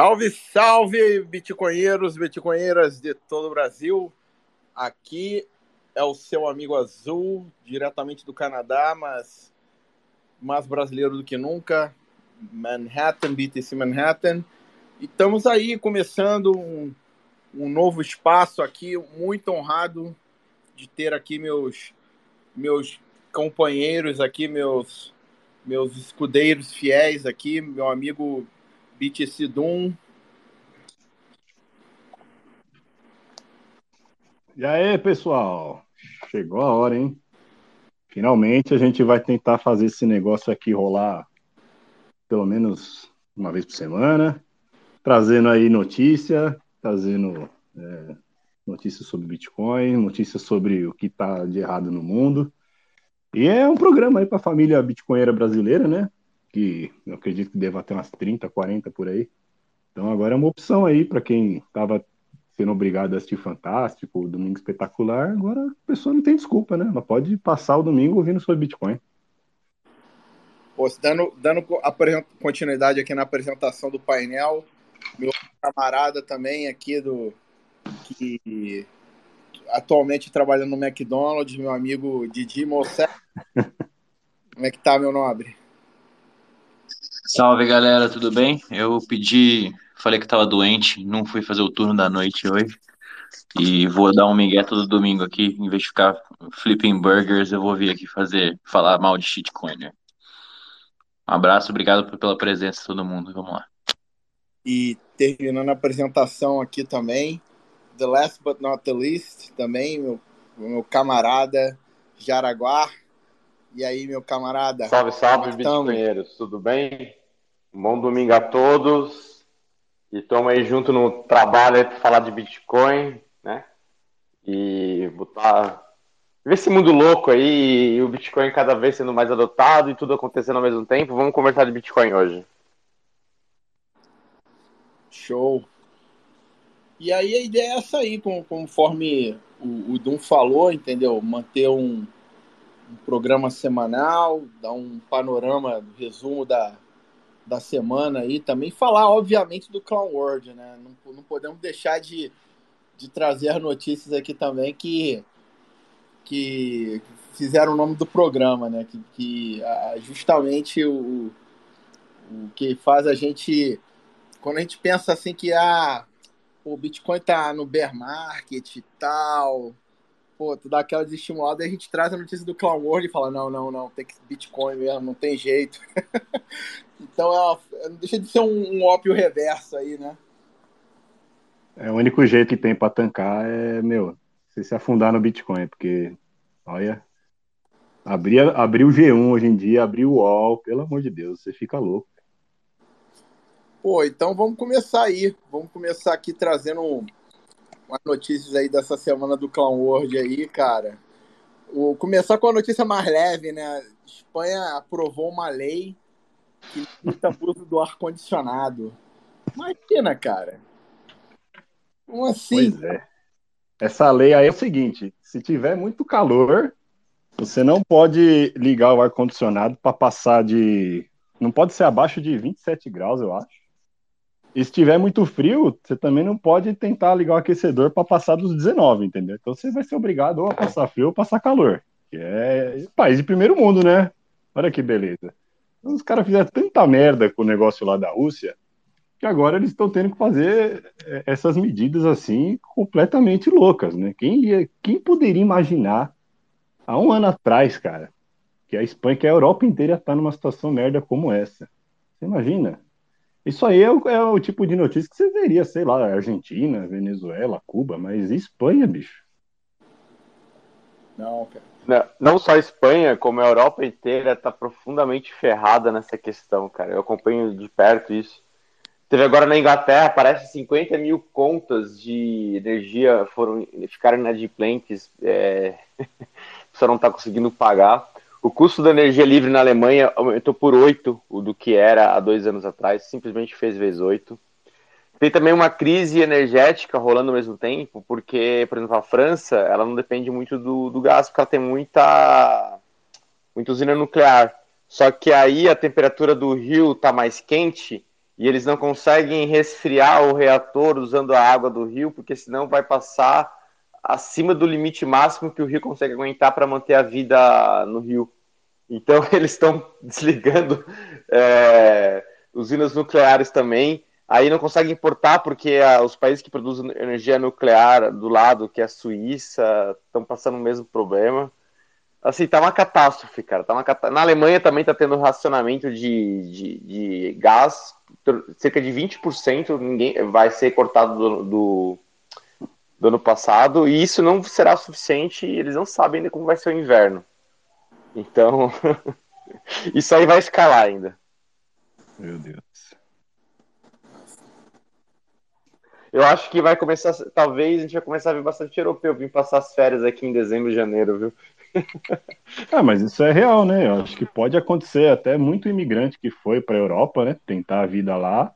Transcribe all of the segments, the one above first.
Salve, salve, bitcoinheiros, bitcoinheiras de todo o Brasil. Aqui é o seu amigo Azul, diretamente do Canadá, mas mais brasileiro do que nunca. Manhattan, BTC Manhattan. E estamos aí começando um, um novo espaço aqui, muito honrado de ter aqui meus meus companheiros aqui, meus meus escudeiros fiéis aqui, meu amigo BTC Doom. E aí, pessoal? Chegou a hora, hein? Finalmente a gente vai tentar fazer esse negócio aqui rolar pelo menos uma vez por semana, trazendo aí notícia, trazendo é, notícias sobre Bitcoin, notícias sobre o que está de errado no mundo. E é um programa aí para a família bitcoinera brasileira, né? Que eu acredito que deva ter umas 30, 40 por aí. Então agora é uma opção aí para quem estava sendo obrigado a assistir Fantástico, Domingo Espetacular. Agora a pessoa não tem desculpa, né? Ela pode passar o domingo ouvindo sobre Bitcoin. Pô, dando, dando continuidade aqui na apresentação do painel, meu camarada também aqui do que atualmente trabalhando no McDonald's, meu amigo Didi Mossé. Como é que tá, meu nobre? Salve, galera, tudo bem? Eu pedi, falei que tava doente, não fui fazer o turno da noite hoje. E vou dar um migué todo domingo aqui, em vez de ficar flipping burgers, eu vou vir aqui fazer, falar mal de shitcoin, né? Um abraço, obrigado pela presença de todo mundo, vamos lá. E terminando a apresentação aqui também, the last but not the least, também, meu, meu camarada Jaraguá. E aí, meu camarada? Salve, salve, bitcoinheiros, tudo bem? Bom domingo a todos. E estamos aí junto no trabalho para falar de Bitcoin, né? E botar. Ver esse mundo louco aí, e o Bitcoin cada vez sendo mais adotado e tudo acontecendo ao mesmo tempo. Vamos conversar de Bitcoin hoje. Show. E aí a ideia é essa aí, conforme o, o Dum falou, entendeu? Manter um, um, programa semanal, dar um panorama, um resumo da, da semana aí, também falar, obviamente, do Clown World, né? Não, não podemos deixar de, de trazer as notícias aqui também que, que fizeram o nome do programa, né? Que, que justamente o, o que faz a gente. Quando a gente pensa assim que ah, o Bitcoin tá no bear market e tal. Pô, tu dá aquela desestimulada e a gente traz a notícia do Clown World e fala: não, não, não, tem que Bitcoin mesmo, não tem jeito. então é uma, deixa de ser um, um ópio reverso aí, né? É o único jeito que tem para tancar é, meu, você se afundar no Bitcoin, porque, olha, abrir, abrir o G1 hoje em dia, abrir o UOL, pelo amor de Deus, você fica louco. Pô, então vamos começar aí. Vamos começar aqui trazendo umas notícias aí dessa semana do Clown World aí, cara. O, começar com a notícia mais leve, né? Espanha aprovou uma lei que limita o uso do ar-condicionado. Imagina, cara. Como assim? Pois é. Essa lei aí é o seguinte: se tiver muito calor, você não pode ligar o ar-condicionado para passar de. Não pode ser abaixo de 27 graus, eu acho. E se tiver muito frio, você também não pode tentar ligar o aquecedor para passar dos 19, entendeu? Então você vai ser obrigado ou a passar frio ou passar calor. Que é país de primeiro mundo, né? Olha que beleza. Então, os caras fizeram tanta merda com o negócio lá da Rússia que agora eles estão tendo que fazer é, essas medidas assim completamente loucas, né? Quem, ia, quem poderia imaginar há um ano atrás, cara, que a Espanha, que a Europa inteira está numa situação merda como essa? Você imagina? Isso aí é o, é o, tipo de notícia que você veria, sei lá, Argentina, Venezuela, Cuba, mas Espanha, bicho. Não, cara. Não, não só a Espanha, como a Europa inteira está profundamente ferrada nessa questão, cara. Eu acompanho de perto isso. Teve agora na Inglaterra, parece 50 mil contas de energia foram ficaram inadimplentes, é... só não está conseguindo pagar. O custo da energia livre na Alemanha aumentou por 8 do que era há dois anos atrás, simplesmente fez vezes 8. Tem também uma crise energética rolando ao mesmo tempo, porque, por exemplo, a França ela não depende muito do, do gás, porque ela tem muita, muita usina nuclear. Só que aí a temperatura do rio está mais quente e eles não conseguem resfriar o reator usando a água do rio, porque senão vai passar acima do limite máximo que o rio consegue aguentar para manter a vida no rio. Então eles estão desligando é, usinas nucleares também. Aí não conseguem importar porque a, os países que produzem energia nuclear do lado, que é a Suíça, estão passando o mesmo problema. Assim, tá uma catástrofe, cara. Tá uma cat... Na Alemanha também tá tendo racionamento de, de, de gás, cerca de 20% ninguém vai ser cortado do, do, do ano passado, e isso não será suficiente, eles não sabem ainda como vai ser o inverno. Então, isso aí vai escalar ainda. Meu Deus. Eu acho que vai começar, talvez a gente vai começar a ver bastante europeu vir passar as férias aqui em dezembro e janeiro, viu? ah, mas isso é real, né? Eu acho que pode acontecer até muito imigrante que foi para a Europa, né? Tentar a vida lá.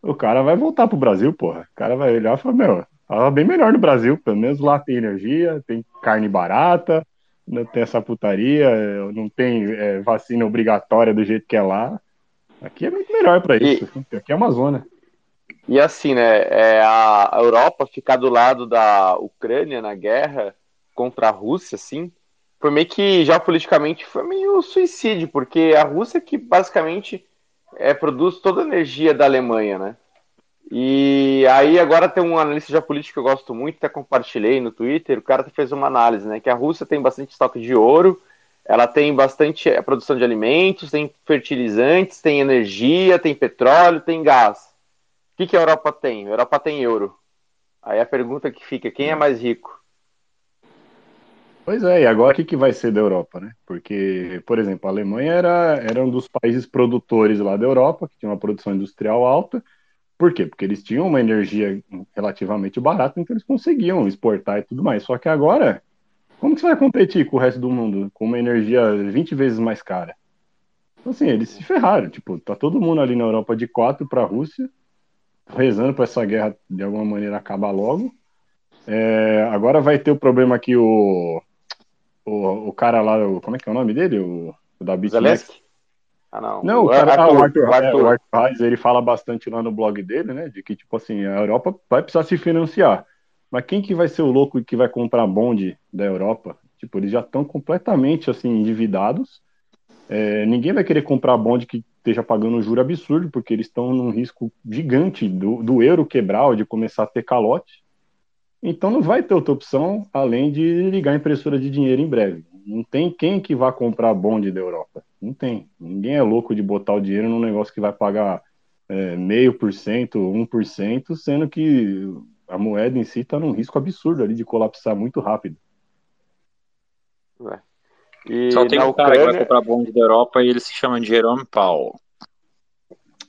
O cara vai voltar pro Brasil, porra. O cara vai olhar e falar, meu, tava bem melhor no Brasil. Pelo menos lá tem energia, tem carne barata, não tem essa putaria, não tem é, vacina obrigatória do jeito que é lá. Aqui é muito melhor para isso. E, aqui é Amazônia. E assim, né? É, a Europa ficar do lado da Ucrânia na guerra contra a Rússia, assim, foi meio que já politicamente foi meio suicídio, porque a Rússia que basicamente é, produz toda a energia da Alemanha, né? E aí agora tem um analista geopolítico que eu gosto muito, até compartilhei no Twitter, o cara fez uma análise, né? Que a Rússia tem bastante estoque de ouro, ela tem bastante é, produção de alimentos, tem fertilizantes, tem energia, tem petróleo, tem gás. O que, que a Europa tem? A Europa tem euro. Aí a pergunta que fica, quem é mais rico? Pois é, e agora o que, que vai ser da Europa, né? Porque, por exemplo, a Alemanha era, era um dos países produtores lá da Europa, que tinha uma produção industrial alta. Por quê? Porque eles tinham uma energia relativamente barata, então eles conseguiam exportar e tudo mais. Só que agora, como que você vai competir com o resto do mundo com uma energia 20 vezes mais cara? Então, assim, eles se ferraram. Tipo, tá todo mundo ali na Europa de quatro para a Rússia, rezando para essa guerra de alguma maneira acabar logo. É, agora vai ter o problema que o o, o cara lá, o, como é que é o nome dele? O, o da Zelensky? Ah, não. Não, o, cara, Arthur, ah, o Arthur, Arthur. É, o Arthur Reis, ele fala bastante lá no blog dele, né? De que, tipo assim, a Europa vai precisar se financiar. Mas quem que vai ser o louco que vai comprar bonde da Europa? Tipo, eles já estão completamente, assim, endividados. É, ninguém vai querer comprar bonde que esteja pagando um juro absurdo, porque eles estão num risco gigante do, do euro quebrar ou de começar a ter calote. Então não vai ter outra opção além de ligar a impressora de dinheiro em breve. Não tem quem que vá comprar bonde da Europa. Não tem. Ninguém é louco de botar o dinheiro num negócio que vai pagar é, meio por cento, um por cento, sendo que a moeda em si está num risco absurdo ali de colapsar muito rápido. Só tem um cara Ucrânia... que vai comprar bonde da Europa e ele se chama Jerome Powell.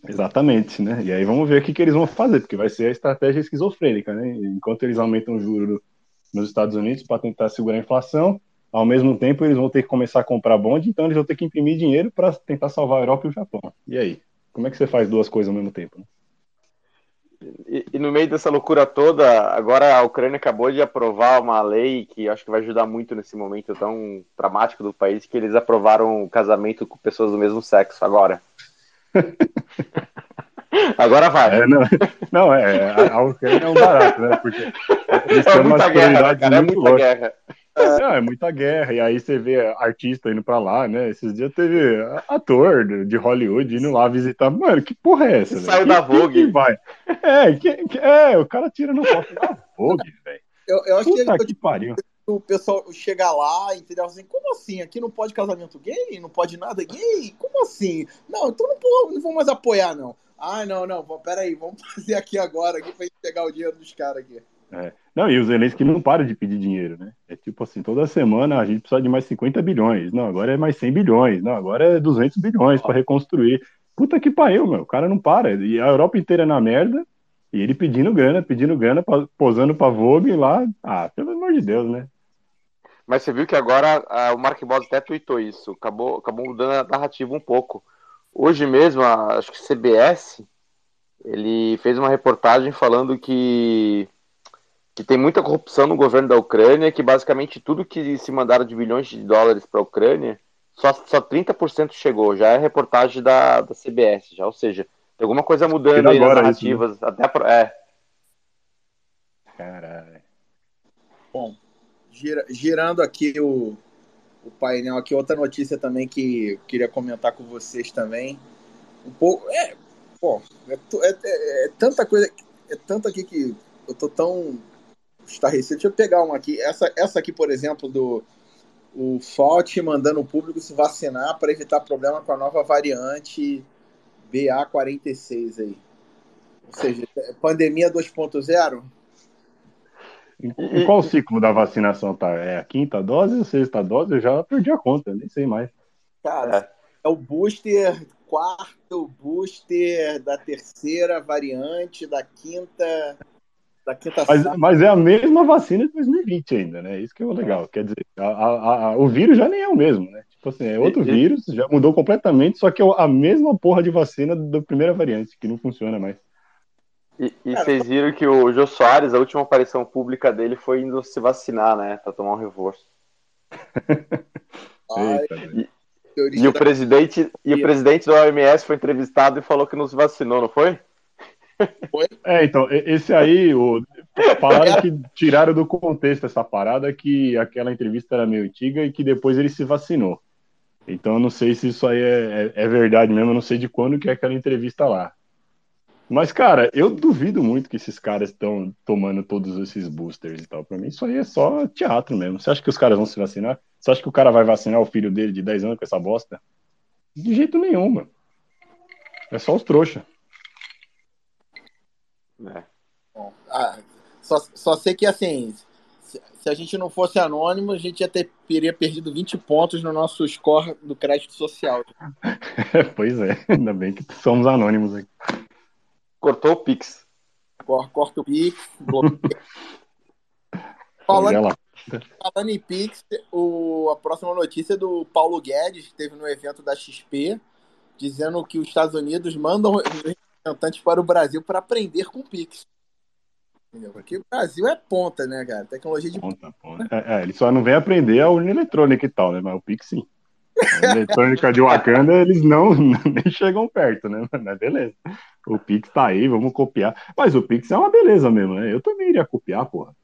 Exatamente, né? E aí vamos ver o que, que eles vão fazer, porque vai ser a estratégia esquizofrênica, né? Enquanto eles aumentam o juro nos Estados Unidos para tentar segurar a inflação, ao mesmo tempo eles vão ter que começar a comprar bonde, então eles vão ter que imprimir dinheiro para tentar salvar a Europa e o Japão. E aí? Como é que você faz duas coisas ao mesmo tempo? Né? E, e, no meio dessa loucura toda, agora a Ucrânia acabou de aprovar uma lei que acho que vai ajudar muito nesse momento tão dramático do país, que eles aprovaram o casamento com pessoas do mesmo sexo agora. Agora vai. É, não, não, é, a Ucrânia é um barato, né? Porque eles é têm umas guerra, cara, é muita guerra. É, não, é muita guerra, e aí você vê artista indo pra lá, né? Esses dias teve ator de Hollywood indo lá visitar. Mano, que porra é essa? Saiu da Vogue. Que vai? É, que, que, é, o cara tira no foto da Vogue, velho. Eu, eu acho Puta que, que pariu o pessoal chega lá, entendeu? Assim, como assim? Aqui não pode casamento gay? Não pode nada gay? Como assim? Não, então não, não vou mais apoiar, não. Ah, não, não, peraí, vamos fazer aqui agora aqui pra gente pegar o dinheiro dos caras aqui. É. Não, e o Zelensky não para de pedir dinheiro, né? É tipo assim, toda semana a gente precisa de mais 50 bilhões. Não, agora é mais 100 bilhões. Não, agora é 200 bilhões para reconstruir. Puta que pariu, meu. O cara não para. E a Europa inteira na merda. E ele pedindo grana, pedindo grana, posando pra Vogue lá. Ah, pelo amor de Deus, né? Mas você viu que agora a, o Mark Boss até tweetou isso. Acabou, acabou mudando a narrativa um pouco. Hoje mesmo, a, acho que CBS, ele fez uma reportagem falando que, que tem muita corrupção no governo da Ucrânia, que basicamente tudo que se mandaram de bilhões de dólares para a Ucrânia, só, só 30% chegou. Já é reportagem da, da CBS, já, ou seja, Tem alguma coisa mudando aí nas narrativas. Isso, né? Até pro... É. Caralho. Bom, gira, girando aqui o, o painel aqui, outra notícia também que queria comentar com vocês também. Um pouco. É, pô, é, é, é, é tanta coisa. É tanto aqui que eu tô tão estarrecido. Deixa eu pegar uma aqui. Essa, essa aqui, por exemplo, do o FOT mandando o público se vacinar para evitar problema com a nova variante BA46 aí. Ou seja, pandemia 2.0? Em qual ciclo da vacinação tá? É a quinta dose ou sexta dose? Eu já perdi a conta, nem sei mais. Cara, é, é o booster quarto, booster da terceira variante, da quinta. Da quinta mas, mas é a mesma vacina de 2020 ainda, né? Isso que é o legal. Quer dizer, a, a, a, o vírus já nem é o mesmo, né? Tipo assim, é outro vírus, já mudou completamente, só que é a mesma porra de vacina da primeira variante, que não funciona mais. E, e vocês viram que o Jô Soares, a última aparição pública dele foi indo se vacinar, né? Pra tomar um reforço. Eita, e, e, o presidente, e o presidente do OMS foi entrevistado e falou que não se vacinou, não foi? Foi? É, então, esse aí, o, falaram que tiraram do contexto essa parada, que aquela entrevista era meio antiga e que depois ele se vacinou. Então, eu não sei se isso aí é, é, é verdade mesmo, eu não sei de quando que é aquela entrevista lá. Mas, cara, eu duvido muito que esses caras estão tomando todos esses boosters e tal. Pra mim, isso aí é só teatro mesmo. Você acha que os caras vão se vacinar? Você acha que o cara vai vacinar o filho dele de 10 anos com essa bosta? De jeito nenhum, mano. É só os trouxa. É. Bom, ah, só, só sei que, assim, se, se, a gente não fosse anônimo, a gente ia ter, teria perdido 20 pontos no nosso score do crédito social. pois é, ainda bem que somos anônimos aqui. Cortou o Pix. Corta o Pix. falando, falando em Pix, o, a próxima notícia é do Paulo Guedes, que teve no evento da XP, dizendo que os Estados Unidos mandam representantes para o Brasil para aprender com o Pix. Entendeu? Porque o Brasil é ponta, né, cara? Tecnologia de ponta. ponta. É, é, ele só não vem aprender a urna eletrônica e tal, né? Mas o Pix sim. A eletrônica de Wakanda, eles não nem chegam perto, né? Mas beleza. O Pix tá aí, vamos copiar. Mas o Pix é uma beleza mesmo, né? Eu também iria copiar, porra.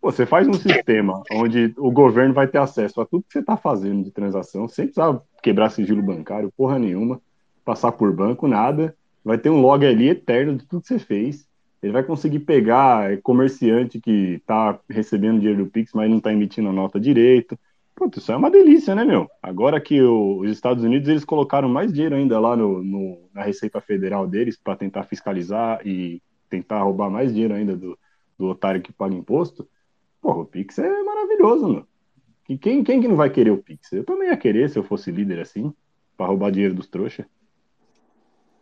Você faz um sistema onde o governo vai ter acesso a tudo que você tá fazendo de transação, sem precisar quebrar sigilo bancário, porra nenhuma, passar por banco, nada. Vai ter um log ali eterno de tudo que você fez. Ele vai conseguir pegar comerciante que tá recebendo dinheiro do Pix, mas não tá emitindo a nota direito. Pronto, isso é uma delícia, né, meu? Agora que o, os Estados Unidos eles colocaram mais dinheiro ainda lá no, no na Receita Federal deles para tentar fiscalizar e tentar roubar mais dinheiro ainda do, do otário que paga imposto. Porra, o Pix é maravilhoso, meu. E quem, quem que não vai querer o Pix? Eu também ia querer se eu fosse líder assim, para roubar dinheiro dos trouxas.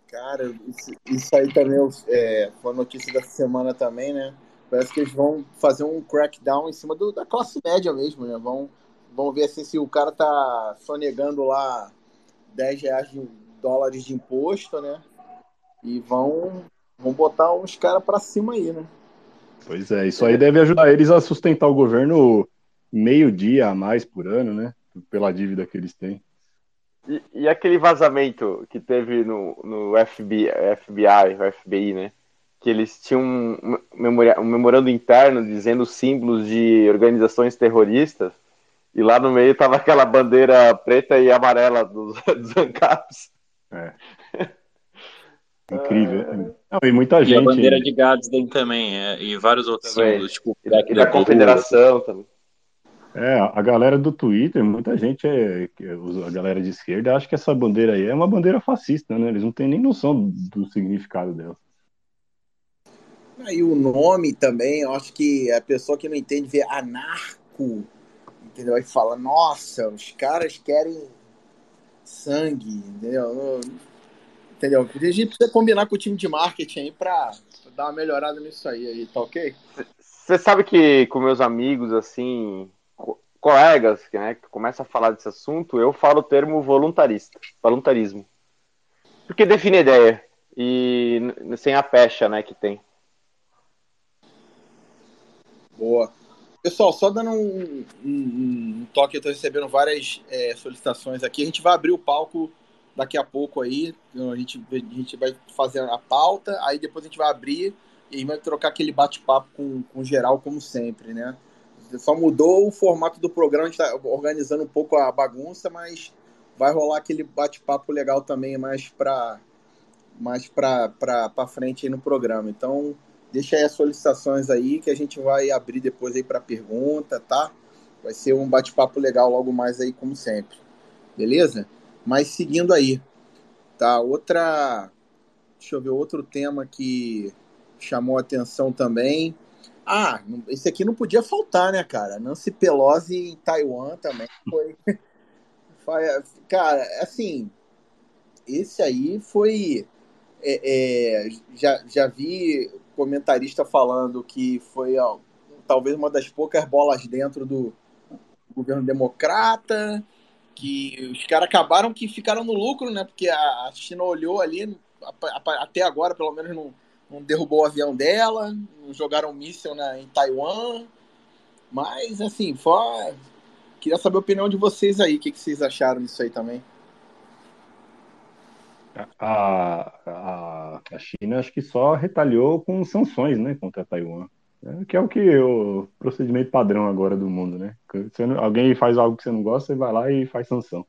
Cara, isso, isso aí também é, foi notícia da semana também, né? Parece que eles vão fazer um crackdown em cima do, da classe média mesmo, né? Vão Vamos ver assim, se o cara tá sonegando lá 10 reais de dólares de imposto, né? E vão, vão botar uns caras para cima aí, né? Pois é, isso aí deve ajudar eles a sustentar o governo meio dia a mais por ano, né? Pela dívida que eles têm. E, e aquele vazamento que teve no, no FBI, FBI, FBI, né? Que eles tinham um, um memorando interno dizendo símbolos de organizações terroristas e lá no meio tava aquela bandeira preta e amarela dos, dos ANCAPs. É. Incrível. É. Não, e muita gente. E a bandeira de Gadsden também, é, e vários outros símbolos, tipo, e da, e da Confederação também. É, a galera do Twitter, muita gente é. A galera de esquerda acha que essa bandeira aí é uma bandeira fascista, né? Eles não têm nem noção do significado dela. E o nome também, eu acho que a pessoa que não entende vê anarco entendeu? Aí fala, nossa, os caras querem sangue, entendeu? Entendeu? A gente precisa combinar com o time de marketing aí pra, dar uma melhorada nisso aí, aí tá ok? Você sabe que com meus amigos, assim, co colegas, né, que começam a falar desse assunto, eu falo o termo voluntarista, voluntarismo. Porque define a ideia e sem a pecha, né, que tem. Boa. Pessoal, só dando um, um, um toque, eu estou recebendo várias é, solicitações aqui. A gente vai abrir o palco daqui a pouco aí. Então, a gente, a gente vai fazer a pauta, aí depois a gente vai abrir e vai trocar aquele bate-papo com, com geral, como sempre, né? Só mudou o formato do programa, a gente está organizando um pouco a bagunça, mas vai rolar aquele bate-papo legal também mais para mais para frente aí no programa. Então, deixa aí as solicitações aí que a gente vai abrir depois aí para pergunta, tá? Vai ser um bate-papo legal logo mais aí, como sempre. Beleza? Mas seguindo aí, tá? Outra. Deixa eu ver, outro tema que chamou atenção também. Ah, esse aqui não podia faltar, né, cara? Nancy Pelosi em Taiwan também foi. cara, assim, esse aí foi. É, é, já, já vi comentarista falando que foi ó, talvez uma das poucas bolas dentro do governo democrata, que os caras acabaram que ficaram no lucro, né? Porque a China olhou ali, até agora, pelo menos, não, não derrubou o avião dela, não jogaram um míssil na, em Taiwan. Mas, assim, foi. Queria saber a opinião de vocês aí. O que, que vocês acharam disso aí também? A, a, a China acho que só retaliou com sanções né, contra Taiwan. Né, que é o que o procedimento padrão agora do mundo, né? Se alguém faz algo que você não gosta, você vai lá e faz sanção.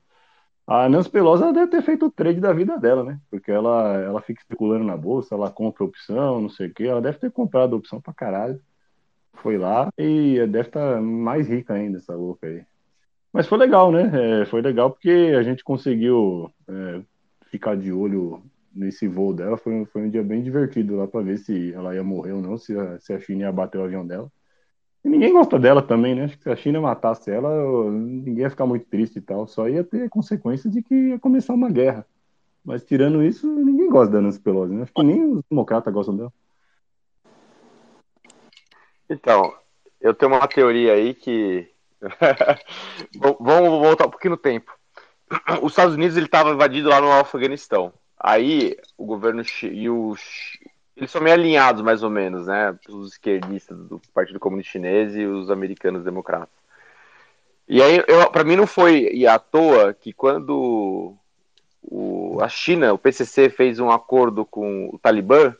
A Nancy Pelosi deve ter feito o trade da vida dela, né? Porque ela, ela fica especulando na bolsa, ela compra opção, não sei o quê. Ela deve ter comprado opção pra caralho. Foi lá e deve estar tá mais rica ainda, essa louca aí. Mas foi legal, né? É, foi legal porque a gente conseguiu é, ficar de olho nesse voo dela. Foi, foi um dia bem divertido lá para ver se ela ia morrer ou não, se a, se a China ia bater o avião dela. E ninguém gosta dela também, né? Acho que se a China matasse ela, ninguém ia ficar muito triste e tal. Só ia ter consequência de que ia começar uma guerra. Mas tirando isso, ninguém gosta da Nancy Pelosi, né? Acho que nem os democratas gostam dela. Então, eu tenho uma teoria aí que. Vamos voltar um pouquinho no tempo. Os Estados Unidos ele estava invadido lá no Afeganistão. Aí o governo e os eles são meio alinhados, mais ou menos, né? Os esquerdistas do Partido Comunista Chinês e os americanos democratas. E aí, para mim, não foi à toa que quando o, a China, o PCC, fez um acordo com o Talibã,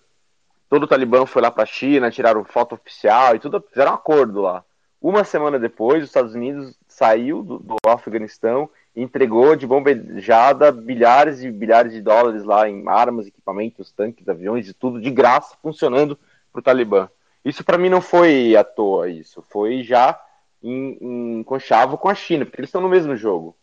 todo o Talibã foi lá para a China, tiraram foto oficial e tudo, fizeram um acordo lá. Uma semana depois, os Estados Unidos saiu do, do Afeganistão entregou de bombejada bilhares e bilhares de dólares lá em armas, equipamentos, tanques, aviões e tudo de graça funcionando para o Talibã. Isso para mim não foi à toa, isso foi já em, em conchavo com a China, porque eles estão no mesmo jogo.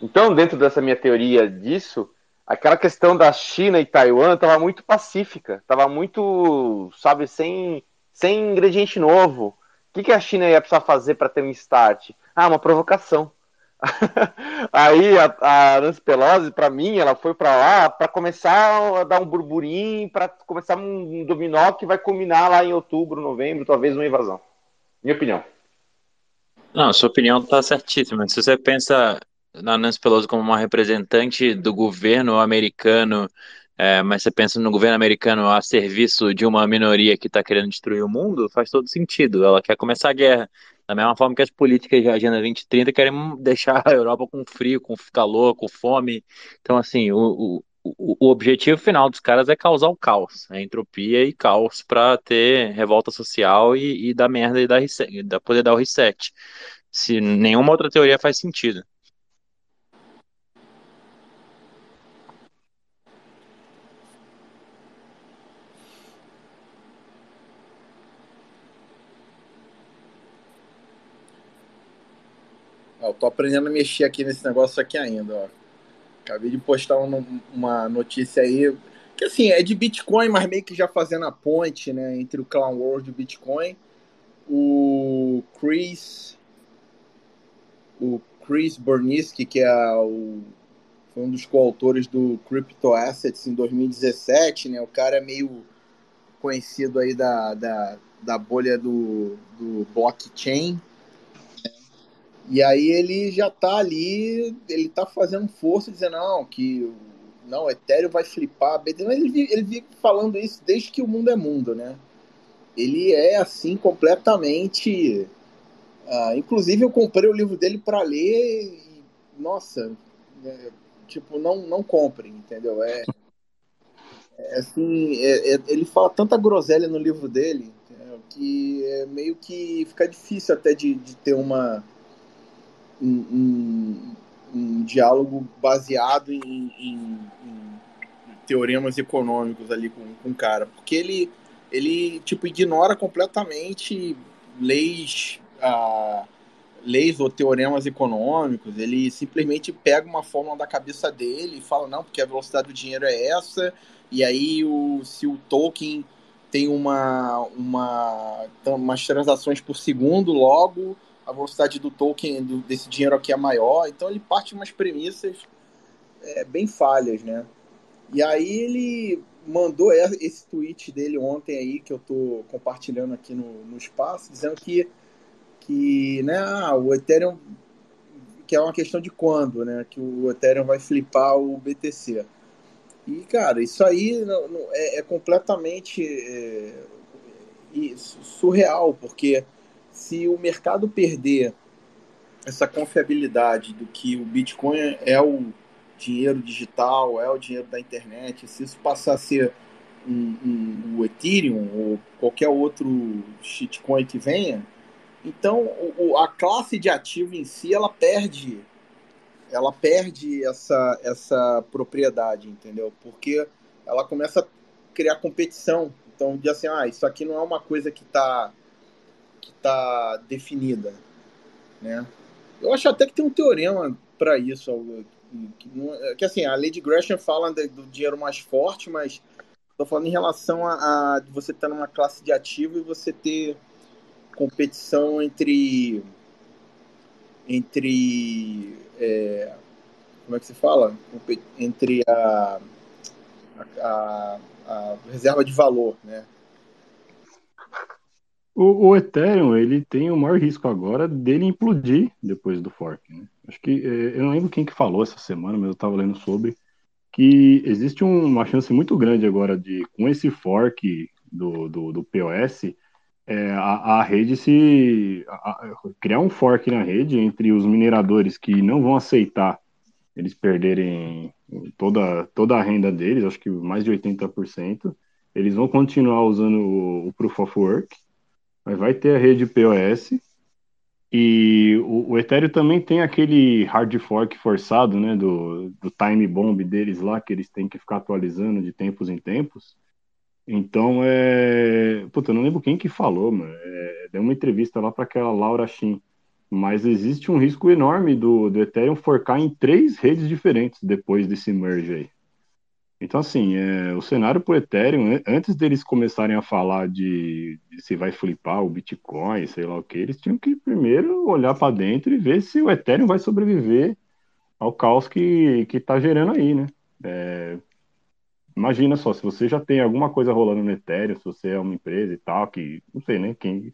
Então, dentro dessa minha teoria disso, aquela questão da China e Taiwan estava muito pacífica, estava muito, sabe, sem, sem ingrediente novo. O que, que a China ia precisar fazer para ter um start? Ah, uma provocação Aí a, a Nancy Pelosi, para mim, ela foi para lá para começar a dar um burburinho, para começar um dominó que vai culminar lá em outubro, novembro, talvez uma invasão. Minha opinião. Não, sua opinião está certíssima. Se você pensa na Nancy Pelosi como uma representante do governo americano, é, mas você pensa no governo americano a serviço de uma minoria que está querendo destruir o mundo, faz todo sentido. Ela quer começar a guerra. Da mesma forma que as políticas de Agenda 2030 querem deixar a Europa com frio, com calor, com fome. Então, assim, o, o, o objetivo final dos caras é causar o caos, a entropia e caos para ter revolta social e, e dar merda e dar, reset, poder dar o reset. Se nenhuma outra teoria faz sentido. Ó, tô aprendendo a mexer aqui nesse negócio aqui ainda, ó. Acabei de postar uma, uma notícia aí, que assim, é de Bitcoin, mas meio que já fazendo a ponte, né, entre o Clown World e o Bitcoin. O Chris o Chris Berniski, que é o, foi um dos coautores do Crypto Assets em 2017, né? O cara é meio conhecido aí da, da, da bolha do, do blockchain, e aí ele já tá ali, ele tá fazendo força, dizendo, não, que não, o Ethereum vai flipar. Ele ele vive falando isso desde que o mundo é mundo, né? Ele é assim completamente. Uh, inclusive eu comprei o livro dele para ler e, nossa, é, tipo, não, não comprem, entendeu? É, é assim, é, é, ele fala tanta groselha no livro dele que é meio que fica difícil até de, de ter uma um, um, diálogo baseado em, em, em, teoremas econômicos ali com, com o cara, porque ele ele tipo ignora completamente leis ah, leis ou teoremas econômicos, ele simplesmente pega uma fórmula da cabeça dele e fala, não, porque a velocidade do dinheiro é essa, e aí o, se o Tolkien tem uma, uma, umas transações por segundo, logo a velocidade do token do, desse dinheiro aqui é maior. Então ele parte de umas premissas é, bem falhas, né? E aí ele mandou esse tweet dele ontem aí, que eu tô compartilhando aqui no, no espaço, dizendo que, que né, ah, o Ethereum, que é uma questão de quando, né? Que o Ethereum vai flipar o BTC. E, cara, isso aí não, não, é, é, completamente é, surreal, porque se o mercado perder essa confiabilidade do que o Bitcoin é o dinheiro digital, é o dinheiro da internet, se isso passar a ser um, um, o Ethereum ou qualquer outro shitcoin que venha, então o, a classe de ativo em si ela perde ela perde essa, essa propriedade, entendeu? Porque ela começa a criar competição. Então, diz assim, ah, isso aqui não é uma coisa que está que tá definida, né? Eu acho até que tem um teorema para isso, que, que, assim, a Lady Gresham fala do dinheiro mais forte, mas estou falando em relação a, a você estar tá numa classe de ativo e você ter competição entre entre é, como é que se fala? Entre a, a, a reserva de valor, né? O, o, Ethereum, ele tem o maior risco agora dele implodir depois do fork, né? Acho que, é, eu não lembro quem que falou essa semana, mas eu estava lendo sobre, que existe uma chance muito grande agora de, com esse fork do, do, do POS, é, a, a, rede se a, a, criar um fork na rede entre os mineradores que não vão aceitar eles perderem toda, toda a renda deles, acho que mais de 80%, eles vão continuar usando o, o Proof of Work, mas vai ter a rede POS e o, o Ethereum também tem aquele hard fork forçado, né, do, do time bomb deles lá, que eles têm que ficar atualizando de tempos em tempos. Então, é. Puta, eu não lembro quem que falou, mano. É... Deu uma entrevista lá para aquela Laura Shin. Mas existe um risco enorme do, do Ethereum forcar em três redes diferentes depois desse merge aí. Então, assim, é, o cenário para o Ethereum, antes deles começarem a falar de, de, se vai flipar o Bitcoin, sei lá o que, eles tinham que primeiro olhar para dentro e ver se o Ethereum vai sobreviver ao caos que está gerando aí, né? É, Imagina só, se você já tem alguma coisa rolando no Ethereum, se você é uma empresa e tal, que não sei, né? Quem,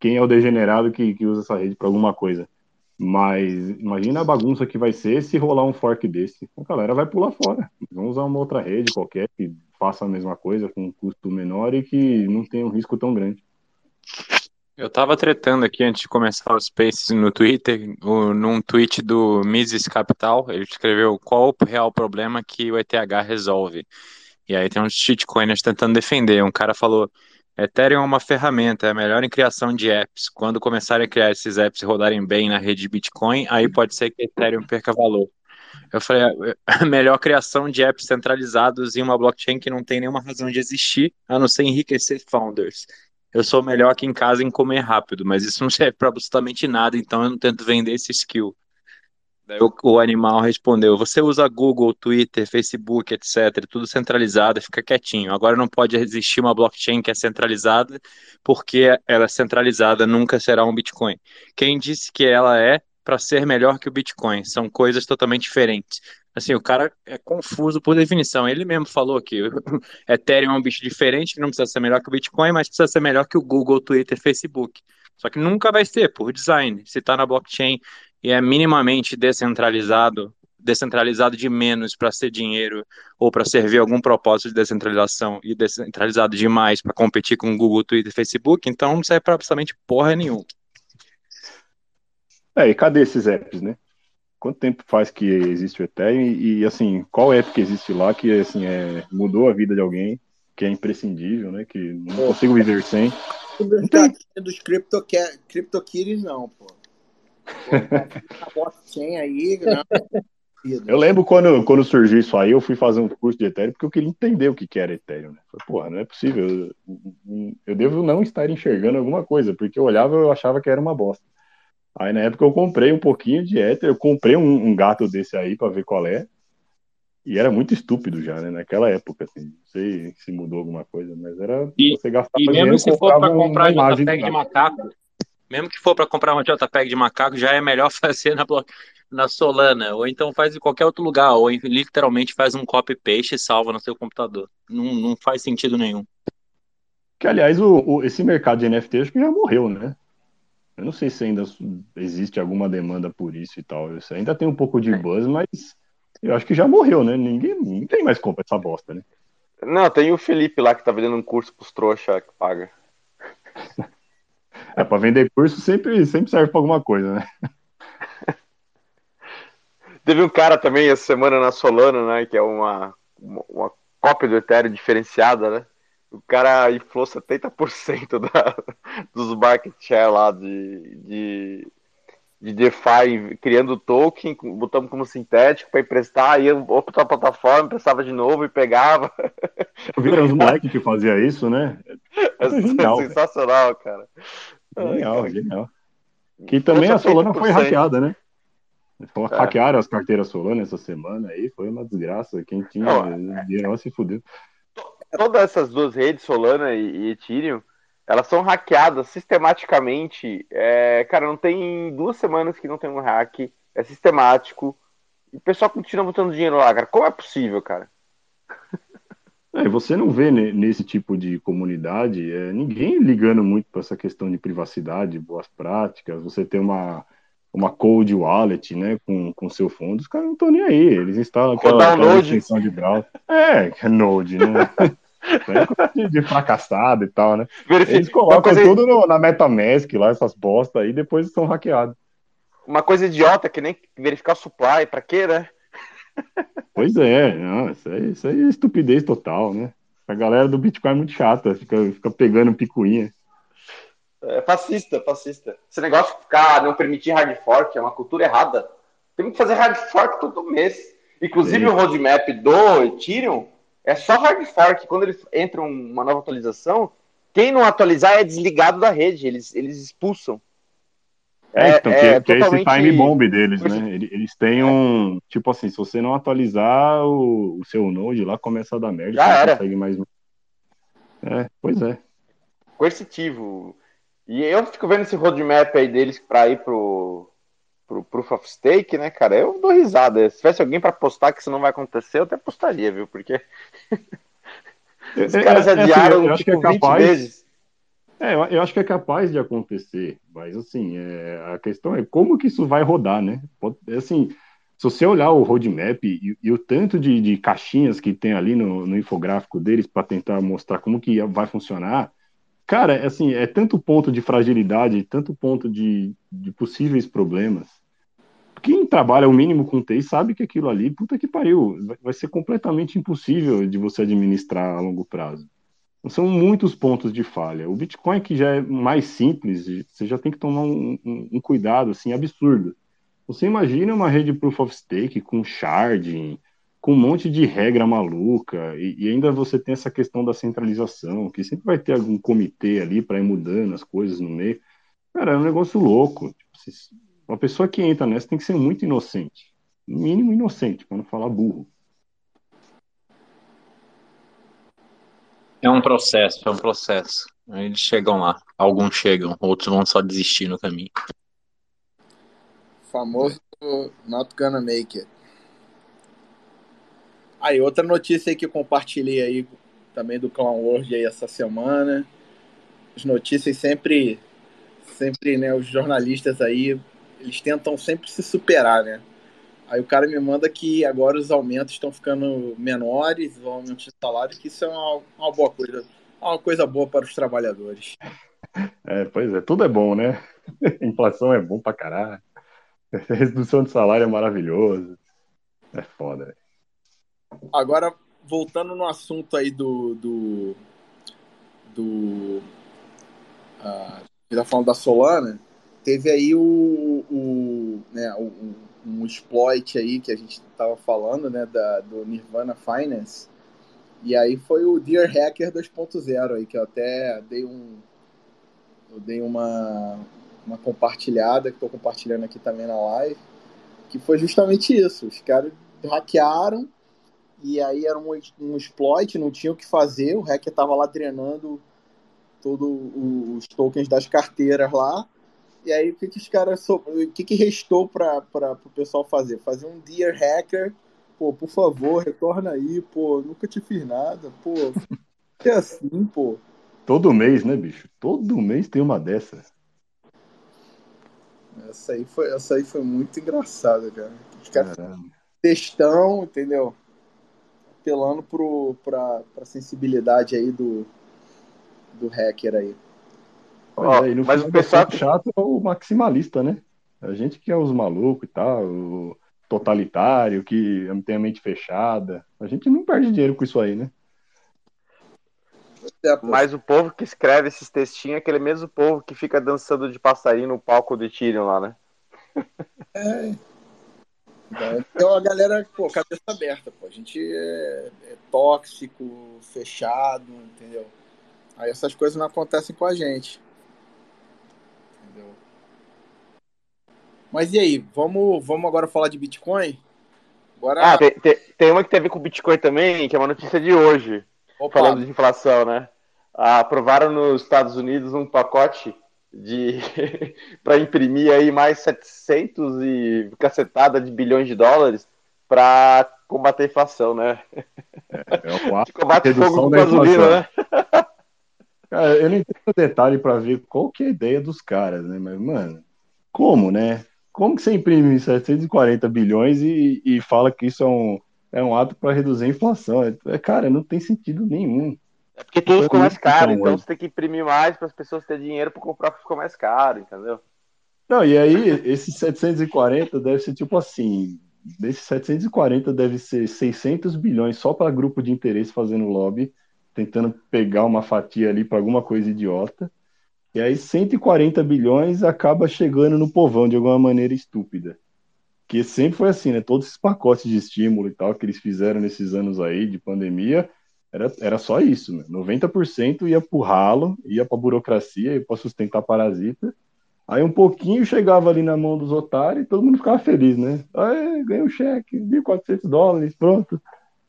quem é o degenerado que, que usa essa rede para alguma coisa. Mas imagina a bagunça que vai ser se rolar um fork desse. A galera vai pular fora. Vamos usar uma outra rede qualquer que faça a mesma coisa com um custo menor e que não tenha um risco tão grande. Eu tava tretando aqui antes de começar os Spaces no Twitter, o, num tweet do Mises Capital, ele escreveu qual o real problema que o ETH resolve. E aí tem uns shitcoiners tentando defender. Um cara falou: Ethereum é uma ferramenta, é a melhor em criação de apps. Quando começarem a criar esses apps e rodarem bem na rede de Bitcoin, aí pode ser que Ethereum perca valor. Eu falei, a melhor criação de apps centralizados em uma blockchain que não tem nenhuma razão de existir, a não ser enriquecer founders eu sou melhor aqui em casa em comer rápido, mas isso não serve para absolutamente nada, então eu não tento vender esse skill. Daí o, o, animal respondeu: Você usa Google, Twitter, Facebook, etc., tudo centralizado, fica quietinho. Agora não pode existir uma blockchain que é centralizada, porque ela é centralizada nunca será um Bitcoin. Quem disse que ela é para ser melhor que o Bitcoin? São coisas totalmente diferentes. Assim, o cara é confuso por definição. Ele mesmo falou que Ethereum é um bicho diferente, que não precisa ser melhor que o Bitcoin, mas precisa ser melhor que o Google, Twitter, Facebook. Só que nunca vai ser, por design. Se está na blockchain e é minimamente descentralizado, descentralizado de menos para ser dinheiro ou para servir algum propósito de descentralização e descentralizado demais para competir com o Google, Twitter, Facebook, então não serve para absolutamente porra nenhuma. É, e cadê esses apps, né? quanto tempo faz que existe o Ethereum e, e, assim, qual app que existe lá que assim é, mudou a vida de alguém, que é imprescindível, né? Que não pô, consigo viver sem. Não tem... dos crypto, CryptoKitties, não, pô. Aí, não. Eu lembro quando, quando surgiu isso aí, eu fui fazer um curso de Ethereum porque eu queria entender o que, que era Ethereum. Né? Falei, porra, não é possível. Eu, eu devo não estar enxergando alguma coisa, porque eu olhava e eu achava que era uma bosta. Aí na época eu comprei um pouquinho de Ether, eu comprei um, um gato desse aí para ver qual é. E era muito estúpido já, né? Naquela época, assim. Não sei se mudou alguma coisa, mas era e, você gastava E mesmo se for para comprar uma JPEG de macaco, mesmo que for para comprar uma JPEG de macaco, já é melhor fazer na, na Solana, ou então faz em qualquer outro lugar, ou literalmente faz um copy-paste e salva no seu computador. Não, não faz sentido nenhum. Que, aliás, o, o, esse mercado de NFT acho que já morreu, né? Eu não sei se ainda existe alguma demanda por isso e tal. Isso ainda tem um pouco de buzz, mas eu acho que já morreu, né? Ninguém, ninguém mais compra essa bosta, né? Não, tem o Felipe lá que tá vendendo um curso pros trouxa que paga. É, pra vender curso sempre, sempre serve pra alguma coisa, né? Teve um cara também essa semana na Solana, né? Que é uma, uma, uma cópia do Ethereum diferenciada, né? o cara inflou 70% da, dos market share lá de, de, de DeFi, criando token, botamos como sintético para emprestar, ia outra plataforma, emprestava de novo e pegava. Eu vi uns moleques que fazia isso, né? É, genial, sensacional, cara. Genial, genial. Que também a Solana foi hackeada, né? É. Hackearam as carteiras Solana essa semana aí, foi uma desgraça. Quem tinha Não, dinheiro se fudeu todas essas duas redes, Solana e, e Ethereum, elas são hackeadas sistematicamente. É, cara, não tem duas semanas que não tem um hack. É sistemático. E o pessoal continua botando dinheiro lá, cara. Como é possível, cara? É, você não vê nesse tipo de comunidade é, ninguém ligando muito para essa questão de privacidade, boas práticas. Você tem uma, uma cold wallet, né, com, com seu fundo, os caras não estão nem aí. Eles instalam aquela, aquela extensão de browser. É, é Node, né? de, de fracassado e tal, né? Verifica, Eles colocam coisa... tudo no, na MetaMask lá, essas bostas aí, e depois são hackeados. Uma coisa idiota que nem verificar supply, pra quê, né? Pois é, não, isso, aí, isso aí é estupidez total, né? A galera do Bitcoin é muito chata, fica, fica pegando picuinha. É fascista, fascista. Esse negócio de ficar, não permitir hard fork é uma cultura errada. Tem que fazer hard fork todo mês. Inclusive Sim. o roadmap do Ethereum é só hard fork. Quando eles entram uma nova atualização, quem não atualizar é desligado da rede, eles, eles expulsam. É, então, que, é, que é esse time bomb deles, né? Eles têm um. Tipo assim, se você não atualizar o, o seu Node lá, começa a dar merda. Já era. Consegue mais... É, pois é. Coercitivo. E eu fico vendo esse roadmap aí deles para ir pro, pro Proof of Stake, né, cara? Eu dou risada. Se tivesse alguém para postar que isso não vai acontecer, eu até postaria, viu? Porque os caras é, é, adiaram é, assim, tipo, é capaz... 20 vezes. É, eu acho que é capaz de acontecer, mas assim, é, a questão é como que isso vai rodar, né? Assim, se você olhar o roadmap e, e o tanto de, de, caixinhas que tem ali no, no infográfico deles para tentar mostrar como que vai funcionar, cara, assim, é tanto ponto de fragilidade, tanto ponto de, de possíveis problemas, quem trabalha o mínimo com TI sabe que aquilo ali, puta que pariu, vai ser completamente impossível de você administrar a longo prazo. São muitos pontos de falha. O Bitcoin, que já é mais simples, você já tem que tomar um, um, um cuidado assim absurdo. Você imagina uma rede Proof of Stake com sharding, com um monte de regra maluca, e, e, ainda você tem essa questão da centralização, que sempre vai ter algum comitê ali para ir mudando as coisas no meio. Cara, é um negócio louco. Tipo, uma pessoa que entra nessa tem que ser muito inocente. No mínimo inocente, para não falar burro. É um processo, é um processo. Eles chegam lá. Alguns chegam, outros vão só desistir no caminho. Famoso not gonna make it. Aí, outra notícia aí que eu compartilhei aí também do Clown World aí essa semana. As notícias sempre, sempre, né, os jornalistas aí eles tentam sempre se superar, né? Aí o cara me manda que agora os aumentos estão ficando menores, os aumentos de salário, que isso é uma, uma boa coisa, uma coisa boa para os trabalhadores. É, pois é, tudo é bom, né? Inflação é bom pra caralho. Redução de salário é maravilhoso. É foda. Agora, voltando no assunto aí do. do. do uh, tá falando da Solana, teve aí o. o né, o, um exploit aí que a gente tava falando, né, da, do Nirvana Finance. E aí foi o Dear Hacker 2.0 aí, que eu até dei um. Eu dei uma, uma compartilhada, que estou compartilhando aqui também na live, que foi justamente isso. Os caras hackearam e aí era um, um exploit, não tinha o que fazer, o hacker estava lá drenando todos os tokens das carteiras lá. E aí o que, que os caras. O que, que restou para o pessoal fazer? Fazer um Dear Hacker. Pô, por favor, retorna aí, pô, nunca te fiz nada, pô. É assim, pô. Todo mês, né, bicho? Todo mês tem uma dessa. Essa aí foi, essa aí foi muito engraçada, cara. Os caras textão, entendeu? Apelando pro, pra, pra sensibilidade aí do, do hacker aí. Ó, é, mas o pessoal chato é o maximalista, né? A gente que é os malucos e tal, o totalitário, que tem a mente fechada. A gente não perde dinheiro com isso aí, né? É, mas o povo que escreve esses textinhos é aquele mesmo povo que fica dançando de passarinho no palco do Tyrion lá, né? É. Então a galera, pô, cabeça aberta, pô. A gente é, é tóxico, fechado, entendeu? Aí essas coisas não acontecem com a gente. Entendeu? Mas e aí, vamos, vamos agora falar de Bitcoin? Agora... Ah, tem, tem, tem uma que tem a ver com Bitcoin também, que é uma notícia de hoje. Opa. Falando de inflação, né? Aprovaram nos Estados Unidos um pacote de para imprimir aí mais 700 e cacetada de bilhões de dólares para combater a inflação, né? É, é o de combate fogo com gasolina, né? Cara, eu não entendo o detalhe para ver qual que é a ideia dos caras, né? Mas, mano, como, né? Como que você imprime 740 bilhões e, e fala que isso é um, é um ato para reduzir a inflação? É, cara, não tem sentido nenhum. É porque tudo ficou mais caro, então você tem que imprimir mais para as pessoas terem dinheiro para comprar porque ficou mais caro, entendeu? Não, e aí, esses 740 deve ser tipo assim: desses 740 deve ser 600 bilhões só para grupo de interesse fazendo lobby, tentando pegar uma fatia ali para alguma coisa idiota. E aí 140 bilhões acaba chegando no povão de alguma maneira estúpida. Que sempre foi assim, né? Todos esses pacotes de estímulo e tal que eles fizeram nesses anos aí de pandemia, era, era só isso, né? 90% ia pro ralo, ia pra burocracia, ia pra sustentar parasita. Aí um pouquinho chegava ali na mão dos otários e todo mundo ficava feliz, né? Aí, ganhei um cheque, 1.400 dólares, pronto.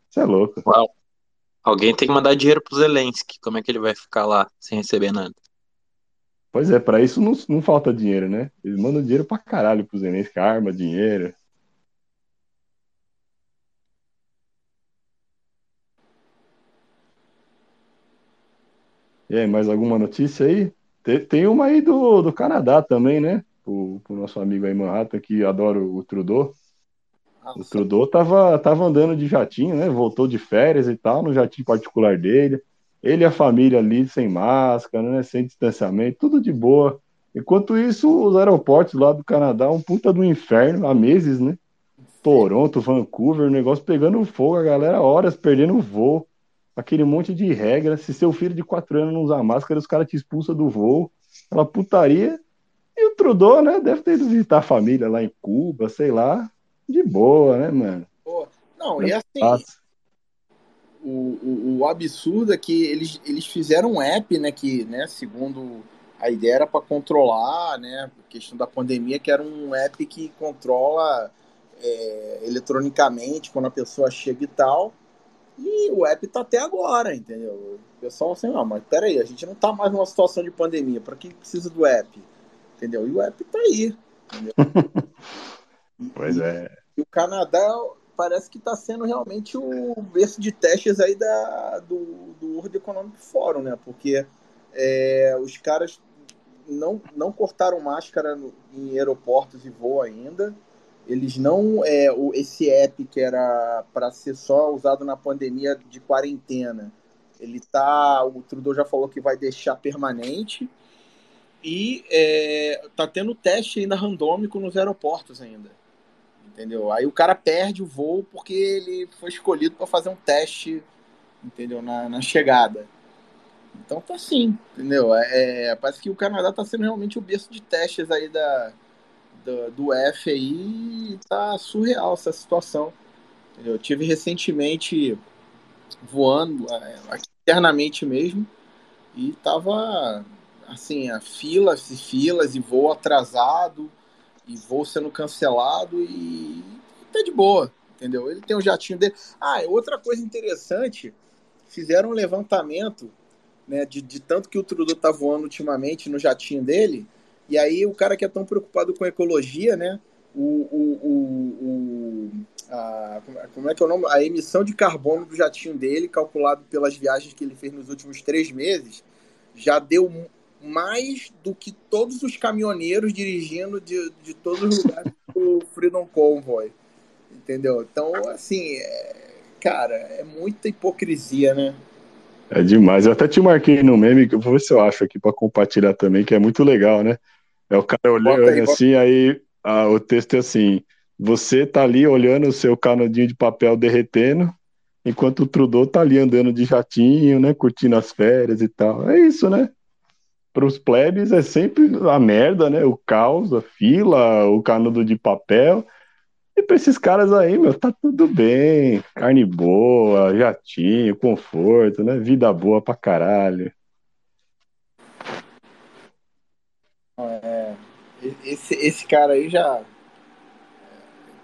Isso é louco. Uau. Alguém tem que mandar dinheiro pro Zelensky. Como é que ele vai ficar lá sem receber nada? Pois é, para isso não, não falta dinheiro, né? Eles mandam dinheiro pra caralho pro Zelensky, arma, dinheiro. E aí, mais alguma notícia aí? Tem, uma aí do, do Canadá também, né? O, o nosso amigo aí, Manhattan, que adora o Trudeau. O Trudeau tava, tava andando de jatinho, né? Voltou de férias e tal, no jatinho particular dele. Ele e a família ali sem máscara, né? Sem distanciamento, tudo de boa. Enquanto isso, os aeroportos lá do Canadá, um puta do inferno, há meses, né? Toronto, Vancouver, o negócio pegando fogo, a galera horas perdendo voo aquele monte de regra. Se seu filho de 4 anos não usar máscara, os caras te expulsam do voo. Aquela putaria. E o Trudeau, né? Deve ter ido visitar a família lá em Cuba, sei lá. De boa, né, mano? Pô, não, e assim. O, o, o, absurdo é que eles, eles fizeram um app, né? Que, né, segundo a ideia era para controlar, né? A questão da pandemia, que era um app que controla é, eletronicamente quando a pessoa chega e tal. E o app tá até agora, entendeu? O pessoal assim, não, mas peraí, a gente não tá mais numa situação de pandemia, para que precisa do app? Entendeu? E o app tá aí, entendeu? pois é. E o Canadá parece que está sendo realmente o berço de testes aí da, do, do World Economic Forum, né? Porque é, os caras não, não cortaram máscara no, em aeroportos e voo ainda. Eles não. É, o, esse app que era para ser só usado na pandemia de quarentena, ele tá. O Trudeau já falou que vai deixar permanente. e é, tá tendo teste ainda randômico nos aeroportos ainda. Entendeu? Aí o cara perde o voo porque ele foi escolhido para fazer um teste, entendeu? Na, na chegada. Então tá assim, entendeu? É, é, parece que o Canadá tá sendo realmente o berço de testes aí da, do, do F aí tá surreal essa situação. Eu tive recentemente voando é, internamente mesmo e tava assim, a filas e filas e voo atrasado e voo sendo cancelado e tá de boa, entendeu? Ele tem um jatinho dele. Ah, outra coisa interessante, fizeram um levantamento né, de, de tanto que o Trudeau tá voando ultimamente no jatinho dele, e aí o cara que é tão preocupado com ecologia, né, o, o, o, o a, como é que é o nome? A emissão de carbono do jatinho dele, calculado pelas viagens que ele fez nos últimos três meses, já deu mais do que todos os caminhoneiros dirigindo de, de todos os lugares do Freedom Convoy. Entendeu? Então, assim, é, cara, é muita hipocrisia, né? É demais. Eu até te marquei no meme, que eu vou ver se eu acho aqui para compartilhar também, que é muito legal, né? É o cara olhando aí, assim, aí ah, o texto é assim: você tá ali olhando o seu canudinho de papel derretendo, enquanto o Trudeau tá ali andando de jatinho, né? Curtindo as férias e tal. É isso, né? Para os plebes é sempre a merda, né? O caos, a fila, o canudo de papel. E para esses caras aí, meu, tá tudo bem. Carne boa, jatinho, conforto, né? Vida boa pra caralho. É, esse, esse cara aí já.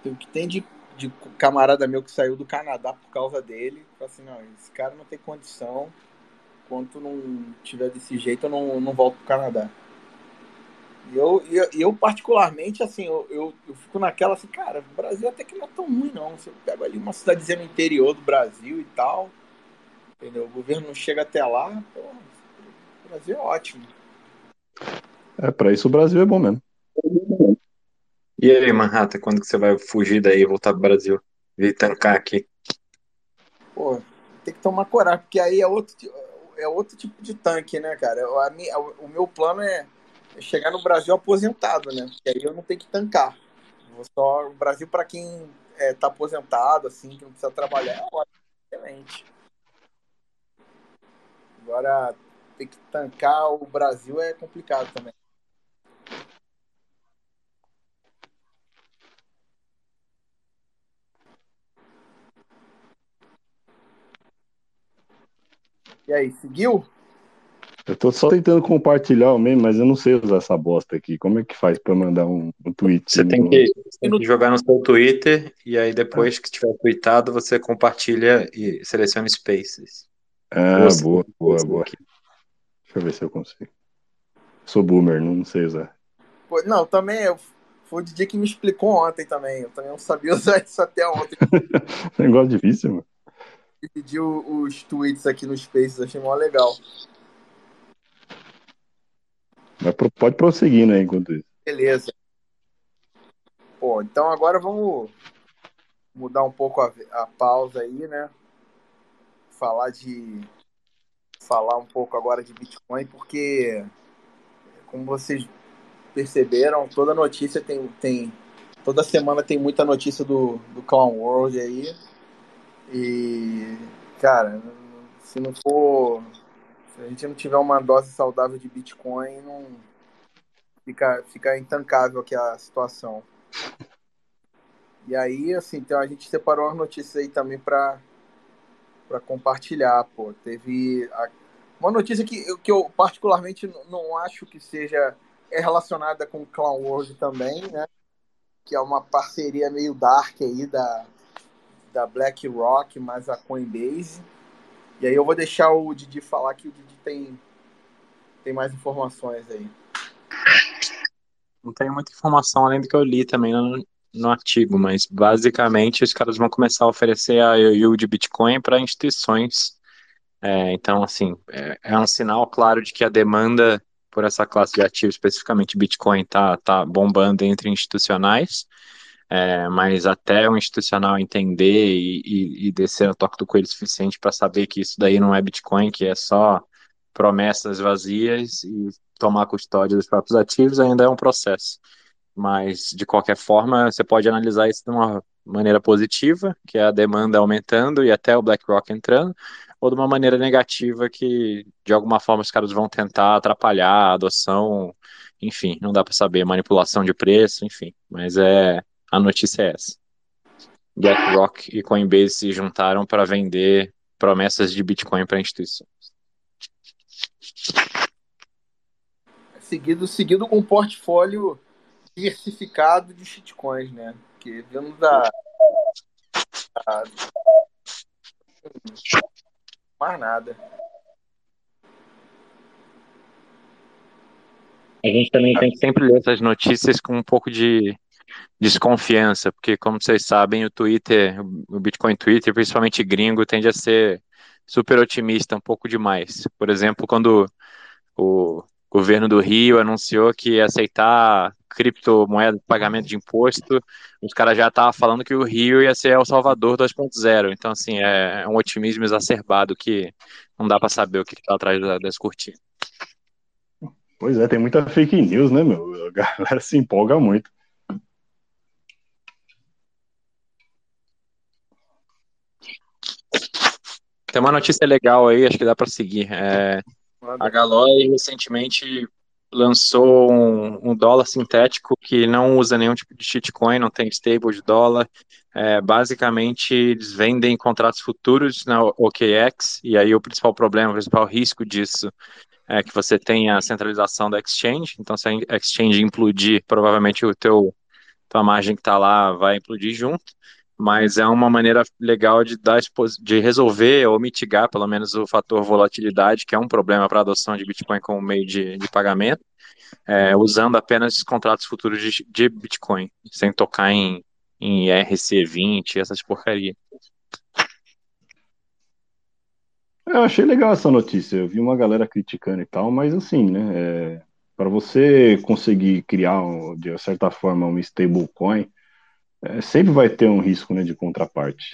O que tem de, de camarada meu que saiu do Canadá por causa dele. Assim, não, esse cara não tem condição. Enquanto não tiver desse jeito, eu não, não volto pro Canadá. E eu, eu, eu, particularmente, assim, eu, eu, eu, fico naquela assim, cara, o Brasil até que não é tão ruim, não. Você pega ali uma cidadezinha no interior do Brasil e tal, entendeu? O governo não chega até lá, pô, o Brasil é ótimo. É, pra isso o Brasil é bom mesmo. E aí, Manhattan, quando que você vai fugir daí e voltar pro Brasil? Vir tancar aqui? Pô, tem que tomar coragem, porque aí é outro, é outro tipo de tanque, né, cara? A minha, o meu plano é chegar no Brasil aposentado, né? Porque aí eu não tenho que tancar. Vou só o Brasil para quem é, tá aposentado, assim, que não precisa trabalhar, é excelente. Agora ter que tancar o Brasil é complicado também. E aí, seguiu? Eu tô só tentando compartilhar o meme, mas eu não sei usar essa bosta aqui. Como é que faz para mandar um, um tweet? Você tem, que, tem que jogar no seu Twitter e aí depois que tiver tweetado, você compartilha e seleciona Spaces. Ah, você, boa, boa, boa. Aqui. Deixa eu ver se eu consigo. Sou boomer, não sei usar. Não, também eu, foi o DJ que me explicou ontem também. Eu também não sabia usar isso até ontem. Negócio difícil, mano dividir os tweets aqui no Spaces, achei mó legal. Mas pode prosseguir, né, enquanto isso. Beleza. Pô, então agora vamos mudar um pouco a, a pausa aí, né? Falar de. Falar um pouco agora de Bitcoin, porque, como vocês perceberam, toda notícia tem. tem toda semana tem muita notícia do, do Clown World aí. E, cara, se não for. Se a gente não tiver uma dose saudável de Bitcoin, não fica, fica intancável aqui a situação. E aí, assim, então a gente separou as notícias aí também para para compartilhar, pô. Teve a, uma notícia que, que eu particularmente não acho que seja é relacionada com Clown World também, né? Que é uma parceria meio dark aí da, da BlackRock mais a Coinbase. E aí eu vou deixar o Didi falar que o Didi tem, tem mais informações aí. Não tenho muita informação além do que eu li também no, no artigo, mas basicamente os caras vão começar a oferecer a yield de Bitcoin para instituições. É, então, assim, é, é, um sinal claro de que a demanda por essa classe de ativos, especificamente Bitcoin, tá, tá bombando entre institucionais. É, mas até o institucional entender e, e, e, descer no toque do coelho suficiente para saber que isso daí não é Bitcoin, que é só promessas vazias e tomar custódia dos próprios ativos ainda é um processo. Mas, de qualquer forma, você pode analisar isso de uma maneira positiva, que é a demanda aumentando e até o BlackRock entrando, ou de uma maneira negativa, que de alguma forma os caras vão tentar atrapalhar a adoção, enfim, não dá para saber, manipulação de preço, enfim. Mas é a notícia é essa. BlackRock e Coinbase se juntaram para vender promessas de Bitcoin para instituições. Seguido, seguido com um portfólio diversificado de shitcoins, né? Que vendo da, da mais nada. A gente também tem que sempre ler essas notícias com um pouco de desconfiança, porque como vocês sabem, o Twitter, o Bitcoin Twitter, principalmente gringo, tende a ser super otimista, um pouco demais. Por exemplo, quando o governo do Rio anunciou que ia aceitar criptomoeda de pagamento de imposto, os caras já estavam falando que o Rio ia ser El Salvador 2.0. Então, assim, é, é um otimismo exacerbado que não dá para saber o que está atrás das cortinas. Pois é, tem muita fake news, né, meu? A galera se empolga muito. Tem uma notícia legal aí, acho que dá para seguir. É, a Galoy recentemente lançou um, um, dólar sintético que não usa nenhum tipo de shitcoin, não tem stable de dólar. É, basicamente, eles vendem contratos futuros na OKX, e aí o principal problema, o principal risco disso é que você tem a centralização da exchange. Então, se a exchange implodir, provavelmente o teu tua margem que está lá vai implodir junto mas é uma maneira legal de dar de resolver ou mitigar pelo menos o fator volatilidade, que é um problema para a adoção de Bitcoin como meio de, de pagamento, é, usando apenas contratos futuros de, de, Bitcoin, sem tocar em, em RC20, essas porcarias. Eu achei legal essa notícia. Eu vi uma galera criticando e tal, mas assim, né? É, para você conseguir criar, de certa forma, um stablecoin, é, sempre vai ter um risco né, de contraparte.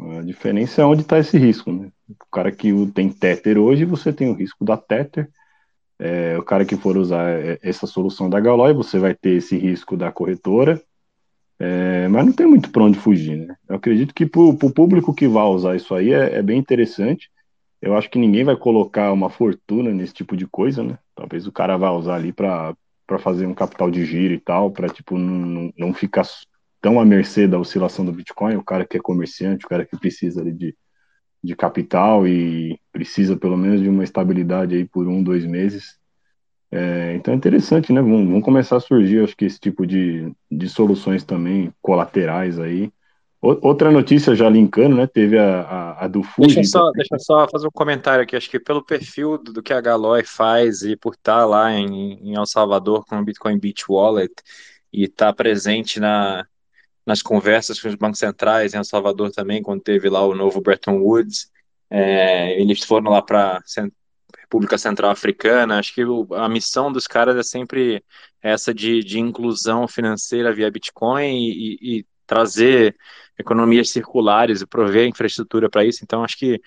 A diferença é onde está esse risco. Né? O cara que tem Tether hoje, você tem o risco da Tether. É, o cara que for usar é, essa solução da Galoy, você vai ter esse risco da corretora. É, mas não tem muito para onde fugir. Né? Eu acredito que para o público que vai usar isso aí é, é, bem interessante. Eu acho que ninguém vai colocar uma fortuna nesse tipo de coisa. Né? Talvez o cara vá usar ali para fazer um capital de giro e tal, para tipo, não, não ficar tão à mercê da oscilação do Bitcoin, o cara que é comerciante, o cara que precisa ali de, de capital e precisa pelo menos de uma estabilidade aí por um, dois meses. É, então é interessante, né? Vão, vão, começar a surgir, acho que esse tipo de, de soluções também colaterais aí. Outra notícia já linkando, né? Teve a, a, a do Fuji. Deixa eu, só, deixa eu só fazer um comentário aqui. Acho que pelo perfil do, do que a Galoy faz e por estar lá em, em El Salvador com o Bitcoin Beach Wallet e estar presente na, nas conversas com os bancos centrais em El Salvador também, quando teve lá o novo Bretton Woods. É, eles foram lá para República Central Africana. Acho que a missão dos caras é sempre essa de, de inclusão financeira via Bitcoin e, e, e trazer economias circulares e prover infraestrutura para isso. Então, acho que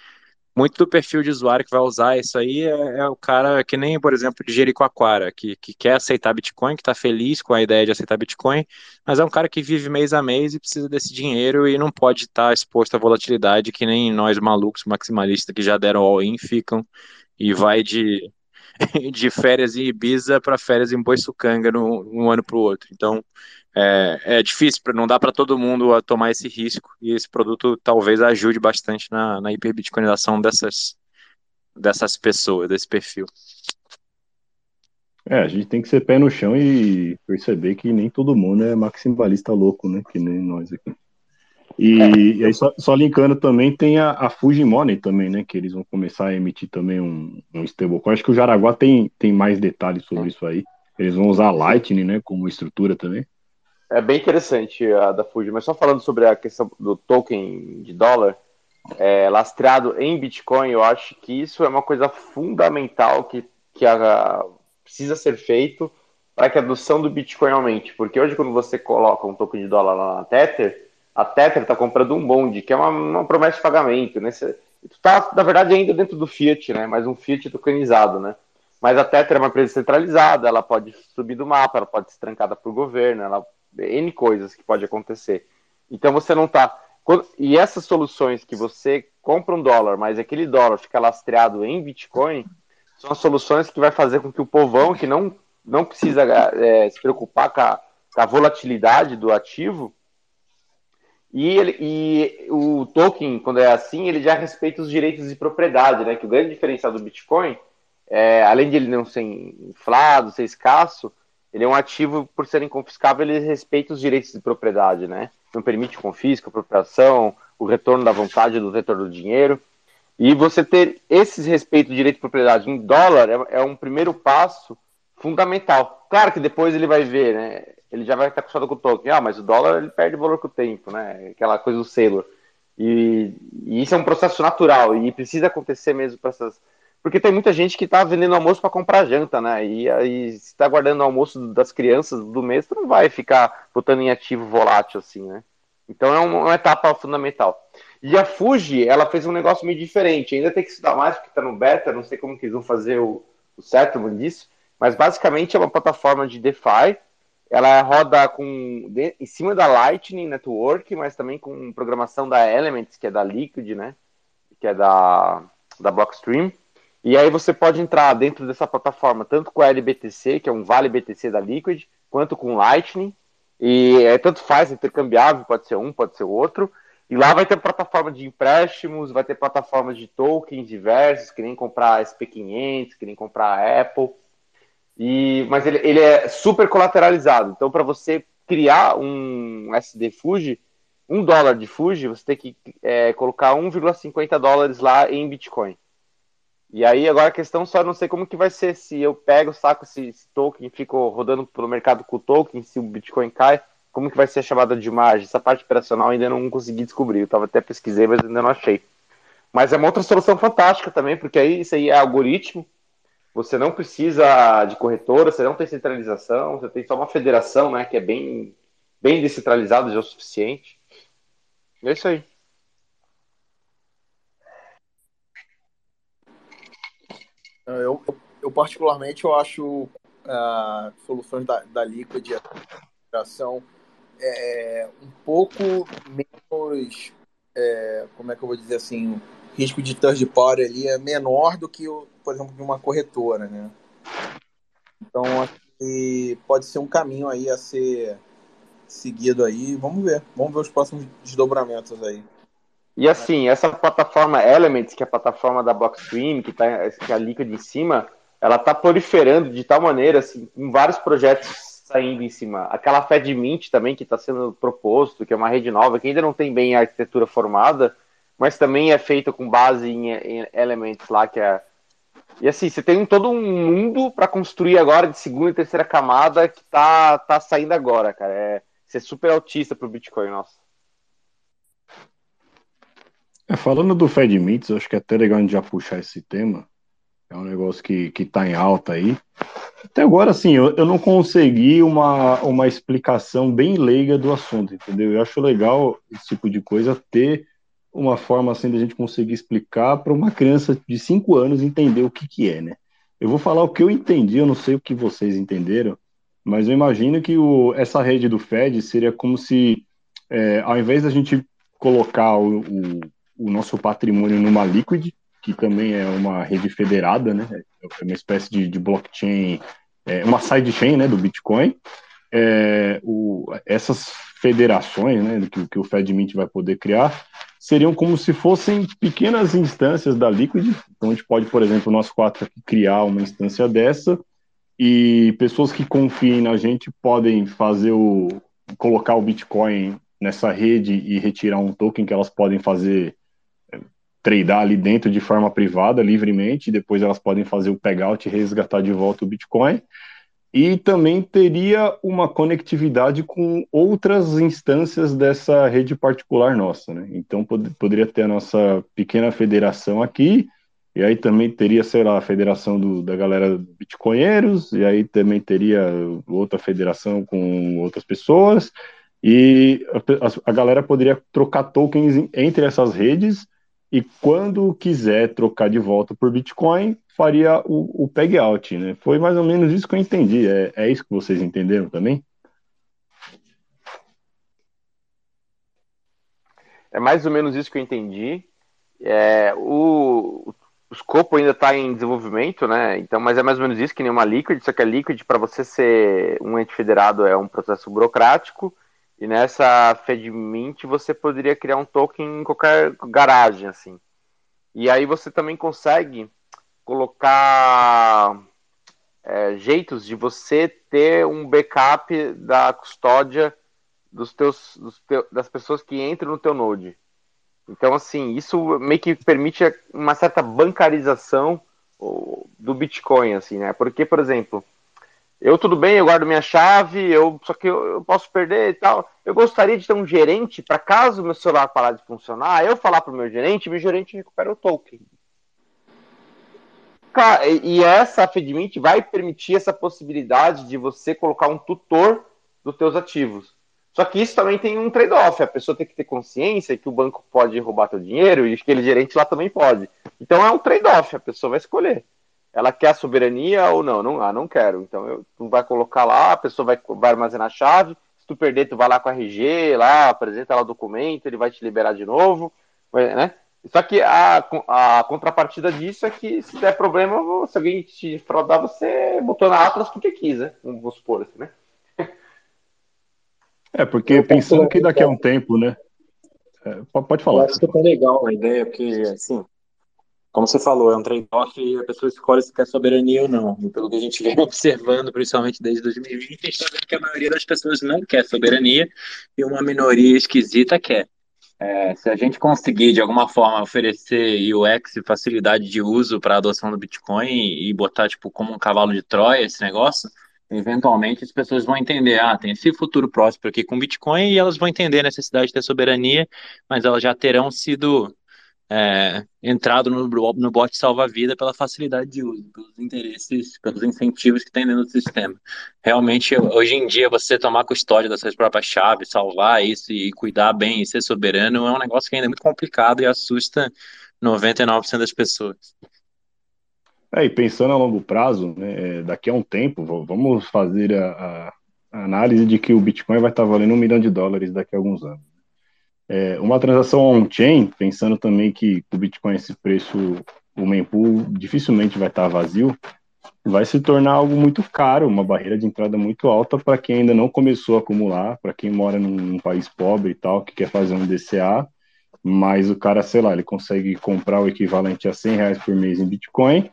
muito do perfil de usuário que vai usar isso aí é, é o cara que nem, por exemplo, de Jericoacoara, que, que quer aceitar Bitcoin, que está feliz com a ideia de aceitar Bitcoin, mas é um cara que vive mês a mês e precisa desse dinheiro e não pode estar tá exposto à volatilidade que nem nós malucos maximalistas que já deram all-in ficam e vai de, de férias em Ibiza para férias em Boiçucanga no, um ano para o outro. Então, é, é difícil, não dá para todo mundo tomar esse risco e esse produto talvez ajude bastante na, na hiperbitcoinização dessas, dessas pessoas, desse perfil. É, a gente tem que ser pé no chão e perceber que nem todo mundo é maximalista louco, né? Que nem nós aqui. E, é. e aí, só, só, linkando também, tem a, a Fujimori também, né? Que eles vão começar a emitir também um, um stablecoin. Acho que o Jaraguá tem, tem mais detalhes sobre isso aí. Eles vão usar Lightning, né? Como estrutura também. É bem interessante a da Fuji, mas só falando sobre a questão do token de dólar, é, lastreado em Bitcoin, eu acho que isso é uma coisa fundamental que, que a, precisa ser feito para que a adoção do Bitcoin aumente. Porque hoje, quando você coloca um token de dólar lá na Tether, a Tether está comprando um bonde, que é uma, uma promessa de pagamento. Né? está, na verdade, ainda dentro do Fiat, né? Mas um Fiat tokenizado, né? Mas a Tether é uma empresa centralizada, ela pode subir do mapa, ela pode ser trancada por governo, ela N coisas que pode acontecer. Então você não está. E essas soluções que você compra um dólar, mas aquele dólar fica lastreado em Bitcoin, são as soluções que vai fazer com que o povão que não, não precisa é, se preocupar com a, com a, volatilidade do ativo, e, ele, e o token, quando é assim, ele já respeita os direitos de propriedade, né? Que o grande diferencial do Bitcoin, é, além de ele não ser inflado, ser escasso, ele é um ativo, por ser inconfiscável, ele respeita os direitos de propriedade, né? Não permite confisco, apropriação, o retorno da vontade do retorno do dinheiro. E você ter esse respeito do direito de propriedade em dólar é, é, um primeiro passo fundamental. Claro que depois ele vai ver, né? Ele já vai estar acostumado com o token. Ah, mas o dólar ele perde valor com o tempo, né? Aquela coisa do Sailor. E, e isso é um processo natural e precisa acontecer mesmo para essas porque tem muita gente que está vendendo almoço para comprar janta, né? E aí, se está guardando o almoço das crianças do mês, tu não vai ficar botando em ativo volátil assim, né? Então é uma, etapa fundamental. E a Fuji, ela fez um negócio meio diferente. Ainda tem que estudar mais, porque está no beta, não sei como que eles vão fazer o, o settlement disso. Mas basicamente é uma plataforma de DeFi. Ela roda com de, em cima da Lightning Network, mas também com programação da Elements, que é da Liquid, né? Que é da, da Blockstream. E aí você pode entrar dentro dessa plataforma tanto com a LBTC, que é um vale BTC da Liquid, quanto com Lightning. E é, tanto faz, intercambiável, pode ser um, pode ser outro. E lá vai ter plataforma de empréstimos, vai ter plataforma de tokens diversos, que nem comprar SP500, que nem comprar Apple. E, mas ele, ele é super colateralizado. Então, para você criar um SD Fuji, um dólar de Fuji, você tem que é, colocar 1,50 dólares lá em Bitcoin. E aí agora a questão só não sei como que vai ser se eu pego, saco esse, esse token, fico rodando pelo mercado com o token, se o Bitcoin cai, como que vai ser a chamada de margem? Essa parte operacional ainda não consegui descobrir. Eu tava até pesquisei, mas ainda não achei. Mas é uma outra solução fantástica também, porque aí isso aí é algoritmo. Você não precisa de corretora, você não tem centralização, você tem só uma federação, né, que é bem bem descentralizada já é o suficiente. É isso aí. Eu, eu, particularmente, eu acho uh, soluções da, da Liquid e a é, um pouco menos, é, como é que eu vou dizer assim, o risco de third party ali é menor do que, por exemplo, de uma corretora, né? Então, acho que pode ser um caminho aí a ser seguido aí. Vamos ver. Vamos ver os próximos desdobramentos aí. E assim, essa plataforma Elements, que é a plataforma da Blockstream, que, tá, que é a Liquid em cima, ela está proliferando de tal maneira, assim, com vários projetos saindo em cima. Aquela FedMint também, que está sendo proposto, que é uma rede nova, que ainda não tem bem a arquitetura formada, mas também é feita com base em, em Elements lá, que é... E assim, você tem todo um mundo para construir agora de segunda e terceira camada que tá, tá saindo agora, cara. É ser super autista pro Bitcoin, nossa. É, falando do Fed Meets, acho que é até legal a gente já puxar esse tema. É um negócio que, que tá em alta aí. Até agora, assim, eu, eu não consegui uma, uma explicação bem leiga do assunto, entendeu? Eu acho legal esse tipo de coisa ter uma forma assim de a gente conseguir explicar para uma criança de 5 anos entender o que, que é, né? Eu vou falar o que eu entendi, eu não sei o que vocês entenderam, mas eu imagino que o, essa rede do Fed seria como se, é, ao invés da gente colocar o, o o nosso patrimônio numa Liquid, que também é uma rede federada, né? É uma espécie de, de blockchain, é uma sidechain né, do Bitcoin. É, o, essas federações né, que, que o FedMint vai poder criar seriam como se fossem pequenas instâncias da Liquid. Então a gente pode, por exemplo, nós quatro criar uma instância dessa e pessoas que confiem na gente podem fazer o colocar o Bitcoin nessa rede e retirar um token que elas podem fazer tradear ali dentro de forma privada, livremente, e depois elas podem fazer o payout e resgatar de volta o Bitcoin. E também teria uma conectividade com outras instâncias dessa rede particular nossa, né? Então pod poderia ter a nossa pequena federação aqui, e aí também teria, sei lá, a federação do, da galera bitcoinheiros, e aí também teria outra federação com outras pessoas, e a, a galera poderia trocar tokens entre essas redes e quando quiser trocar de volta por Bitcoin, faria o, o peg out, né? Foi mais ou menos isso que eu entendi. É, é isso que vocês entenderam também? É mais ou menos isso que eu entendi. É, o, o escopo ainda está em desenvolvimento, né? Então, mas é mais ou menos isso que nem uma Liquid, só que a Liquid, para você ser um ente federado, é um processo burocrático. E nessa FedMint você poderia criar um token em qualquer garagem, assim. E aí você também consegue colocar é, jeitos de você ter um backup da custódia dos teus, dos teu, das pessoas que entram no teu node. Então, assim, isso meio que permite uma certa bancarização do Bitcoin, assim, né? Porque, por exemplo, eu tudo bem, eu guardo minha chave, eu só que eu, eu posso perder e tal. Eu gostaria de ter um gerente para caso meu celular parar de funcionar, eu falar para o meu gerente, meu gerente recupera o token. E essa FedMint vai permitir essa possibilidade de você colocar um tutor dos teus ativos. Só que isso também tem um trade-off. A pessoa tem que ter consciência que o banco pode roubar teu dinheiro e aquele gerente lá também pode. Então é um trade-off. A pessoa vai escolher. Ela quer a soberania ou não? Não, ah, não quero. Então eu, tu vai colocar lá, a pessoa vai, vai armazenar a chave. Se tu perder, tu vai lá com a RG, lá, apresenta lá o documento, ele vai te liberar de novo. Né? Só que a, a contrapartida disso é que se der problema, se alguém te fraudar, você botou na Atlas porque quis, né? Vamos supor assim, né? É, porque pensando que daqui a um tempo, né? É, pode falar. Eu acho que é legal a ideia, porque, assim, como você falou, é um trade-off e a pessoa escolhe se quer soberania ou não. E pelo que a gente vem observando, principalmente desde 2020, a gente está vendo que a maioria das pessoas não quer soberania e uma minoria esquisita quer. É, se a gente conseguir, de alguma forma, oferecer UX e facilidade de uso para a adoção do Bitcoin e botar, tipo, como um cavalo de Troia esse negócio, eventualmente as pessoas vão entender, ah, tem esse futuro próspero aqui com Bitcoin e elas vão entender a necessidade de ter soberania, mas elas já terão sido é, entrado no, no salva-vida pela facilidade de uso, pelos interesses, pelos incentivos que tem dentro do sistema. Realmente, hoje em dia, você tomar custódia das suas próprias chaves, salvar isso e cuidar bem e ser soberano é um negócio que ainda é muito complicado e assusta 99% das pessoas. É, e pensando a longo prazo, né, é, daqui a um tempo, vamos fazer a, a análise de que o Bitcoin vai estar valendo um milhão de dólares daqui a alguns anos. É, uma transação on-chain, pensando também que o Bitcoin, esse preço, o mempool dificilmente vai estar vazio, vai se tornar algo muito caro, uma barreira de entrada muito alta para quem ainda não começou a acumular, para quem mora num, num, país pobre e tal, que quer fazer um DCA, mas o cara, sei lá, ele consegue comprar o equivalente a 100 reais por mês em Bitcoin,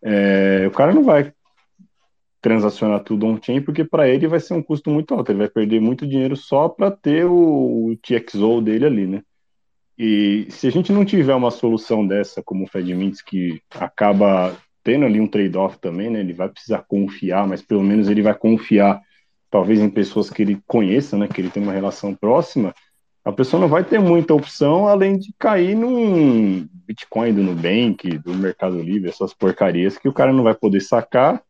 é, o cara não vai transacionar tudo on-chain, porque para ele vai ser um custo muito alto, ele vai perder muito dinheiro só para ter o, o TXO dele ali, né? E se a gente não tiver uma solução dessa, como o FedMints, que acaba tendo ali um trade-off também, né? Ele vai precisar confiar, mas pelo menos ele vai confiar, talvez, em pessoas que ele conheça, né? Que ele tem uma relação próxima a pessoa não vai ter muita opção além de cair num Bitcoin do Nubank, do Mercado Livre, essas porcarias que o cara não vai poder sacar,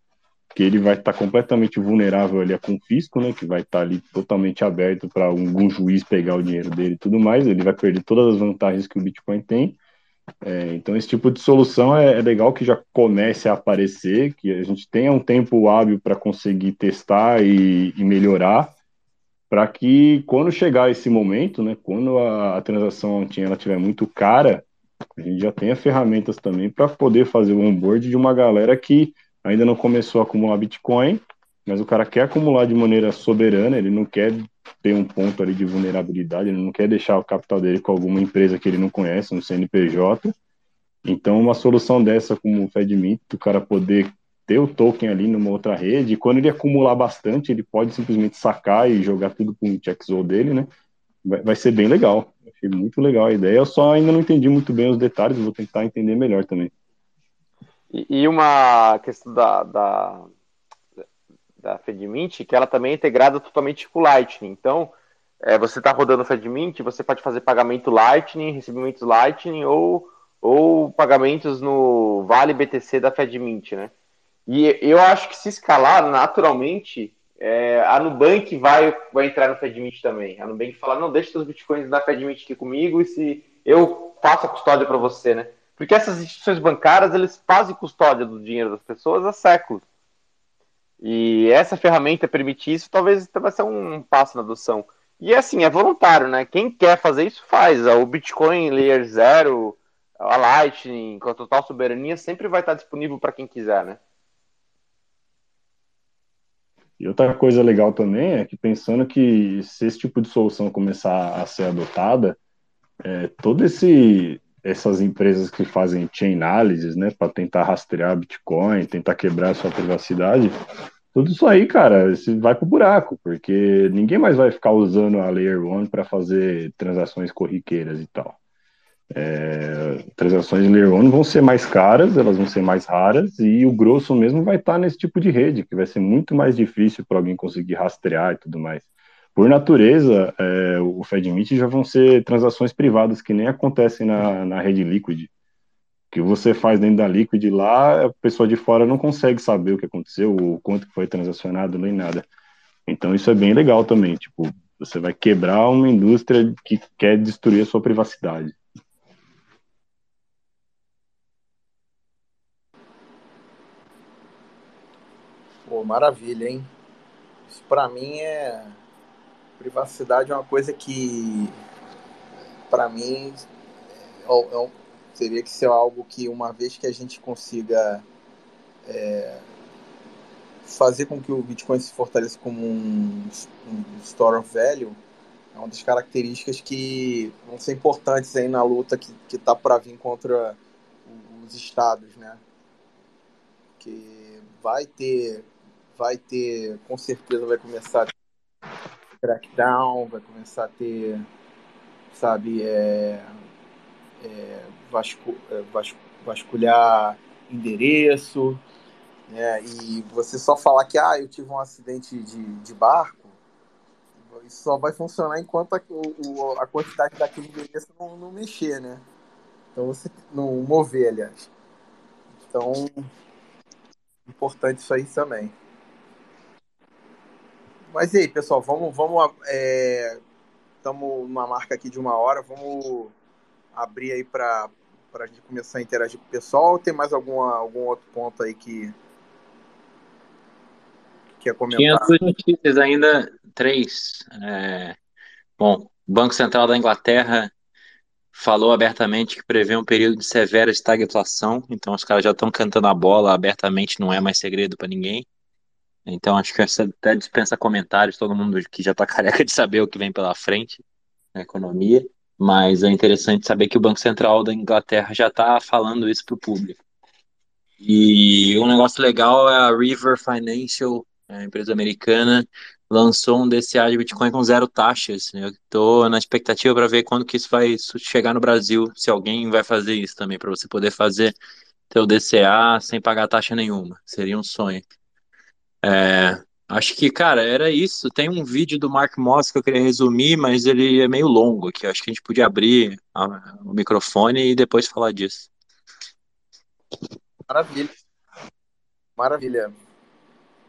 que ele vai estar tá completamente vulnerável ali a confisco, né, que vai estar tá ali totalmente aberto para algum juiz pegar o dinheiro dele e tudo mais, ele vai perder todas as vantagens que o Bitcoin tem. É, então, esse tipo de solução é, é, legal que já comece a aparecer, que a gente tenha um tempo hábil para conseguir testar e, e melhorar, para que quando chegar esse momento, né, quando a, a transação on ela tiver muito cara, a gente já tenha ferramentas também para poder fazer o onboard de uma galera que ainda não começou a acumular Bitcoin, mas o cara quer acumular de maneira soberana, ele não quer ter um ponto ali de vulnerabilidade, ele não quer deixar o capital dele com alguma empresa que ele não conhece, um CNPJ. Então, uma solução dessa, como o FedMint, o cara poder ter o token ali numa outra rede, e quando ele acumular bastante, ele pode simplesmente sacar e jogar tudo com o checkzone dele, né? Vai, vai, ser bem legal. Achei muito legal a ideia. Eu só ainda não entendi muito bem os detalhes, vou tentar entender melhor também. E, e uma questão da, da, da FedMint, que ela também é integrada totalmente com o Lightning. Então, é, você está rodando o FedMint, você pode fazer pagamento Lightning, recebimentos Lightning ou, ou pagamentos no Vale BTC da FedMint, né? E eu acho que se escalar naturalmente, é, a Nubank vai, vai entrar no FedMint também. A Nubank fala, não, deixa seus bitcoins na FedMint aqui comigo e se eu faça custódia para você, né? Porque essas instituições bancárias, eles fazem custódia do dinheiro das pessoas há séculos. E essa ferramenta permitir isso, talvez vai ser um passo na adoção. E assim, é voluntário, né? Quem quer fazer isso faz. O Bitcoin Layer Zero, a Lightning, com a total soberania, sempre vai estar disponível para quem quiser, né? E outra coisa legal também é que pensando que se esse tipo de solução começar a ser adotada, é, todo esse essas empresas que fazem chain analysis, né, para tentar rastrear Bitcoin, tentar quebrar sua privacidade, tudo isso aí, cara, vai pro buraco, porque ninguém mais vai ficar usando a Layer 1 para fazer transações corriqueiras e tal. É, transações em Layer 1 vão ser mais caras, elas vão ser mais raras, e o grosso mesmo vai estar nesse tipo de rede, que vai ser muito mais difícil para alguém conseguir rastrear e tudo mais por natureza, é, o FedMint já vão ser transações privadas que nem acontecem na, na rede Liquid. Que você faz dentro da Liquid lá, a pessoa de fora não consegue saber o que aconteceu, o quanto foi transacionado, nem nada. Então isso é bem legal também. Tipo, você vai quebrar uma indústria que quer destruir a sua privacidade. Pô, maravilha, hein? Isso para mim é Privacidade é uma coisa que, para mim, é, é, teria que ser algo que, uma vez que a gente consiga é, fazer com que o Bitcoin se fortaleça como um, um, store of value, é uma das características que vão ser importantes aí na luta que está para vir contra os estados, né? Que vai ter, vai ter, com certeza vai começar crackdown, vai começar a ter, sabe, é, é, vascu, é, vas, vasculhar endereço, né? E você só falar que ah, eu tive um acidente de, de barco, isso só vai funcionar enquanto a, o, a quantidade daquele endereço não, não mexer, né? Então você não mover, aliás. Então, importante isso aí também. Mas e aí, pessoal, vamos, vamos estamos é, numa marca aqui de uma hora, vamos abrir aí para a gente começar a interagir com o pessoal. Ou tem mais alguma, algum outro ponto aí que quer comentar? Tinha duas notícias ainda, três. É... Bom, o Banco Central da Inglaterra falou abertamente que prevê um período de severa estagflação, então os caras já estão cantando a bola abertamente, não é mais segredo para ninguém. Então acho que essa até dispensa comentários, todo mundo que já está careca de saber o que vem pela frente na economia, mas é interessante saber que o Banco Central da Inglaterra já está falando isso para o público. E um negócio legal é a River Financial, a empresa americana, lançou um DCA de Bitcoin com zero taxas. Eu estou na expectativa para ver quando que isso vai chegar no Brasil, se alguém vai fazer isso também, para você poder fazer teu DCA sem pagar taxa nenhuma. Seria um sonho. É, acho que, cara, era isso. Tem um vídeo do Mark Moss que eu queria resumir, mas ele é meio longo aqui. Acho que a gente podia abrir a, o microfone e depois falar disso. Maravilha. Maravilha.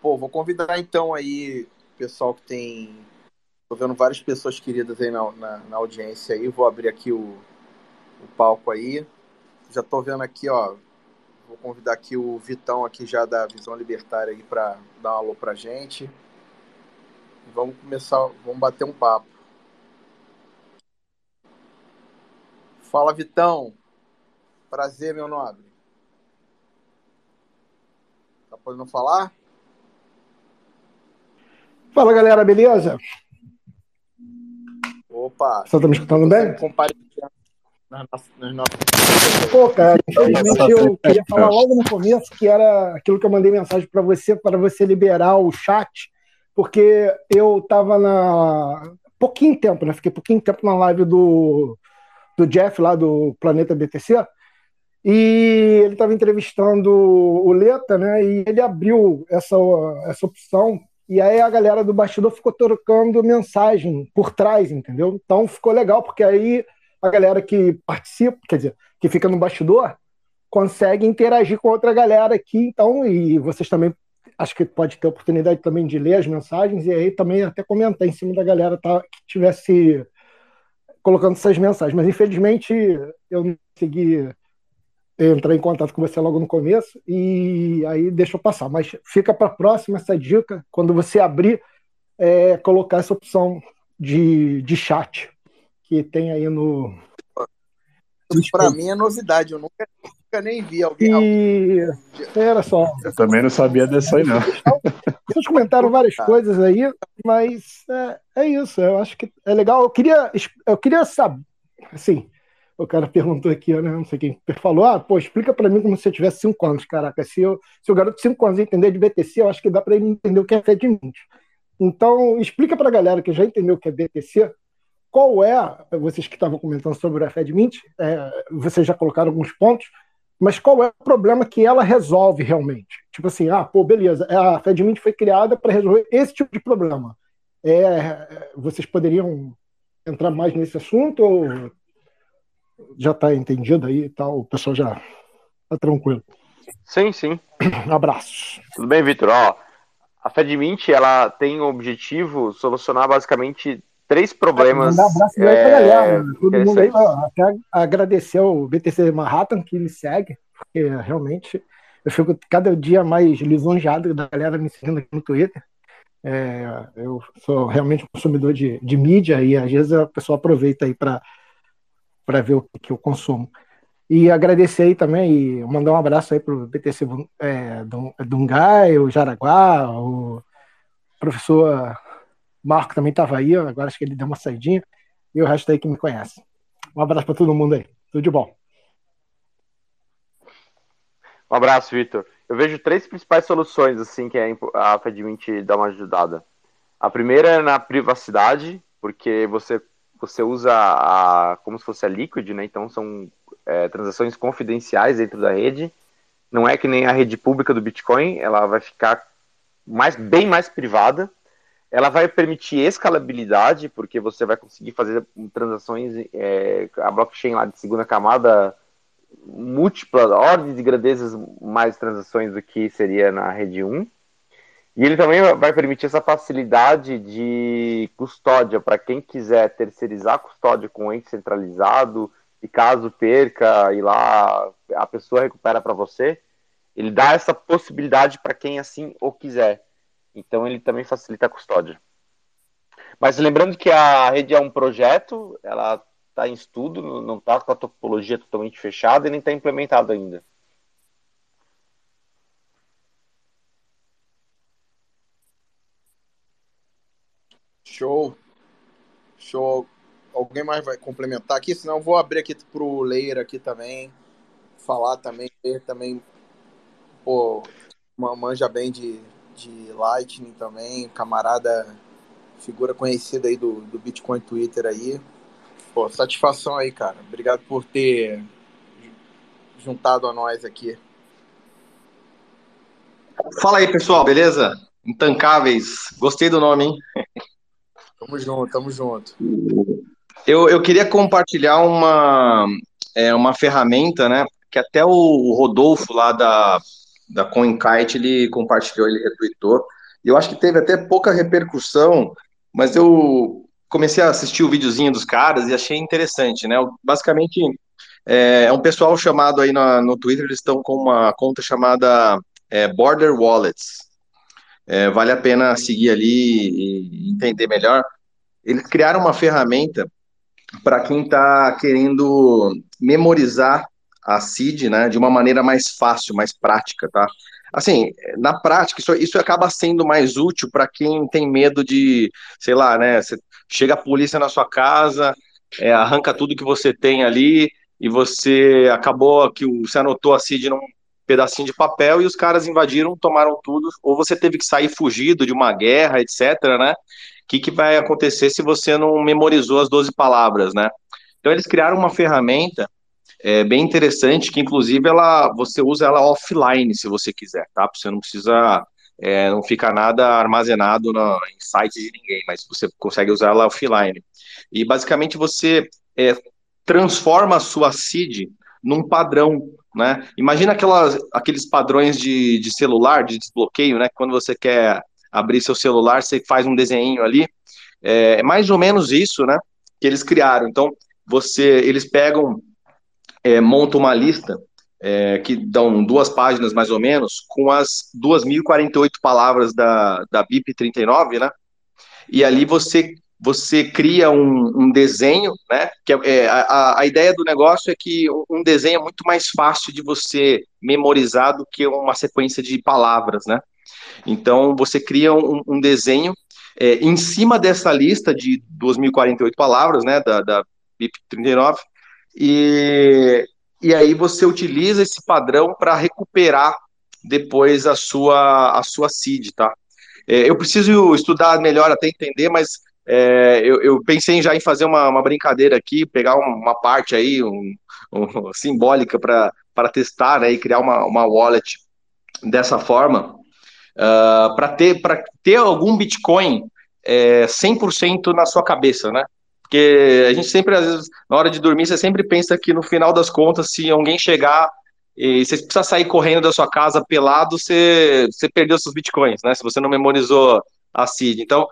Pô, vou convidar então aí o pessoal que tem. Tô vendo várias pessoas queridas aí na, na, na audiência aí. Vou abrir aqui o, o palco aí. Já tô vendo aqui, ó, Vou convidar aqui o Vitão aqui já da Visão Libertária aí para dar um alô pra gente. Vamos começar, vamos bater um papo. Fala, Vitão. Prazer, meu nobre. Tá podendo falar? Fala, galera, beleza? Opa. Você tá me escutando bem? Compartilhando nas, nas nossas. Pô, cara, infelizmente eu queria falar logo no começo que era aquilo que eu mandei mensagem para você, para você liberar o chat, porque eu tava na. pouquinho tempo, né? Fiquei pouquinho tempo na live do, do Jeff lá do Planeta BTC. E ele estava entrevistando o Leta, né? E ele abriu essa, essa opção. E aí a galera do bastidor ficou trocando mensagem por trás, entendeu? Então ficou legal, porque aí a galera que participa, quer dizer, que fica no bastidor, consegue interagir com outra galera aqui, então, e vocês também acho que pode ter oportunidade também de ler as mensagens e aí também até comentar em cima da galera tá, que tivesse colocando essas mensagens. Mas infelizmente eu não consegui entrar em contato com você logo no começo e aí deixa eu passar. Mas fica para a próxima essa dica, quando você abrir, é, colocar essa opção de, de chat que tem aí no. Para mim é novidade, eu nunca, nunca nem vi alguém. E... Era só. Eu também não sabia dessa aí, não. Vocês comentaram várias coisas aí, mas é, é isso. Eu acho que é legal. Eu queria, eu queria saber, assim, o cara perguntou aqui, né? Não sei quem falou, ah, pô, explica para mim como se eu tivesse 5 anos, caraca. Se, eu, se o garoto de 5 anos entender de BTC, eu acho que dá para ele entender o que é FedMint. Então, explica para a galera que já entendeu o que é BTC, qual é, vocês que estavam comentando sobre a FedMint, é, vocês já colocaram alguns pontos, mas qual é o problema que ela resolve realmente? Tipo assim, ah, pô, beleza, a FedMint foi criada para resolver esse tipo de problema. É, vocês poderiam entrar mais nesse assunto ou já está entendido aí e tal, o pessoal já está tranquilo. Sim, sim. Abraços. Tudo bem, Vitor? A FedMint ela tem o objetivo solucionar basicamente três problemas. Mandar abraço é, pra galera, né? todo mundo aí, até agradecer ao BTC Manhattan que me segue, porque realmente eu fico cada dia mais lisonjeado da galera me seguindo aqui no Twitter. É, eu sou realmente um consumidor de, de mídia e às vezes a pessoa aproveita aí para para ver o que eu consumo. E agradecer aí também e mandar um abraço aí para o BTC é, Dungai, o Jaraguá, o professor Marco também estava aí, agora acho que ele deu uma saidinha, e o resto aí que me conhece. Um abraço para todo mundo aí. Tudo de bom. Um abraço, Vitor. Eu vejo três principais soluções assim que a FedMint dá uma ajudada. A primeira é na privacidade, porque você você usa a, como se fosse a Liquid, né? Então são é, transações confidenciais dentro da rede. Não é que nem a rede pública do Bitcoin, ela vai ficar mais, bem mais privada. Ela vai permitir escalabilidade, porque você vai conseguir fazer transações, é, a blockchain lá de segunda camada, múltipla, ordens de grandezas mais transações do que seria na rede 1. E ele também vai permitir essa facilidade de custódia para quem quiser terceirizar a custódia com ente centralizado e caso perca e lá a pessoa recupera para você. Ele dá essa possibilidade para quem assim o quiser. Então ele também facilita a custódia. Mas lembrando que a rede é um projeto, ela está em estudo, não está com a topologia totalmente fechada e nem está implementado ainda. Show. Show. Alguém mais vai complementar aqui? Senão eu vou abrir aqui pro Leir aqui também. Falar também. Leir também. Pô, manja bem de, de Lightning também. Camarada, figura conhecida aí do, do Bitcoin Twitter aí. Pô, satisfação aí, cara. Obrigado por ter juntado a nós aqui. Fala aí, pessoal, beleza? Intancáveis. Gostei do nome, hein? Tamo junto, tamo junto. Eu, eu queria compartilhar uma, é, uma ferramenta, né? Que até o Rodolfo lá da, da CoinKite, ele compartilhou, ele retweetou. Eu acho que teve até pouca repercussão, mas eu comecei a assistir o videozinho dos caras e achei interessante, né? Basicamente, é, é um pessoal chamado aí no, no Twitter, eles estão com uma conta chamada é, Border Wallets é, vale a pena seguir ali e entender melhor. Eles criaram uma ferramenta para quem está querendo memorizar a CID né, de uma maneira mais fácil, mais prática, tá? Assim, na prática, isso, isso acaba sendo mais útil para quem tem medo de, sei lá, né? Chega a polícia na sua casa, é, arranca tudo que você tem ali e você acabou que você anotou a CID num pedacinho de papel e os caras invadiram, tomaram tudo, ou você teve que sair fugido de uma guerra, etc, né? O que, que vai acontecer se você não memorizou as 12 palavras, né? Então eles criaram uma ferramenta é, bem interessante, que inclusive ela, você usa ela offline, se você quiser, tá? Você não precisa, é, não fica nada armazenado no, em site de ninguém, mas você consegue usar ela offline. E basicamente você é, transforma a sua seed num padrão, né? Imagina aquelas, aqueles padrões de, de celular, de desbloqueio, né? Quando você quer abrir seu celular, você faz um desenho ali. É, é mais ou menos isso, né? que eles criaram. Então, você, eles pegam, é, montam uma lista é, que dão duas páginas mais ou menos, com as 2.048 palavras da, da BIP 39, né? E ali você você cria um, um desenho, né? Que é, é, a, a ideia do negócio é que um desenho é muito mais fácil de você memorizar do que uma sequência de palavras, né? Então você cria um, um desenho é, em cima dessa lista de 2.048 palavras, né? Da, da BIP 39, e, e aí você utiliza esse padrão para recuperar depois a sua, a sua seed, tá? É, eu preciso estudar melhor até entender, mas é, eu, eu, pensei já em fazer uma, uma brincadeira aqui, pegar uma parte aí, um, um, simbólica para testar, né, e criar uma, uma wallet dessa forma, uh, ah, para ter, ter algum Bitcoin é, 100% na sua cabeça, né? Porque a gente sempre, às vezes, na hora de dormir, você sempre pensa que no final das contas, se alguém chegar e você precisa sair correndo da sua casa pelado, você, você perdeu seus bitcoins, né? Se você não memorizou a seed. Então,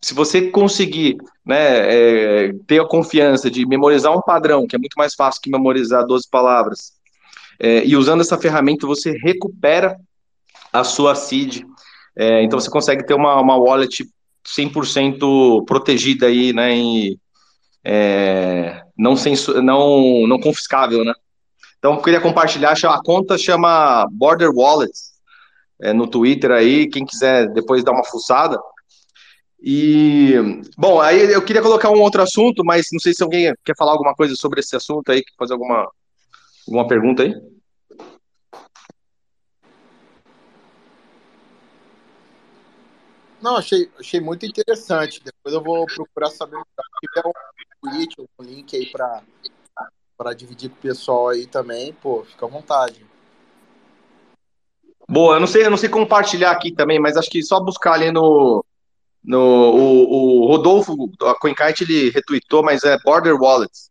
se você conseguir né, é, ter a confiança de memorizar um padrão, que é muito mais fácil que memorizar 12 palavras, é, e usando essa ferramenta você recupera a sua seed. É, então você consegue ter uma, uma wallet 100% protegida aí, né, é, não, sensu, não, não confiscável, né? Então, eu queria compartilhar, a conta chama Border Wallets, é, no Twitter aí, quem quiser depois dar uma fuçada. E, bom, aí eu queria colocar um outro assunto, mas não sei se alguém quer falar alguma coisa sobre esse assunto aí, fazer alguma, alguma pergunta aí. Não, achei, achei muito interessante. Depois eu vou procurar saber se tiver tweet, um link aí para para dividir com o pessoal aí também, pô, fica à vontade. Boa, eu não sei, eu não sei compartilhar aqui também, mas acho que só buscar ali no, no o, o Rodolfo, a CoinKite, ele retweetou, mas é Border Wallets.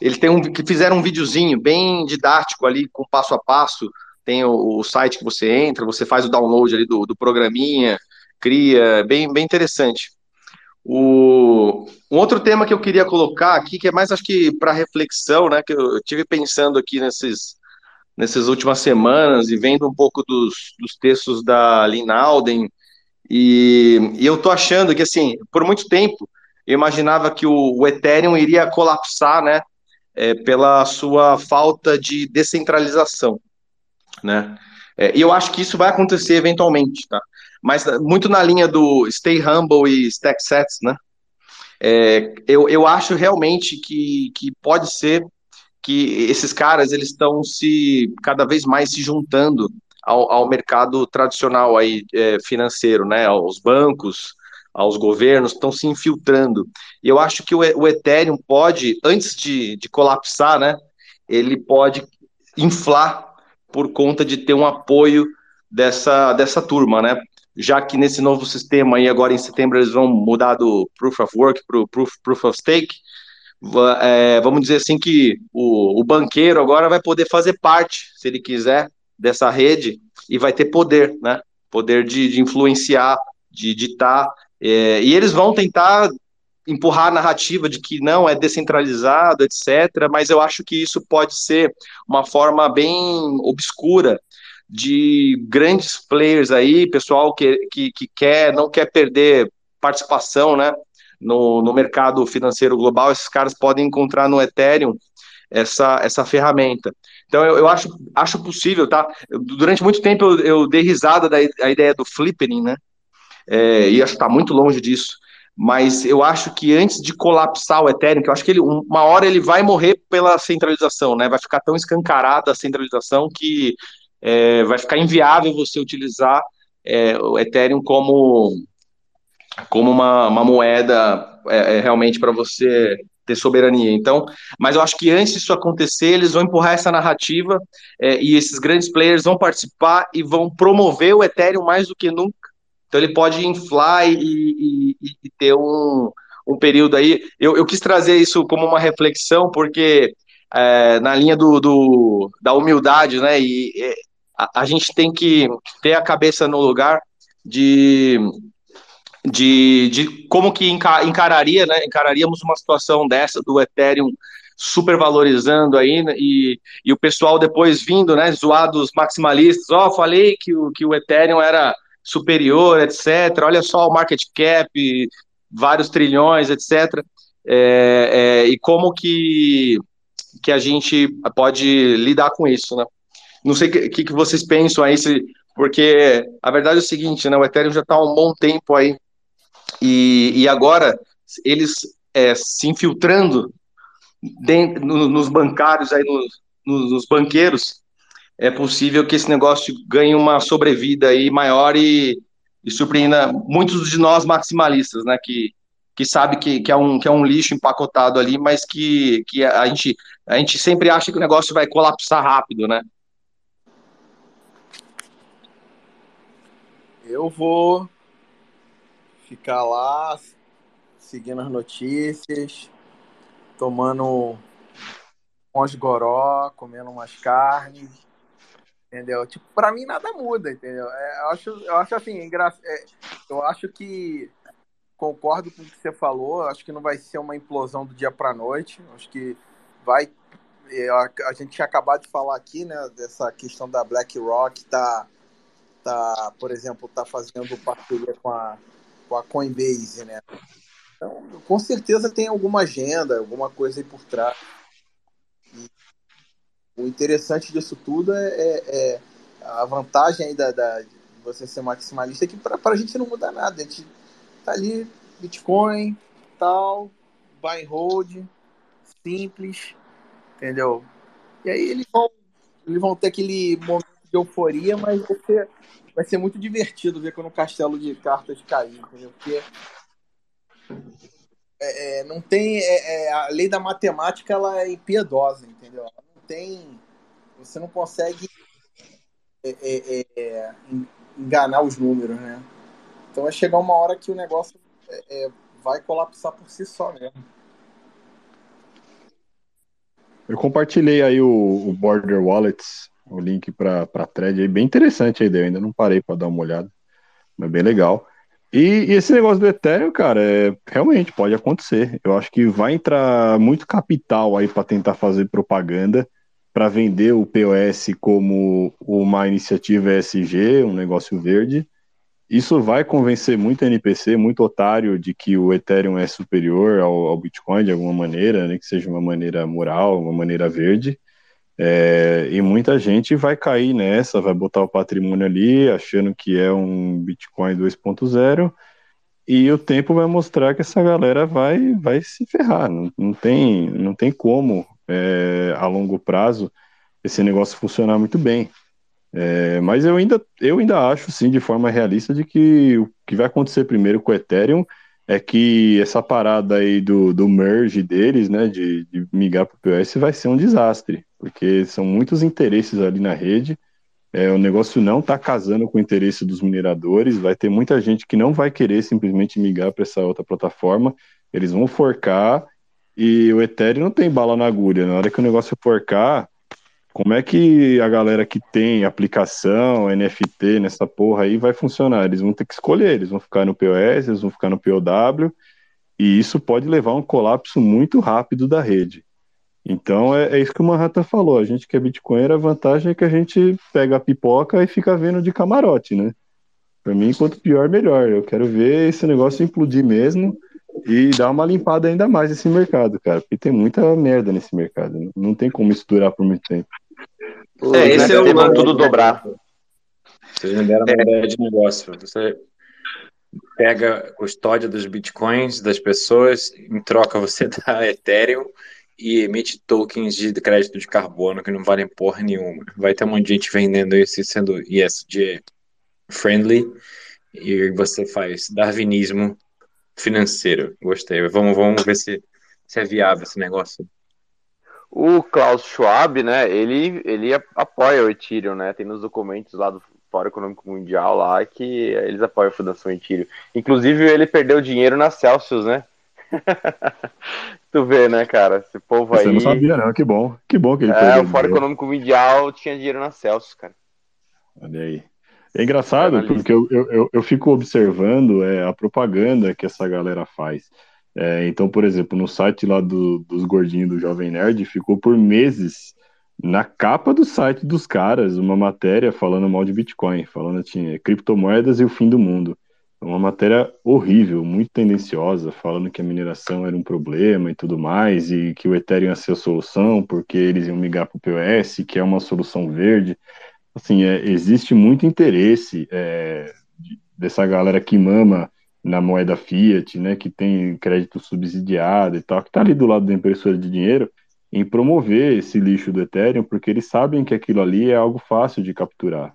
Eles tem um que fizeram um videozinho bem didático ali, com passo a passo. Tem o, o site que você entra, você faz o download ali do, do programinha, cria, bem, bem interessante. O, um outro tema que eu queria colocar aqui, que é mais acho que para reflexão, né, que eu tive pensando aqui nesses, nessas últimas semanas e vendo um pouco dos, dos textos da Lynn Alden, e, e, eu tô achando que, assim, por muito tempo, eu imaginava que o, o Ethereum iria colapsar, né, é, pela sua falta de descentralização, né, é, e eu acho que isso vai acontecer eventualmente, tá? Mas muito na linha do Stay Humble e Stack Sets, né? É, eu, eu acho realmente que, que pode ser que esses caras eles estão se cada vez mais se juntando ao, ao mercado tradicional aí é, financeiro, né? Aos bancos, aos governos estão se infiltrando. E eu acho que o, o Ethereum pode, antes de, de colapsar, né? Ele pode inflar por conta de ter um apoio dessa, dessa turma, né? Já que nesse novo sistema aí agora em setembro eles vão mudar do Proof of Work para o proof, proof of Stake, é, vamos dizer assim que o, o, banqueiro agora vai poder fazer parte, se ele quiser, dessa rede e vai ter poder, né? Poder de, de influenciar, de ditar, é, e eles vão tentar empurrar a narrativa de que não é descentralizado, etc. Mas eu acho que isso pode ser uma forma bem obscura de grandes players aí, pessoal que, que, que quer, não quer perder participação, né, no, no mercado financeiro global, esses caras podem encontrar no Ethereum essa, essa ferramenta. Então eu, eu acho, acho possível, tá? Durante muito tempo eu, eu dei risada da a ideia do flipping, né? É, e acho que está muito longe disso. Mas eu acho que antes de colapsar o Ethereum, que eu acho que ele, uma hora ele vai morrer pela centralização, né? Vai ficar tão escancarada a centralização que é, vai ficar inviável você utilizar é, o Ethereum como, como uma, uma moeda é, é realmente para você ter soberania. Então, mas eu acho que antes disso acontecer, eles vão empurrar essa narrativa é, e esses grandes players vão participar e vão promover o Ethereum mais do que nunca. Então, ele pode inflar e, e, e ter um, um período aí. Eu, eu quis trazer isso como uma reflexão, porque é, na linha do, do, da humildade, né? E a, a gente tem que ter a cabeça no lugar de de, de como que encararia, né, encararíamos uma situação dessa do Ethereum supervalorizando aí, né, e, e o pessoal depois vindo, né, zoados maximalistas, ó, oh, falei que o, que o Ethereum era superior, etc, olha só o market cap, vários trilhões, etc, é, é, e como que, que a gente pode lidar com isso, né? Não sei o que, que vocês pensam aí, se, porque a verdade é o seguinte, né, o Ethereum já está há um bom tempo aí, e, e agora eles é, se infiltrando dentro, no, nos bancários, aí nos, nos, nos, banqueiros, é possível que esse negócio ganhe uma sobrevida aí maior e, e surpreenda muitos de nós maximalistas, né, que, que sabe que, que, é um, que é um lixo empacotado ali, mas que, que a, gente, a gente sempre acha que o negócio vai colapsar rápido, né? Eu vou ficar lá seguindo as notícias, tomando uns goró, comendo umas carnes, entendeu? Tipo, para mim nada muda, entendeu? É, eu acho, eu acho assim, engra... É, eu acho que concordo com o que você falou, acho que não vai ser uma implosão do dia para noite, acho que vai é, a gente tinha acabado de falar aqui, né, dessa questão da BlackRock tá tá, por exemplo, tá fazendo parceria com a com a Coinbase, né? Então, com certeza tem alguma agenda, alguma coisa aí por trás. E o interessante disso tudo é, é, é a vantagem aí da, da, de você ser maximalista é que para a gente não muda nada. A gente tá ali, Bitcoin, tal, buy and hold, simples, entendeu? E aí eles vão, eles vão ter aquele momento euforia, mas vai ser, vai ser muito divertido ver quando o castelo de cartas cair, entendeu? Porque é, é, não tem. É, é, a lei da matemática ela é impiedosa, entendeu? Ela não tem. Você não consegue é, é, enganar os números, né? Então vai chegar uma hora que o negócio vai colapsar por si só mesmo. Eu compartilhei aí o, o Border Wallets, o link para a thread aí, bem interessante a ideia, ainda não parei para dar uma olhada, mas bem legal. E, e, esse negócio do Ethereum, cara, é, realmente pode acontecer. Eu acho que vai entrar muito capital aí para tentar fazer propaganda, para vender o POS como uma iniciativa ESG, um negócio verde. Isso vai convencer muito NPC, muito otário, de que o Ethereum é superior ao, ao Bitcoin de alguma maneira, né, que seja uma maneira moral, uma maneira verde. É, e muita gente vai cair nessa, vai botar o patrimônio ali, achando que é um Bitcoin 2.0, e o tempo vai mostrar que essa galera vai, vai se ferrar. Não, não, tem, não tem como, é, a longo prazo, esse negócio funcionar muito bem. É, mas eu ainda, eu ainda acho, sim, de forma realista, de que o que vai acontecer primeiro com o Ethereum é que essa parada aí do, do merge deles, né, de, de migrar para o POS, vai ser um desastre, porque são muitos interesses ali na rede, é, o negócio não está casando com o interesse dos mineradores, vai ter muita gente que não vai querer simplesmente migrar para essa outra plataforma, eles vão forcar, e o Ethereum não tem bala na agulha, na hora que o negócio forcar, como é que a galera que tem aplicação, NFT nessa porra aí vai funcionar? Eles vão ter que escolher, eles vão ficar no POS, eles vão ficar no POW, e isso pode levar a um colapso muito rápido da rede. Então é, é isso que o Manhattan falou. A gente que é Bitcoin, a vantagem é que a gente pega a pipoca e fica vendo de camarote, né? Para mim, quanto pior, melhor. Eu quero ver esse negócio implodir mesmo e dar uma limpada ainda mais nesse mercado, cara. Porque tem muita merda nesse mercado. Não tem como isso durar por muito tempo. É, esse é o tudo dobrar. Vocês me deram uma é. ideia de negócio. Você pega custódia dos bitcoins das pessoas, em troca você dá Ethereum e emite tokens de crédito de carbono que não valem porra nenhuma. Vai ter um monte de gente vendendo isso sendo ESG friendly e você faz darwinismo financeiro. Gostei. Vamos, vamos ver se, se é viável esse negócio. O Klaus Schwab, né, ele, ele apoia o Ethereum, né, tem nos documentos lá do Fórum Econômico Mundial lá que eles apoiam a Fundação Ethereum. Inclusive, ele perdeu dinheiro na Celsius, né? tu vê, né, cara, esse povo aí... Você não sabia, não, que bom, que bom que ele é. É, o Fórum Econômico Mundial tinha dinheiro na Celsius, cara. Olha aí. É engraçado, porque eu, eu, eu fico observando é, a propaganda que essa galera faz. É, então, por exemplo, no site lá do, dos gordinhos do Jovem Nerd, ficou por meses na capa do site dos caras uma matéria falando mal de Bitcoin, falando tinha criptomoedas e o fim do mundo. Uma matéria horrível, muito tendenciosa, falando que a mineração era um problema e tudo mais, e que o Ethereum ia ser a solução, porque eles iam migrar para o POS, que é uma solução verde. Assim, é, existe muito interesse é, dessa galera que mama na moeda fiat, né, que tem crédito subsidiado e tal, que está ali do lado da impressora de dinheiro, em promover esse lixo do Ethereum, porque eles sabem que aquilo ali é algo fácil de capturar.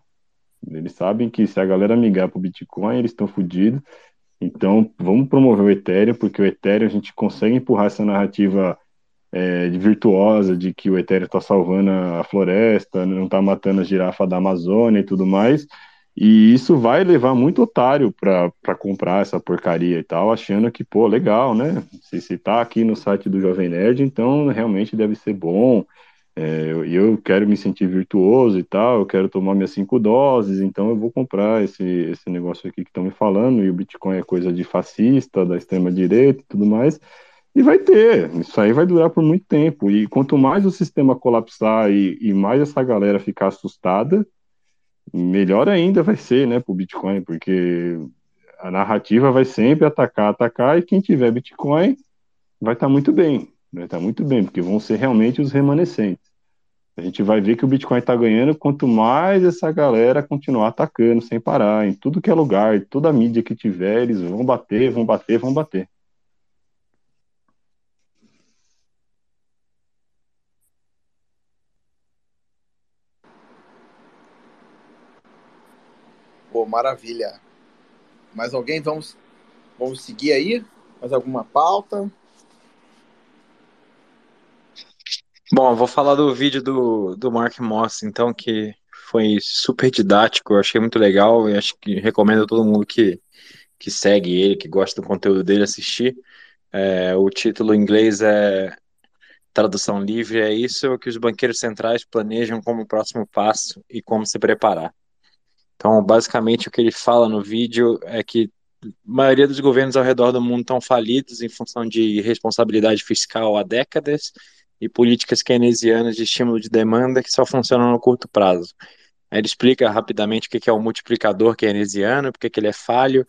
Eles sabem que se a galera migrar para o Bitcoin, eles estão fodidos. Então, vamos promover o Ethereum, porque o Ethereum a gente consegue empurrar essa narrativa é, virtuosa de que o Ethereum está salvando a floresta, não está matando a girafa da Amazônia e tudo mais. E isso vai levar muito otário para comprar essa porcaria e tal, achando que, pô, legal, né? Se, se tá aqui no site do Jovem Nerd, então realmente deve ser bom. É, eu, eu quero me sentir virtuoso e tal, eu quero tomar minhas cinco doses, então eu vou comprar esse, esse negócio aqui que estão me falando, e o Bitcoin é coisa de fascista, da extrema-direita e tudo mais. E vai ter, isso aí vai durar por muito tempo. E quanto mais o sistema colapsar e, e mais essa galera ficar assustada, melhor ainda vai ser, né, para o Bitcoin, porque a narrativa vai sempre atacar, atacar, e quem tiver Bitcoin vai estar tá muito bem, vai estar tá muito bem, porque vão ser realmente os remanescentes. A gente vai ver que o Bitcoin está ganhando quanto mais essa galera continuar atacando sem parar, em tudo que é lugar, toda a mídia que tiver, eles vão bater, vão bater, vão bater. Pô, maravilha. Mais alguém? Vamos, vamos seguir aí? Mais alguma pauta? Bom, vou falar do vídeo do, do Mark Moss, então, que foi super didático, eu achei muito legal e acho que recomendo a todo mundo que, que segue ele, que gosta do conteúdo dele, assistir. É, o título em inglês é tradução livre, é isso que os banqueiros centrais planejam como próximo passo e como se preparar. Então, basicamente, o que ele fala no vídeo é que a maioria dos governos ao redor do mundo estão falidos em função de responsabilidade fiscal há décadas e políticas keynesianas de estímulo de demanda que só funcionam no curto prazo. Ele explica rapidamente o que é o multiplicador keynesiano, porque que ele é falho,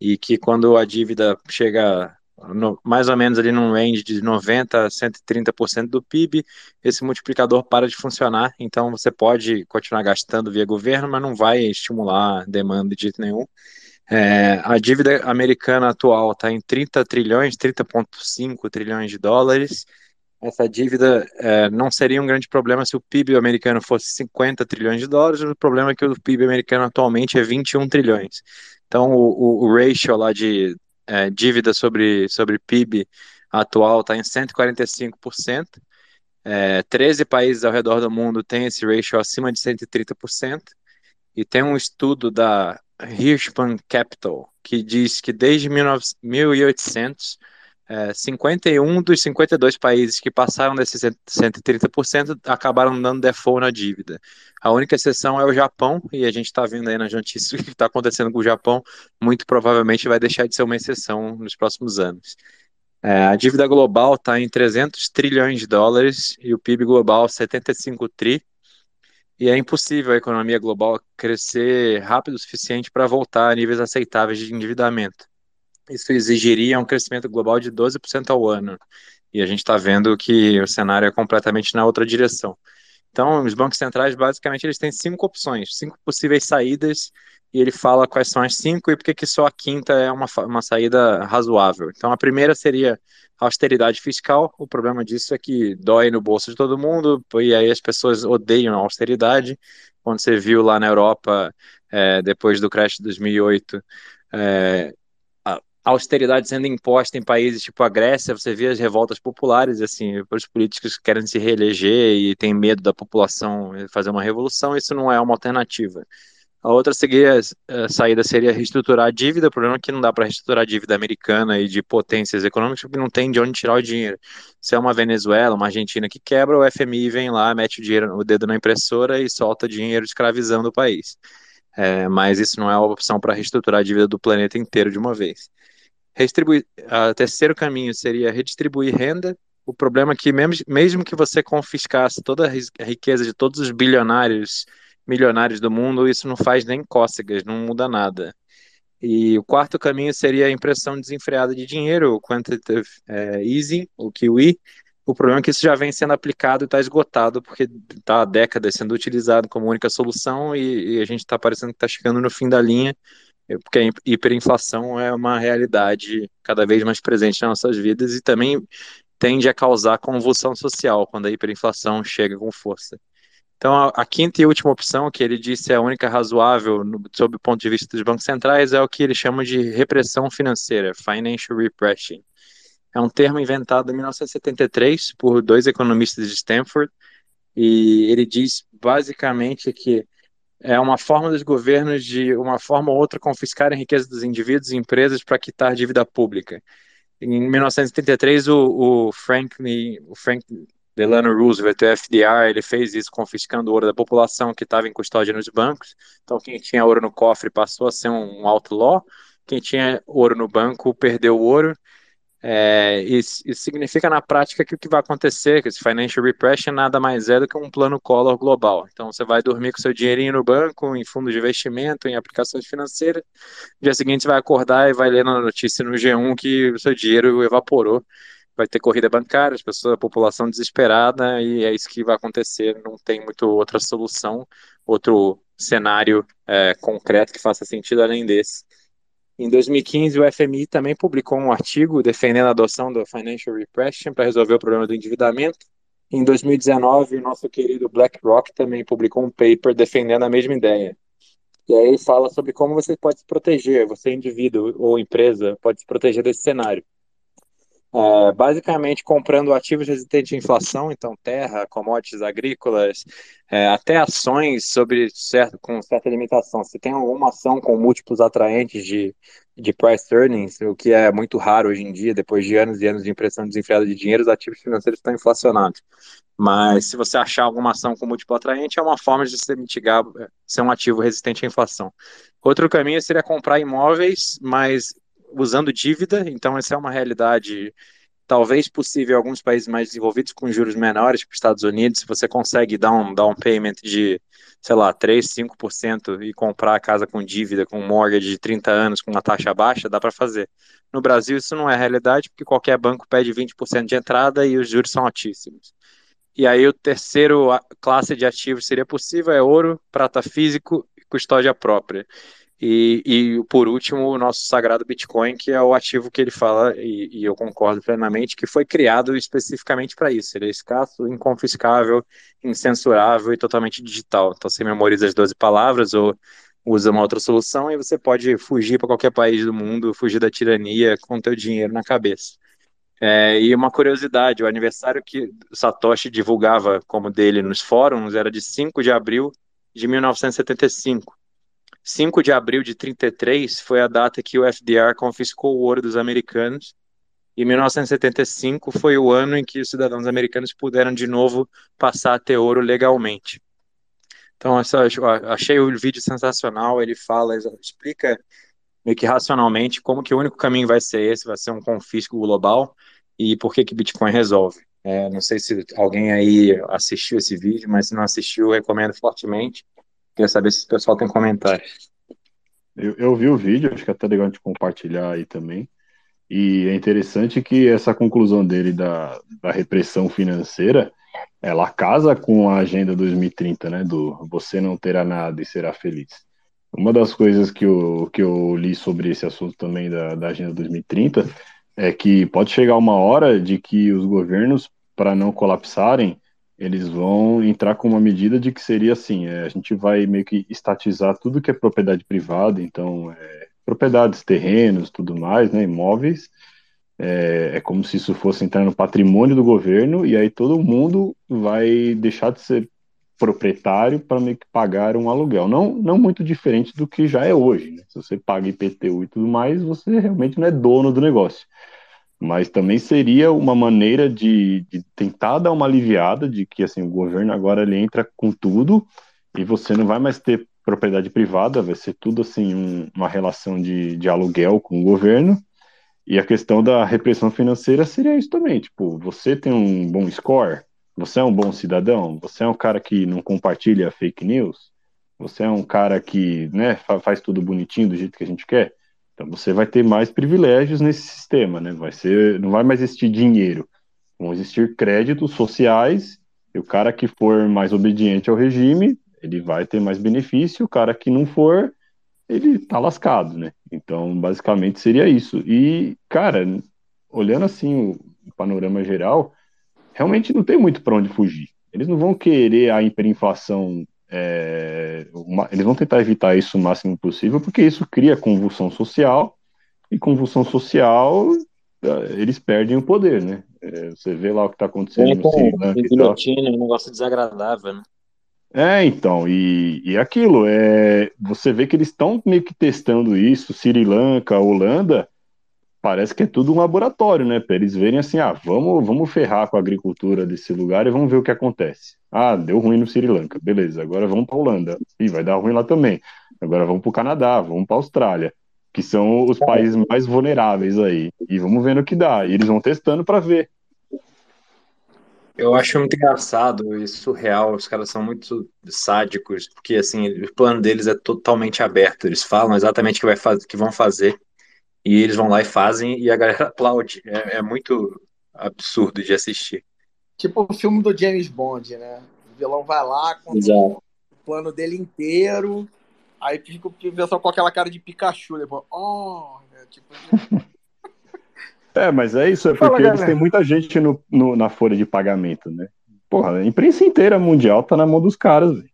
e que quando a dívida chega no, mais ou menos ali num range de 90% a 130% do PIB, esse multiplicador para de funcionar, então você pode continuar gastando via governo, mas não vai estimular demanda de jeito nenhum. É, a dívida americana atual está em 30 trilhões, 30,5 trilhões de dólares. Essa dívida é, não seria um grande problema se o PIB americano fosse 50 trilhões de dólares, o problema é que o PIB americano atualmente é 21 trilhões. Então, o, o, ratio lá de é, dívida sobre, sobre PIB atual está em 145%. É, 13 países ao redor do mundo têm esse ratio acima de 130%. E tem um estudo da Hirschman Capital que diz que desde 1800 é, 51 dos 52 países que passaram desses 130% acabaram dando default na dívida. A única exceção é o Japão, e a gente está vendo aí nas notícias o que está acontecendo com o Japão, muito provavelmente vai deixar de ser uma exceção nos próximos anos. É, a dívida global está em 300 trilhões de dólares e o PIB global 75 tri, e é impossível a economia global crescer rápido o suficiente para voltar a níveis aceitáveis de endividamento isso exigiria um crescimento global de 12% ao ano. E a gente está vendo que o cenário é completamente na outra direção. Então, os bancos centrais, basicamente, eles têm cinco opções, cinco possíveis saídas, e ele fala quais são as cinco e por que só a quinta é uma, uma saída razoável. Então, a primeira seria austeridade fiscal. O problema disso é que dói no bolso de todo mundo, e aí as pessoas odeiam a austeridade. Quando você viu lá na Europa, é, depois do crash de 2008, é, austeridade sendo imposta em países tipo a Grécia, você vê as revoltas populares, assim, os políticos que querem se reeleger e têm medo da população fazer uma revolução, isso não é uma alternativa. A outra seria, a saída seria reestruturar a dívida, o problema é que não dá para reestruturar a dívida americana e de potências econômicas, porque não tem de onde tirar o dinheiro. Se é uma Venezuela, uma Argentina que quebra, o FMI vem lá, mete o, dinheiro, o dedo na impressora e solta dinheiro escravizando o país. É, mas isso não é uma opção para reestruturar a dívida do planeta inteiro de uma vez. Redistribuir, o terceiro caminho seria redistribuir renda. O problema é que mesmo, mesmo que você confiscasse toda a riqueza de todos os bilionários, milionários do mundo, isso não faz nem cócegas, não muda nada. E o quarto caminho seria a impressão desenfreada de dinheiro, o quantitative é, easing, o QE. O problema é que isso já vem sendo aplicado e está esgotado, porque está há décadas sendo utilizado como única solução e, e a gente está parecendo que está chegando no fim da linha, é, porque a hiperinflação é uma realidade cada vez mais presente nas nossas vidas e também tende a causar convulsão social quando a hiperinflação chega com força. Então, a, a, quinta e última opção, que ele disse é a única razoável no, sob o ponto de vista dos bancos centrais, é o que ele chama de repressão financeira, financial repression. É um termo inventado em 1973 por dois economistas de Stanford, e ele diz basicamente que é uma forma dos governos de uma forma ou outra confiscarem a riqueza dos indivíduos e empresas para quitar dívida pública. Em 1973, o, o Franklin, o Franklin Delano Roosevelt, o FDR, ele fez isso confiscando o ouro da população que estava em custódia nos bancos. Então, quem tinha ouro no cofre passou a ser um outlaw, quem tinha ouro no banco perdeu o ouro. É, isso, isso, significa na prática que o que vai acontecer, que esse financial repression nada mais é do que um plano Collor global. Então você vai dormir com seu dinheirinho no banco, em fundos de investimento, em aplicações financeiras. No dia seguinte você vai acordar e vai ler na notícia no G1 que o seu dinheiro evaporou vai ter corrida bancária, as pessoas, a população desesperada, e é isso que vai acontecer, não tem muito outra solução, outro cenário é, concreto que faça sentido além desse. Em 2015, o FMI também publicou um artigo defendendo a adoção do Financial Repression para resolver o problema do endividamento. Em 2019, o nosso querido BlackRock também publicou um paper defendendo a mesma ideia. E aí fala sobre como você pode se proteger, você indivíduo ou empresa pode se proteger desse cenário. É, basicamente comprando ativos resistentes à inflação, então terra, commodities agrícolas, é, até ações sobre certo, com certa limitação. Se tem alguma ação com múltiplos atraentes de, de price earnings, o que é muito raro hoje em dia, depois de anos e anos de impressão desenfreada de dinheiro, os ativos financeiros estão inflacionados. Mas se você achar alguma ação com múltiplo atraente, é uma forma de se mitigar, ser um ativo resistente à inflação. Outro caminho seria comprar imóveis, mas usando dívida, então essa é uma realidade talvez possível em alguns países mais desenvolvidos com juros menores, tipo Estados Unidos, se você consegue dar um down payment de, sei lá, 3, 5% e comprar a casa com dívida, com mortgage de 30 anos, com uma taxa baixa, dá para fazer. No Brasil isso não é realidade, porque qualquer banco pede 20% de entrada e os juros são altíssimos. E aí o terceiro classe de ativos seria possível é ouro, prata físico e custódia própria. E, e, por último, o nosso sagrado Bitcoin, que é o ativo que ele fala, e, e eu concordo plenamente, que foi criado especificamente para isso. Ele é escasso, inconfiscável, incensurável e totalmente digital. Então você memoriza as 12 palavras ou usa uma outra solução e você pode fugir para qualquer país do mundo, fugir da tirania com o teu dinheiro na cabeça. É, e uma curiosidade, o aniversário que Satoshi divulgava como dele nos fóruns era de 5 de abril de 1975. 5 de abril de 33 foi a data que o FDR confiscou o ouro dos americanos. E 1975 foi o ano em que os cidadãos americanos puderam de novo passar a ter ouro legalmente. Então, achei o vídeo sensacional. Ele fala, explica meio que racionalmente como que o único caminho vai ser esse, vai ser um confisco global e por que que Bitcoin resolve. É, não sei se alguém aí assistiu esse vídeo, mas se não assistiu, recomendo fortemente. Queria saber se o pessoal tem comentários. Eu, eu vi o vídeo, acho que é até legal de compartilhar aí também. E é interessante que essa conclusão dele da, da repressão financeira, ela casa com a Agenda 2030, né? Do você não terá nada e será feliz. Uma das coisas que eu, que eu li sobre esse assunto também da, da Agenda 2030 é que pode chegar uma hora de que os governos, para não colapsarem, eles vão entrar com uma medida de que seria assim, é, a gente vai meio que estatizar tudo que é propriedade privada, então é, propriedades, terrenos, tudo mais, né, imóveis, é, é, como se isso fosse entrar no patrimônio do governo e aí todo mundo vai deixar de ser proprietário para meio que pagar um aluguel, não, não muito diferente do que já é hoje, né? se você paga IPTU e tudo mais, você realmente não é dono do negócio mas também seria uma maneira de, de, tentar dar uma aliviada de que assim o governo agora ele entra com tudo e você não vai mais ter propriedade privada, vai ser tudo assim um, uma relação de, de aluguel com o governo. E a questão da repressão financeira seria isso também, tipo, você tem um bom score, você é um bom cidadão, você é um cara que não compartilha fake news, você é um cara que né, faz tudo bonitinho do jeito que a gente quer. Então você vai ter mais privilégios nesse sistema, né? Vai ser, não vai mais existir dinheiro, vão existir créditos sociais. E o cara que for mais obediente ao regime, ele vai ter mais benefício. O cara que não for, ele tá lascado, né? Então, basicamente seria isso. E, cara, olhando assim o panorama geral, realmente não tem muito para onde fugir. Eles não vão querer a hiperinflação, é, uma, eles vão tentar evitar isso o máximo possível, porque isso cria convulsão social, e convulsão social, é, eles perdem o poder, né? É, você vê lá o que está acontecendo é, no Sri Lanka. um negócio desagradável, né? É, então, e, e aquilo, é, você vê que eles estão meio que testando isso, Sri Lanka, Holanda, parece que é tudo um laboratório, né? Para eles verem assim, ah, vamos, vamos ferrar com a agricultura desse lugar e vamos ver o que acontece. Ah, deu ruim no Sri Lanka, beleza, agora vamos para Holanda, e vai dar ruim lá também. Agora vamos para o Canadá, vamos para Austrália, que são os países mais vulneráveis aí, e vamos vendo o que dá. E eles vão testando para ver. Eu acho muito engraçado e surreal. Os caras são muito sádicos, porque assim, o plano deles é totalmente aberto. Eles falam exatamente o que, vai faz... que vão fazer e eles vão lá e fazem e a galera aplaude. É, é muito absurdo de assistir. Tipo o filme do James Bond, né? O vilão vai lá com o plano dele inteiro, aí fica o pessoal com aquela cara de Pikachu, depois, oh, é, tipo. É, mas é isso, é porque Fala, eles têm muita gente no, no, na folha de pagamento, né? Porra, a imprensa inteira mundial tá na mão dos caras, véio.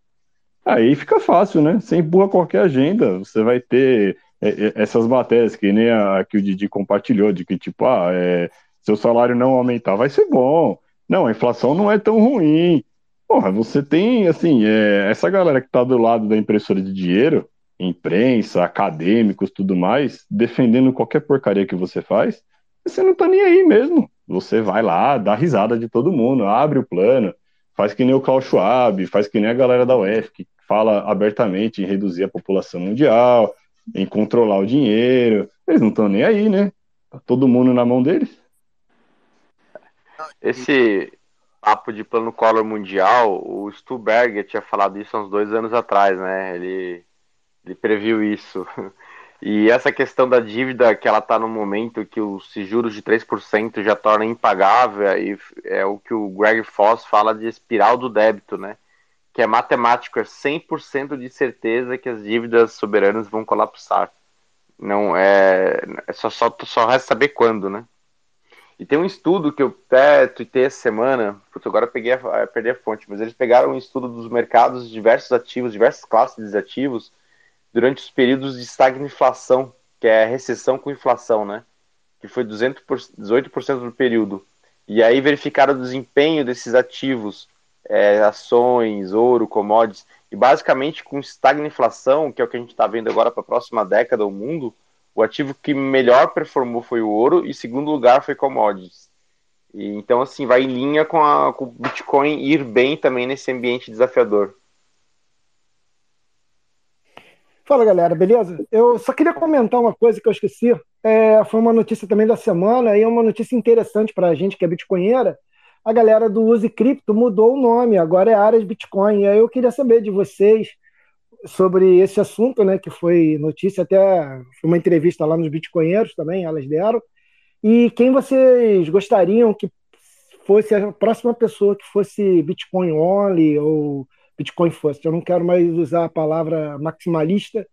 Aí fica fácil, né? Você empurra qualquer agenda, você vai ter essas matérias que nem a que o Didi compartilhou, de que tipo, ah, é, seu salário não aumentar vai ser bom. Não, a inflação não é tão ruim. Porra, você tem, assim, é, essa galera que tá do lado da impressora de dinheiro, imprensa, acadêmicos, tudo mais, defendendo qualquer porcaria que você faz, você não tá nem aí mesmo. Você vai lá, dá risada de todo mundo, abre o plano, faz que nem o Klaus Schwab, faz que nem a galera da UF, que fala abertamente em reduzir a população mundial, em controlar o dinheiro. Eles não estão nem aí, né? Tá todo mundo na mão deles. Esse papo de plano Collor mundial, o Stuberger tinha falado isso há uns dois anos atrás, né? Ele, ele previu isso. E essa questão da dívida que ela está no momento que os juros de 3% já torna impagável, e é o que o Greg Foss fala de espiral do débito, né? Que é matemático, é 100% de certeza que as dívidas soberanas vão colapsar. Não é, é só, só, só resta saber quando, né? E tem um estudo que eu até tuitei essa semana, porque agora eu peguei a, perdi a fonte, mas eles pegaram um estudo dos mercados diversos ativos, diversas classes de ativos, durante os períodos de estagflação, que é recessão com inflação, né? Que foi 200 por, 18% do período. E aí verificaram o desempenho desses ativos, é, ações, ouro, commodities, e basicamente com estagflação, que é o que a gente está vendo agora para a próxima década do mundo, o ativo que melhor performou foi o ouro e segundo lugar foi commodities. E, então, assim, vai em linha com, a, com o Bitcoin ir bem também nesse ambiente desafiador. Fala galera, beleza? Eu só queria comentar uma coisa que eu esqueci. É, foi uma notícia também da semana e é uma notícia interessante para a gente que é bitcoinheira. A galera do Use Cripto mudou o nome, agora é Áreas Bitcoin. E aí eu queria saber de vocês sobre esse assunto, né? Que foi notícia, até uma entrevista lá nos Bitcoinheiros também, elas deram. E quem vocês gostariam que fosse a próxima pessoa que fosse Bitcoin only ou Bitcoin First. Eu não quero mais usar a palavra maximalista,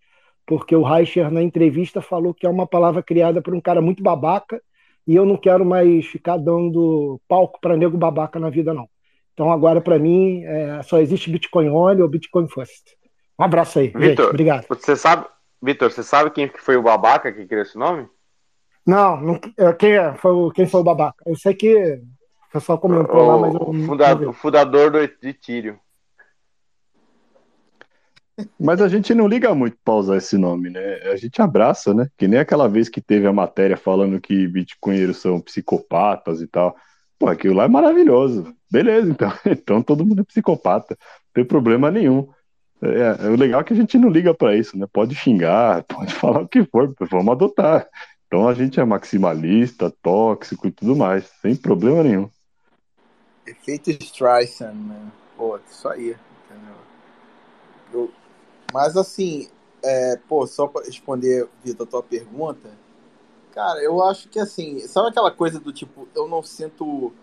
porque o Reicher, na entrevista, falou que é uma palavra criada por um cara muito babaca, e eu não quero mais ficar dando palco para nego babaca na vida, não. Então, agora, para mim, é, só existe Bitcoin Only ou Bitcoin First. Um abraço aí, Victor, gente. Obrigado. Você sabe, Vitor, você sabe quem foi o babaca que criou esse nome? Não, não é, quem, é, foi, quem foi o babaca? Eu sei que o pessoal comentou o, lá, mas eu o, fundador, o fundador do Ethereum. Mas a gente não liga muito para usar esse nome, né? A gente abraça, né? Que nem aquela vez que teve a matéria falando que bitcoinheiros são psicopatas e tal. Pô, aquilo lá é maravilhoso. Beleza, então. Então todo mundo é psicopata. Não tem problema nenhum. É, o legal é que a gente não liga para isso, né? Pode xingar, pode falar o que for, vamos adotar. Então a gente é maximalista, tóxico e tudo mais, sem problema nenhum. Efeito Streisand, né? Pô, isso aí, entendeu? Eu... Mas assim, é, pô, só para responder, Vitor, a tua pergunta, cara, eu acho que assim, sabe aquela coisa do tipo, eu não sinto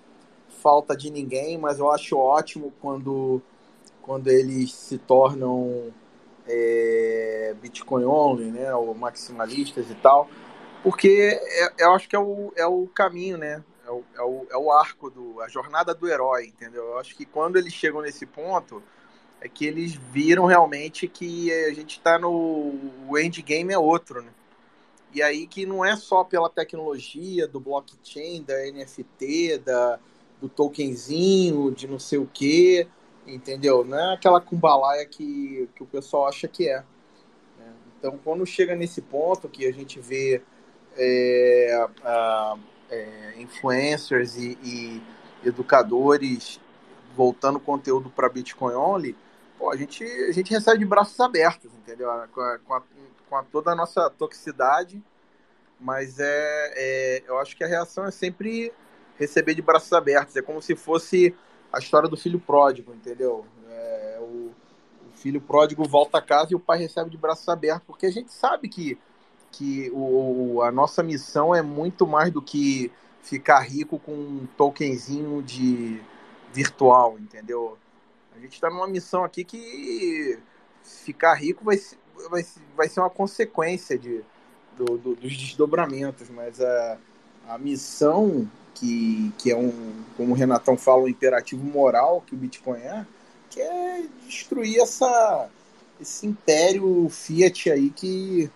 falta de ninguém, mas eu acho ótimo quando, quando eles se tornam é, Bitcoin only, né, ou maximalistas e tal, porque é, eu acho que é o, é o caminho, né, é o, é o, é o arco, do, a jornada do herói, entendeu? Eu acho que quando eles chegam nesse ponto, é que eles viram realmente que a gente está no. O endgame é outro, né? E aí que não é só pela tecnologia do blockchain, da NFT, da, do tokenzinho, de não sei o quê, entendeu? Não é aquela cumbalaia que, que o pessoal acha que é. Né? Então, quando chega nesse ponto que a gente vê é, a, é, influencers e, e, educadores voltando conteúdo para Bitcoin Only, pô, a, gente, a gente recebe de braços abertos, entendeu? Com, a, com, a, com a toda a nossa toxicidade, mas é, é, eu acho que a reação é sempre receber de braços abertos. É como se fosse a história do filho pródigo, entendeu? É, o, o, filho pródigo volta a casa e o pai recebe de braços abertos, porque a gente sabe que, que o, a nossa missão é muito mais do que ficar rico com um tokenzinho de virtual, entendeu? A gente está numa missão aqui que ficar rico vai, vai, vai ser uma consequência de, do, do, dos desdobramentos, mas a, a missão que, que é um, como o Renatão fala, um imperativo moral que o Bitcoin é, que é destruir essa, esse império Fiat aí que,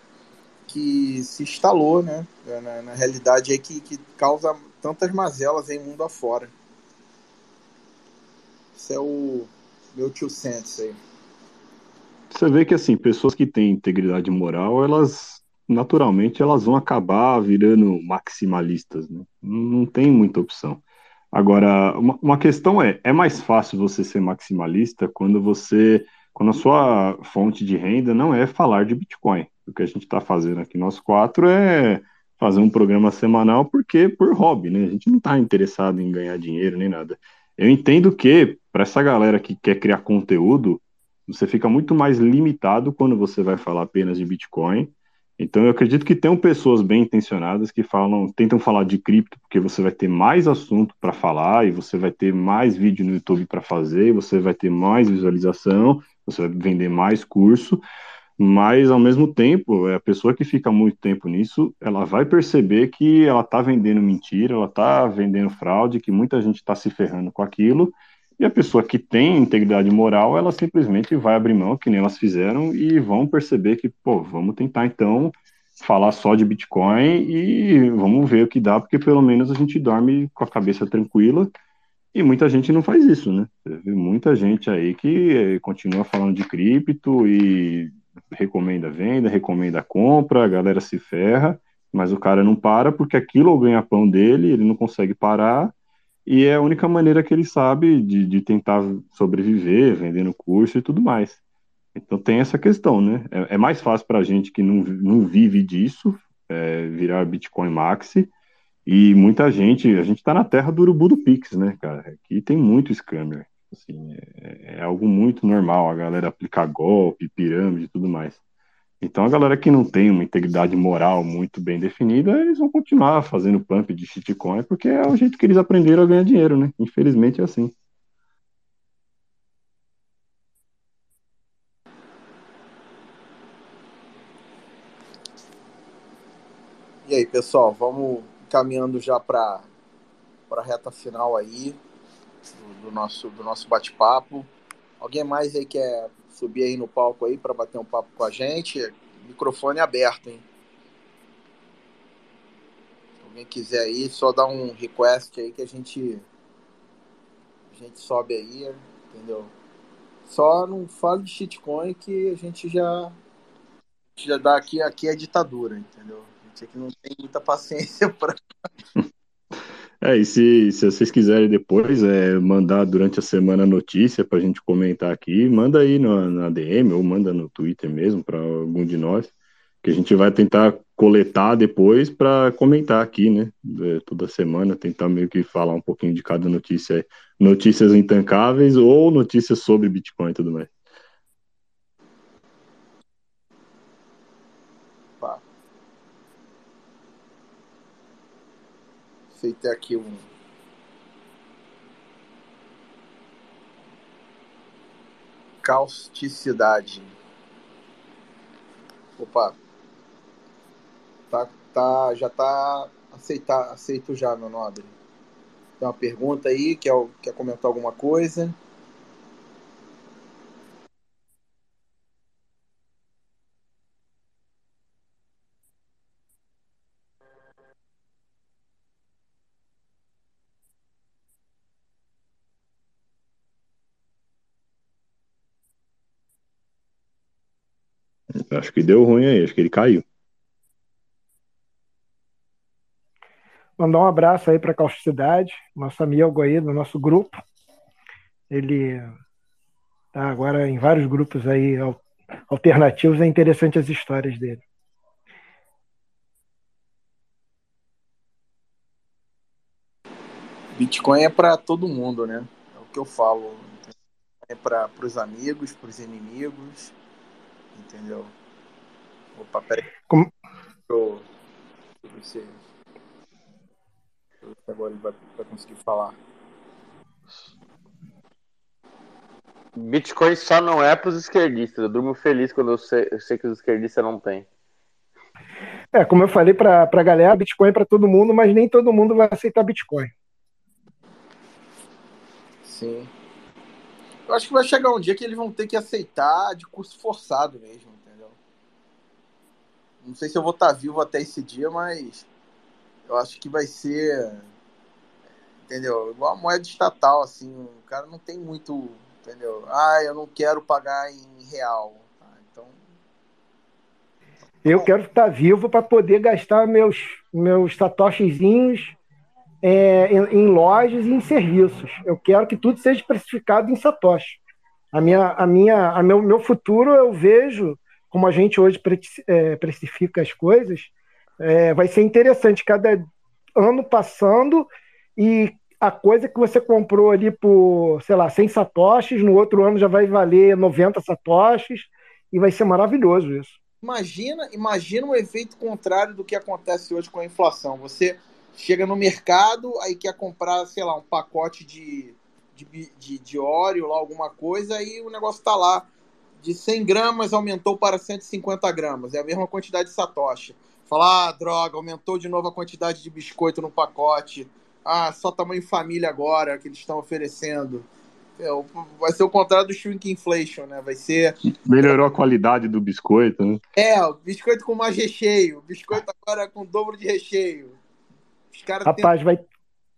que se instalou, né? Na, na realidade aí que, que causa tantas mazelas aí mundo afora. Esse é o meu tio Santos aí. Você vê que assim, pessoas que têm integridade moral, elas naturalmente elas vão acabar virando maximalistas, né? não tem muita opção. Agora, uma, uma, questão é, é mais fácil você ser maximalista quando você, quando a sua fonte de renda não é falar de Bitcoin. O que a gente está fazendo aqui, nós quatro, é fazer um programa semanal porque por hobby, né? A gente não está interessado em ganhar dinheiro nem nada. Eu entendo que, para essa galera que quer criar conteúdo, você fica muito mais limitado quando você vai falar apenas de Bitcoin. Então eu acredito que tem pessoas bem intencionadas que falam, tentam falar de cripto porque você vai ter mais assunto para falar e você vai ter mais vídeo no YouTube para fazer, você vai ter mais visualização, você vai vender mais curso, mas ao mesmo tempo, é a pessoa que fica muito tempo nisso, ela vai perceber que ela está vendendo mentira, ela está vendendo fraude, que muita gente está se ferrando com aquilo e a pessoa que tem integridade moral, ela simplesmente vai abrir mão, que nem elas fizeram, e vão perceber que, pô, vamos tentar então falar só de Bitcoin e vamos ver o que dá, porque pelo menos a gente dorme com a cabeça tranquila. E muita gente não faz isso, né? Muita gente aí que continua falando de cripto e recomenda venda, recomenda compra, a galera se ferra, mas o cara não para porque aquilo é o ganha-pão dele, ele não consegue parar e é a única maneira que ele sabe de, de tentar sobreviver, vendendo curso e tudo mais. Então tem essa questão, né? É, é mais fácil para a gente que não, não vive disso é, virar Bitcoin Maxi. E muita gente, a gente está na terra do urubu do Pix, né, cara? Aqui tem muito scammer. Assim, é, é algo muito normal a galera aplicar golpe, pirâmide e tudo mais. Então a galera que não tem uma integridade moral muito bem definida, eles vão continuar fazendo pump de shitcoin, porque é o jeito que eles aprenderam a ganhar dinheiro, né? Infelizmente é assim. E aí, pessoal, vamos caminhando já para a reta final aí do, do nosso, do nosso bate-papo. Alguém mais aí quer subir aí no palco aí para bater um papo com a gente. Microfone aberto, hein? Se alguém quiser aí, só dá um request aí que a gente a gente sobe aí, entendeu? Só não fale de shitcoin que a gente já já dá aqui aqui é ditadura, entendeu? A gente aqui não tem muita paciência para É, e se, se vocês quiserem depois é, mandar durante a semana notícia para a gente comentar aqui, manda aí na, na DM ou manda no Twitter mesmo para algum de nós, que a gente vai tentar coletar depois para comentar aqui, né? É, toda semana, tentar meio que falar um pouquinho de cada notícia, notícias intancáveis ou notícias sobre Bitcoin e tudo mais. Feito aqui um. Causticidade. Opa. Tá, tá, já tá aceitar, aceito já, meu nobre. Tem uma pergunta aí, quer, quer comentar alguma coisa? Acho que deu ruim aí, acho que ele caiu. Mandar um abraço aí para a Causticidade, nosso amigo aí do nosso grupo. Ele tá agora em vários grupos aí alternativos, é interessante as histórias dele. Bitcoin é para todo mundo, né? É o que eu falo. É para os amigos, para os inimigos, entendeu? Opa, peraí. Como... Eu... Deixa eu ver se agora ele vai, vai conseguir falar. Bitcoin só não é para os esquerdistas. Eu durmo feliz quando eu sei, eu sei que os esquerdistas não têm. É, como eu falei para a galera, Bitcoin é para todo mundo, mas nem todo mundo vai aceitar Bitcoin. Sim. Eu acho que vai chegar um dia que eles vão ter que aceitar de curso forçado mesmo. Não sei se eu vou estar vivo até esse dia, mas eu acho que vai ser. Entendeu? Igual a moeda estatal, assim. O cara não tem muito. Entendeu? Ah, eu não quero pagar em real. Tá? Então. Eu quero estar vivo para poder gastar meus, meus satoshizinhos é, em, em, lojas e em serviços. Eu quero que tudo seja precificado em satoshi. A minha, a minha, a meu, meu futuro eu vejo como a gente hoje é, precifica as coisas, é, vai ser interessante cada ano passando e a coisa que você comprou ali por, sei lá, 100 satoshis, no outro ano já vai valer 90 satoshis e vai ser maravilhoso isso. Imagina, imagina um efeito contrário do que acontece hoje com a inflação. Você chega no mercado, aí quer comprar, sei lá, um pacote de, de, de, de óleo, lá, alguma coisa, e o negócio está lá de 100 gramas aumentou para 150 gramas. É a mesma quantidade de satoshi. Falar, ah, droga, aumentou de novo a quantidade de biscoito no pacote. Ah, só tamanho família agora que eles estão oferecendo. É, vai ser o contrário do shrink inflation, né? Vai ser. Melhorou a qualidade do biscoito, né? É, o biscoito com mais recheio. O biscoito agora com dobro de recheio. Os Rapaz, tem... vai,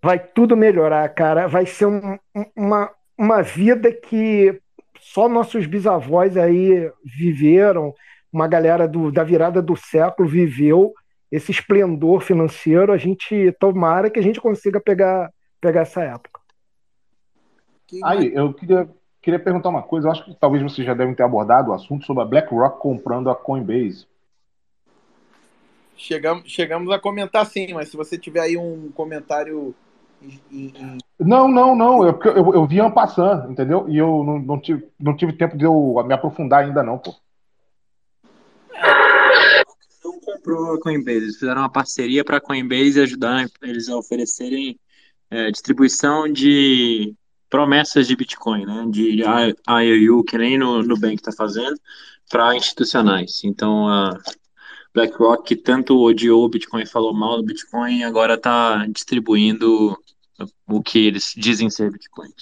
vai tudo melhorar, cara. Vai ser um, uma, uma vida que só nossos bisavós aí viveram, uma galera do, da virada do século viveu esse esplendor financeiro. A gente tomara que a gente consiga pegar, pegar essa época. Aí, eu queria, queria perguntar uma coisa. Eu acho que talvez vocês já devem ter abordado o assunto sobre a BlackRock comprando a Coinbase. Chegamos, chegamos a comentar sim, mas se você tiver aí um comentário não, não, não. Eu, eu, eu vi entendeu? E eu não, não, tive, não tive tempo de eu me aprofundar ainda, não, pô. Não comprou a Coinbase. Eles fizeram uma parceria para a Coinbase ajudar eles a oferecerem é, distribuição de promessas de Bitcoin, né? De IOU, que nem no Nubank está fazendo, para institucionais. Então, a BlackRock, que tanto odiou o Bitcoin e falou mal do Bitcoin, agora está distribuindo o que eles dizem ser Bitcoin.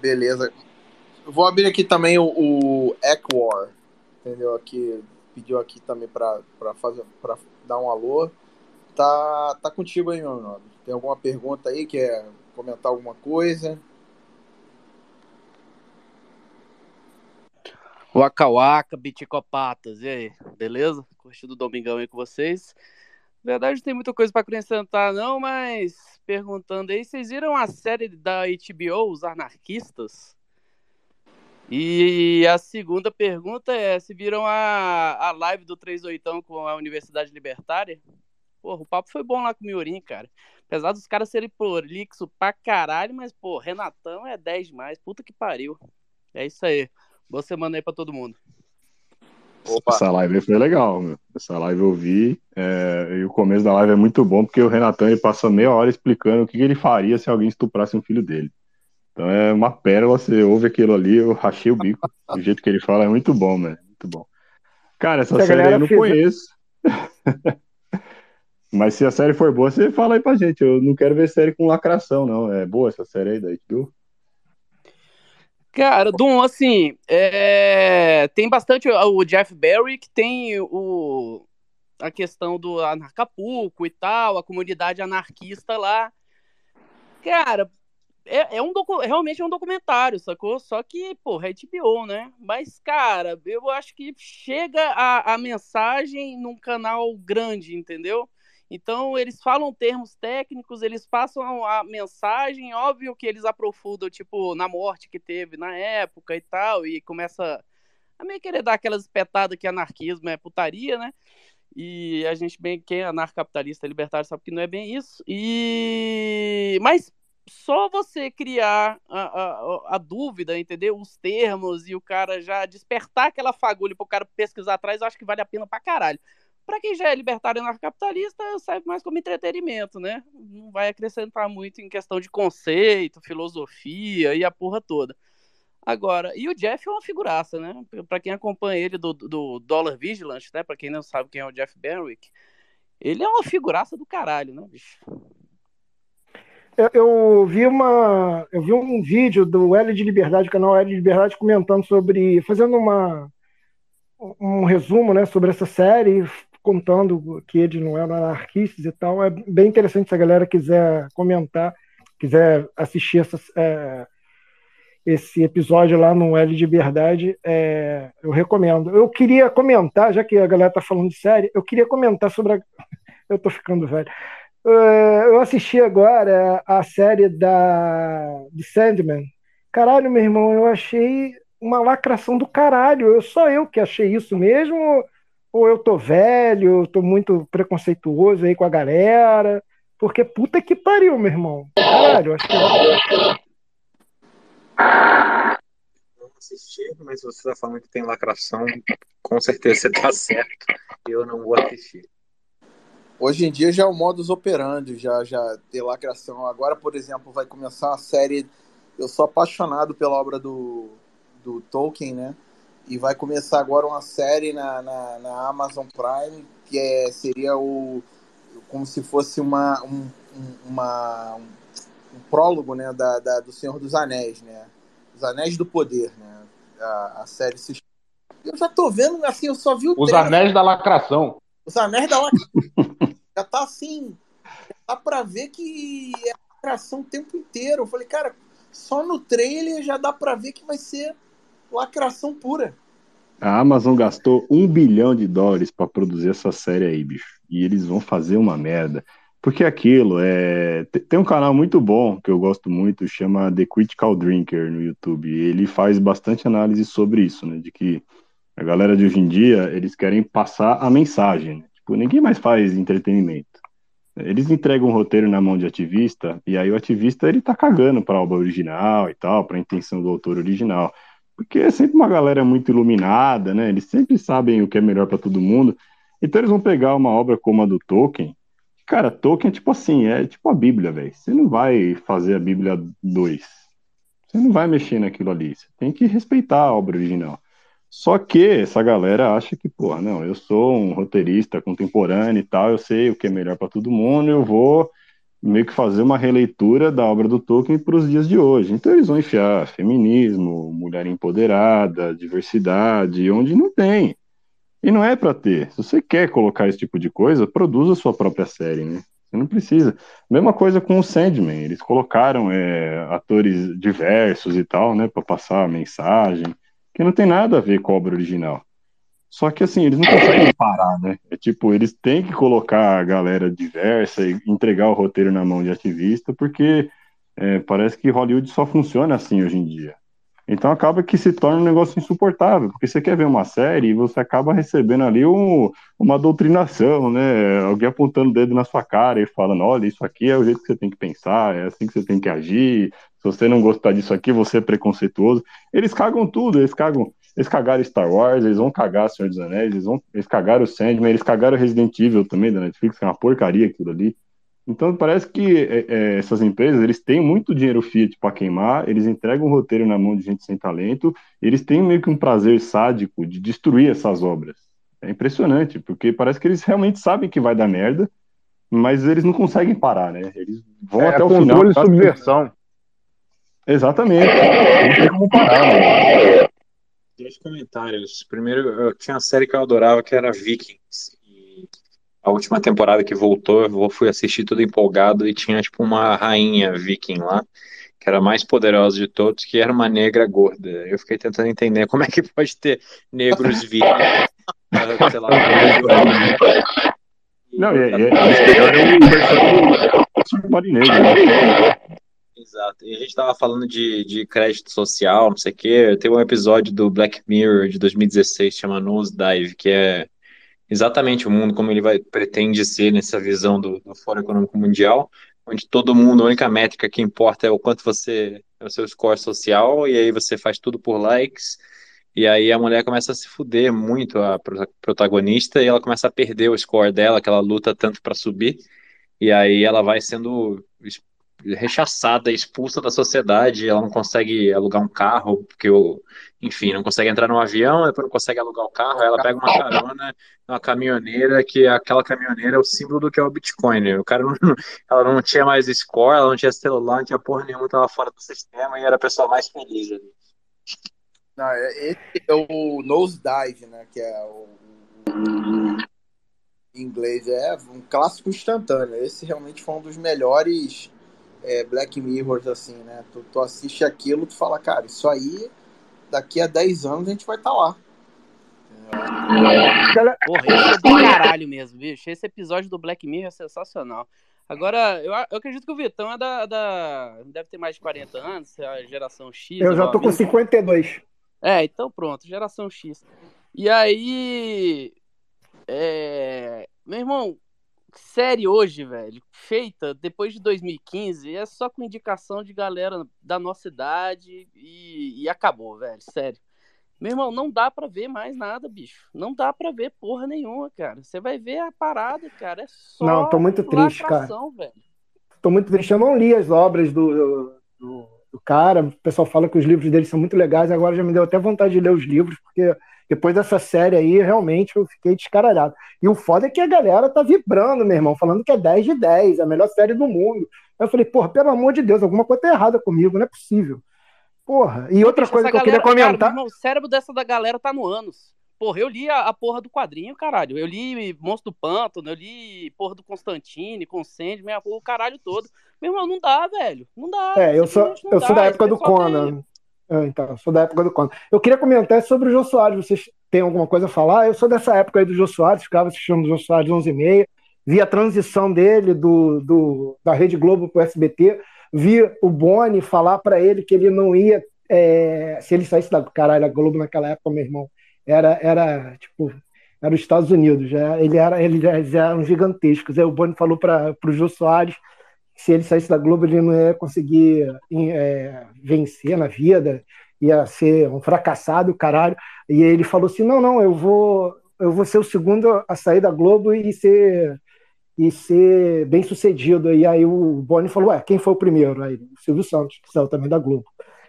Beleza. Eu vou abrir aqui também o, o Equor, entendeu? Aqui pediu aqui também para fazer para dar um alô. Tá tá contigo aí, meu nome. Tem alguma pergunta aí? Quer comentar alguma coisa? Waka Waka, Biticopatas, e aí, beleza? Curtindo o domingão aí com vocês. Verdade, tem muita coisa para acrescentar, não, mas perguntando aí, vocês viram a série da HBO, Os Anarquistas? E a segunda pergunta é: se viram a, a live do 38 com a Universidade Libertária? Porra, o papo foi bom lá com o Miorim, cara. Apesar dos caras serem prolixo pra caralho, mas, pô, Renatão é 10 demais. Puta que pariu. É isso aí. Boa semana aí pra todo mundo. Opa. Essa live foi legal, meu. Essa live eu vi. É... E o começo da live é muito bom, porque o Renatão ele passa meia hora explicando o que ele faria se alguém estuprasse um filho dele. Então é uma pérola, você ouve aquilo ali, eu rachei o bico. Do jeito que ele fala é muito bom, mano. Muito bom. Cara, essa se série eu não conheço. Mas se a série for boa, você fala aí pra gente. Eu não quero ver série com lacração, não. É boa essa série aí da HBO? Cara, Dum, assim, é... tem bastante o Jeff Barry, que tem o... a questão do Anarcapuco e tal, a comunidade anarquista lá. Cara, é, é um docu... realmente é um documentário, sacou? Só que, porra, é HBO, né? Mas, cara, eu acho que chega a, a mensagem num canal grande, entendeu? Então, eles falam termos técnicos, eles passam a mensagem, óbvio que eles aprofundam, tipo, na morte que teve na época e tal, e começa a meio querer dar aquelas espetadas que anarquismo é putaria, né? E a gente, bem, quem é anarcapitalista libertário, sabe que não é bem isso. E... Mas só você criar a, a, a, dúvida, entendeu? Os termos e o cara já despertar aquela fagulha para o cara pesquisar atrás, eu acho que vale a pena pra caralho. Para quem já é libertário anarcapitalista, serve mais como entretenimento, né? Não vai acrescentar muito em questão de conceito, filosofia e a porra toda. Agora, e o Jeff é uma figuraça, né? Para quem acompanha ele do, do Dollar Vigilante, né? Para quem não sabe quem é o Jeff Benwick, ele é uma figuraça do caralho, né, bicho? Eu, vi uma, eu vi um vídeo do L de Liberdade, canal L de Liberdade, comentando sobre, fazendo uma um resumo, né, sobre essa série, contando que eles não eram anarquistas e tal. É bem interessante se a galera quiser comentar, quiser assistir essa, é, esse episódio lá no L de Liberdade, é, eu recomendo. Eu queria comentar, já que a galera tá falando de série, eu queria comentar sobre a. eu tô ficando velho. É, eu assisti agora a série da de Sandman. Caralho, meu irmão, eu achei uma lacração do caralho. Eu só eu que achei isso mesmo ou eu tô velho, eu tô muito preconceituoso aí com a galera. Porque puta que pariu, meu irmão. Caralho, acho que. Não assisti, mas você tá falando que tem lacração, com certeza você tá certo. Eu não vou assistir. Hoje em dia já é o modus operandi, já, já ter lacração. Agora, por exemplo, vai começar uma série. Eu sou apaixonado pela obra do, do Tolkien, né? E vai começar agora uma série na, na, na Amazon Prime, que é, seria o como se fosse uma, um, uma, um, um prólogo né, da, da, do Senhor dos Anéis, né? Os Anéis do Poder, né? A, a série se Eu já tô vendo, assim, eu só vi o Os Anéis da Lacração. Os Anéis da Lacração. já tá assim, já dá pra ver que é lacração o tempo inteiro. Eu falei, cara, só no trailer já dá pra ver que vai ser lacração pura. A Amazon gastou um bilhão de dólares para produzir essa série aí, bicho. E eles vão fazer uma merda. Porque aquilo é. Tem um canal muito bom que eu gosto muito, chama The Critical Drinker no YouTube. Ele faz bastante análise sobre isso, né? De que a galera de hoje em dia, eles querem passar a mensagem. Né? Tipo, ninguém mais faz entretenimento. Eles entregam um roteiro na mão de ativista, e aí o ativista ele tá cagando para a obra original e tal, para a intenção do autor original porque é sempre uma galera muito iluminada, né? Eles sempre sabem o que é melhor para todo mundo. Então eles vão pegar uma obra como a do Tolkien. Cara, Tolkien é tipo assim, é tipo a Bíblia, velho. Você não vai fazer a Bíblia 2. Você não vai mexer naquilo ali. Você tem que respeitar a obra original. Só que essa galera acha que, pô, não, eu sou um roteirista contemporâneo e tal, eu sei o que é melhor para todo mundo, eu vou meio que fazer uma releitura da obra do Tolkien para os dias de hoje. Então eles vão enfiar feminismo, mulher empoderada, diversidade, onde não tem. E não é para ter. Se você quer colocar esse tipo de coisa, produza a sua própria série, né? Você não precisa. Mesma coisa com o Sandman. Eles colocaram é, atores diversos e tal, né, para passar a mensagem. que não tem nada a ver com a obra original. Só que assim, eles não conseguem parar, né? É tipo, eles têm que colocar a galera diversa e entregar o roteiro na mão de ativista, porque é, parece que Hollywood só funciona assim hoje em dia. Então acaba que se torna um negócio insuportável, porque você quer ver uma série e você acaba recebendo ali um, uma doutrinação, né? Alguém apontando o dedo na sua cara e falando: olha, isso aqui é o jeito que você tem que pensar, é assim que você tem que agir. Se você não gostar disso aqui, você é preconceituoso. Eles cagam tudo, eles cagam. Eles cagaram Star Wars, eles vão cagar Senhor dos Anéis, eles, vão, eles cagaram o Sandman, eles cagaram Resident Evil também da Netflix, que é uma porcaria aquilo ali. Então parece que é, é, essas empresas eles têm muito dinheiro fiat para queimar, eles entregam o roteiro na mão de gente sem talento, eles têm meio que um prazer sádico de destruir essas obras. É impressionante, porque parece que eles realmente sabem que vai dar merda, mas eles não conseguem parar, né? Eles vão é, até o final. Controle e subversão. Exatamente. Não tem como parar, né? Dois comentários. Primeiro, eu tinha uma série que eu adorava que era Vikings a última temporada que voltou, eu fui assistir tudo empolgado e tinha tipo uma rainha viking lá, que era a mais poderosa de todos, que era uma negra gorda. Eu fiquei tentando entender como é que pode ter negros vikings. sei lá, não, é, é, é, um marinheiro. Exato. E a gente tava falando de, de crédito social, não sei o quê. Tem um episódio do Black Mirror de 2016 chama Nose Dive, que é exatamente o mundo como ele vai pretende ser nessa visão do, do Fórum Econômico Mundial, onde todo mundo, a única métrica que importa é o quanto você é o seu score social, e aí você faz tudo por likes, e aí a mulher começa a se fuder muito, a protagonista, e ela começa a perder o score dela, que ela luta tanto para subir, e aí ela vai sendo rechaçada, expulsa da sociedade, ela não consegue alugar um carro, porque, enfim, não consegue entrar num avião, depois não consegue alugar o carro, ela pega uma carona uma caminhoneira, que aquela caminhoneira é o símbolo do que é o Bitcoin, né? o cara não, ela não tinha mais score, ela não tinha celular, não tinha porra nenhuma, estava fora do sistema e era a pessoa mais feliz ali. Não, é, esse é o nosedive, né, que é o em inglês é um clássico instantâneo. Esse realmente foi um dos melhores é, Black Mirrors, assim, né? Tu, tu, assiste aquilo, tu fala, cara, isso aí, daqui a 10 anos a gente vai estar tá lá. Porra, esse é do caralho mesmo, bicho. Esse episódio do Black Mirror é sensacional. Agora, eu, eu acredito que o Vitão é da, da, Deve ter mais de 40 anos, é a geração X. Eu já tô com 52. É, então pronto, geração X. E aí. É... Meu irmão, série hoje, velho, feita depois de 2015, é só com indicação de galera da nossa idade e, e acabou, velho, sério. Meu irmão, não dá para ver mais nada, bicho. Não dá para ver porra nenhuma, cara. Você vai ver a parada, cara. É só. Não, tô muito triste, cara. Velho. Tô muito triste. Eu não li as obras do, do, do, cara. O pessoal fala que os livros dele são muito legais. Agora já me deu até vontade de ler os livros, porque depois dessa série aí, realmente eu fiquei descaralhado. E o foda é que a galera tá vibrando, meu irmão, falando que é 10 de 10, a melhor série do mundo. Aí eu falei, porra, pelo amor de Deus, alguma coisa tá errada comigo, não é possível. Porra, e outra coisa que galera, eu queria comentar. Cara, irmão, o cérebro dessa da galera tá no ânus. Porra, eu li a, a, porra do quadrinho, caralho. Eu li Monstro do Pântano, eu li porra do Constantine, Consende, minha porra, o caralho todo. Meu irmão, não dá, velho. Não dá. É, eu sou, eu dá. sou da época do Conan. É, então, sou da época do Conan. Eu queria comentar sobre o Jô Soares. Vocês têm alguma coisa a falar? Eu sou dessa época aí do Jô Soares, ficava assistindo o Jô Soares 11 e meia, vi a transição dele do, do da Rede Globo para o SBT, vi o Boni falar para ele que ele não ia, é, se ele saísse da caralho, a Globo naquela época, meu irmão, era, era tipo, era os Estados Unidos, já, ele era, eles eram gigantescos. Aí o Boni falou para o Jô Soares se ele saísse da Globo, ele não ia conseguir é, vencer na vida, ia ser um fracassado, caralho. E ele falou assim: não, não, eu vou, eu vou ser o segundo a sair da Globo e ser e ser bem sucedido. E aí o Boni falou: ué, quem foi o primeiro? Aí o Silvio Santos, que saiu também da Globo.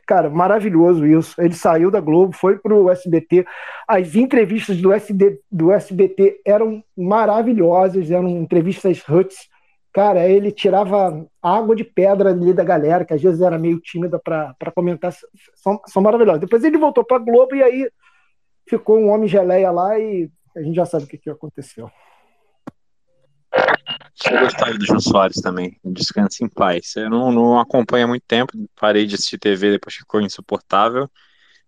Cara, maravilhoso isso. Ele saiu da Globo, foi para o SBT. As entrevistas do, SD, do SBT eram maravilhosas, eram entrevistas huts Cara, ele tirava água de pedra ali da galera, que às vezes era meio tímida para comentar, são, são maravilhosos. Depois ele voltou para Globo e aí ficou um homem geleia lá e a gente já sabe o que, que aconteceu. Eu gostava do João Soares também, Descanse em Paz. Eu não, não acompanho há muito tempo, parei de assistir TV depois que ficou insuportável,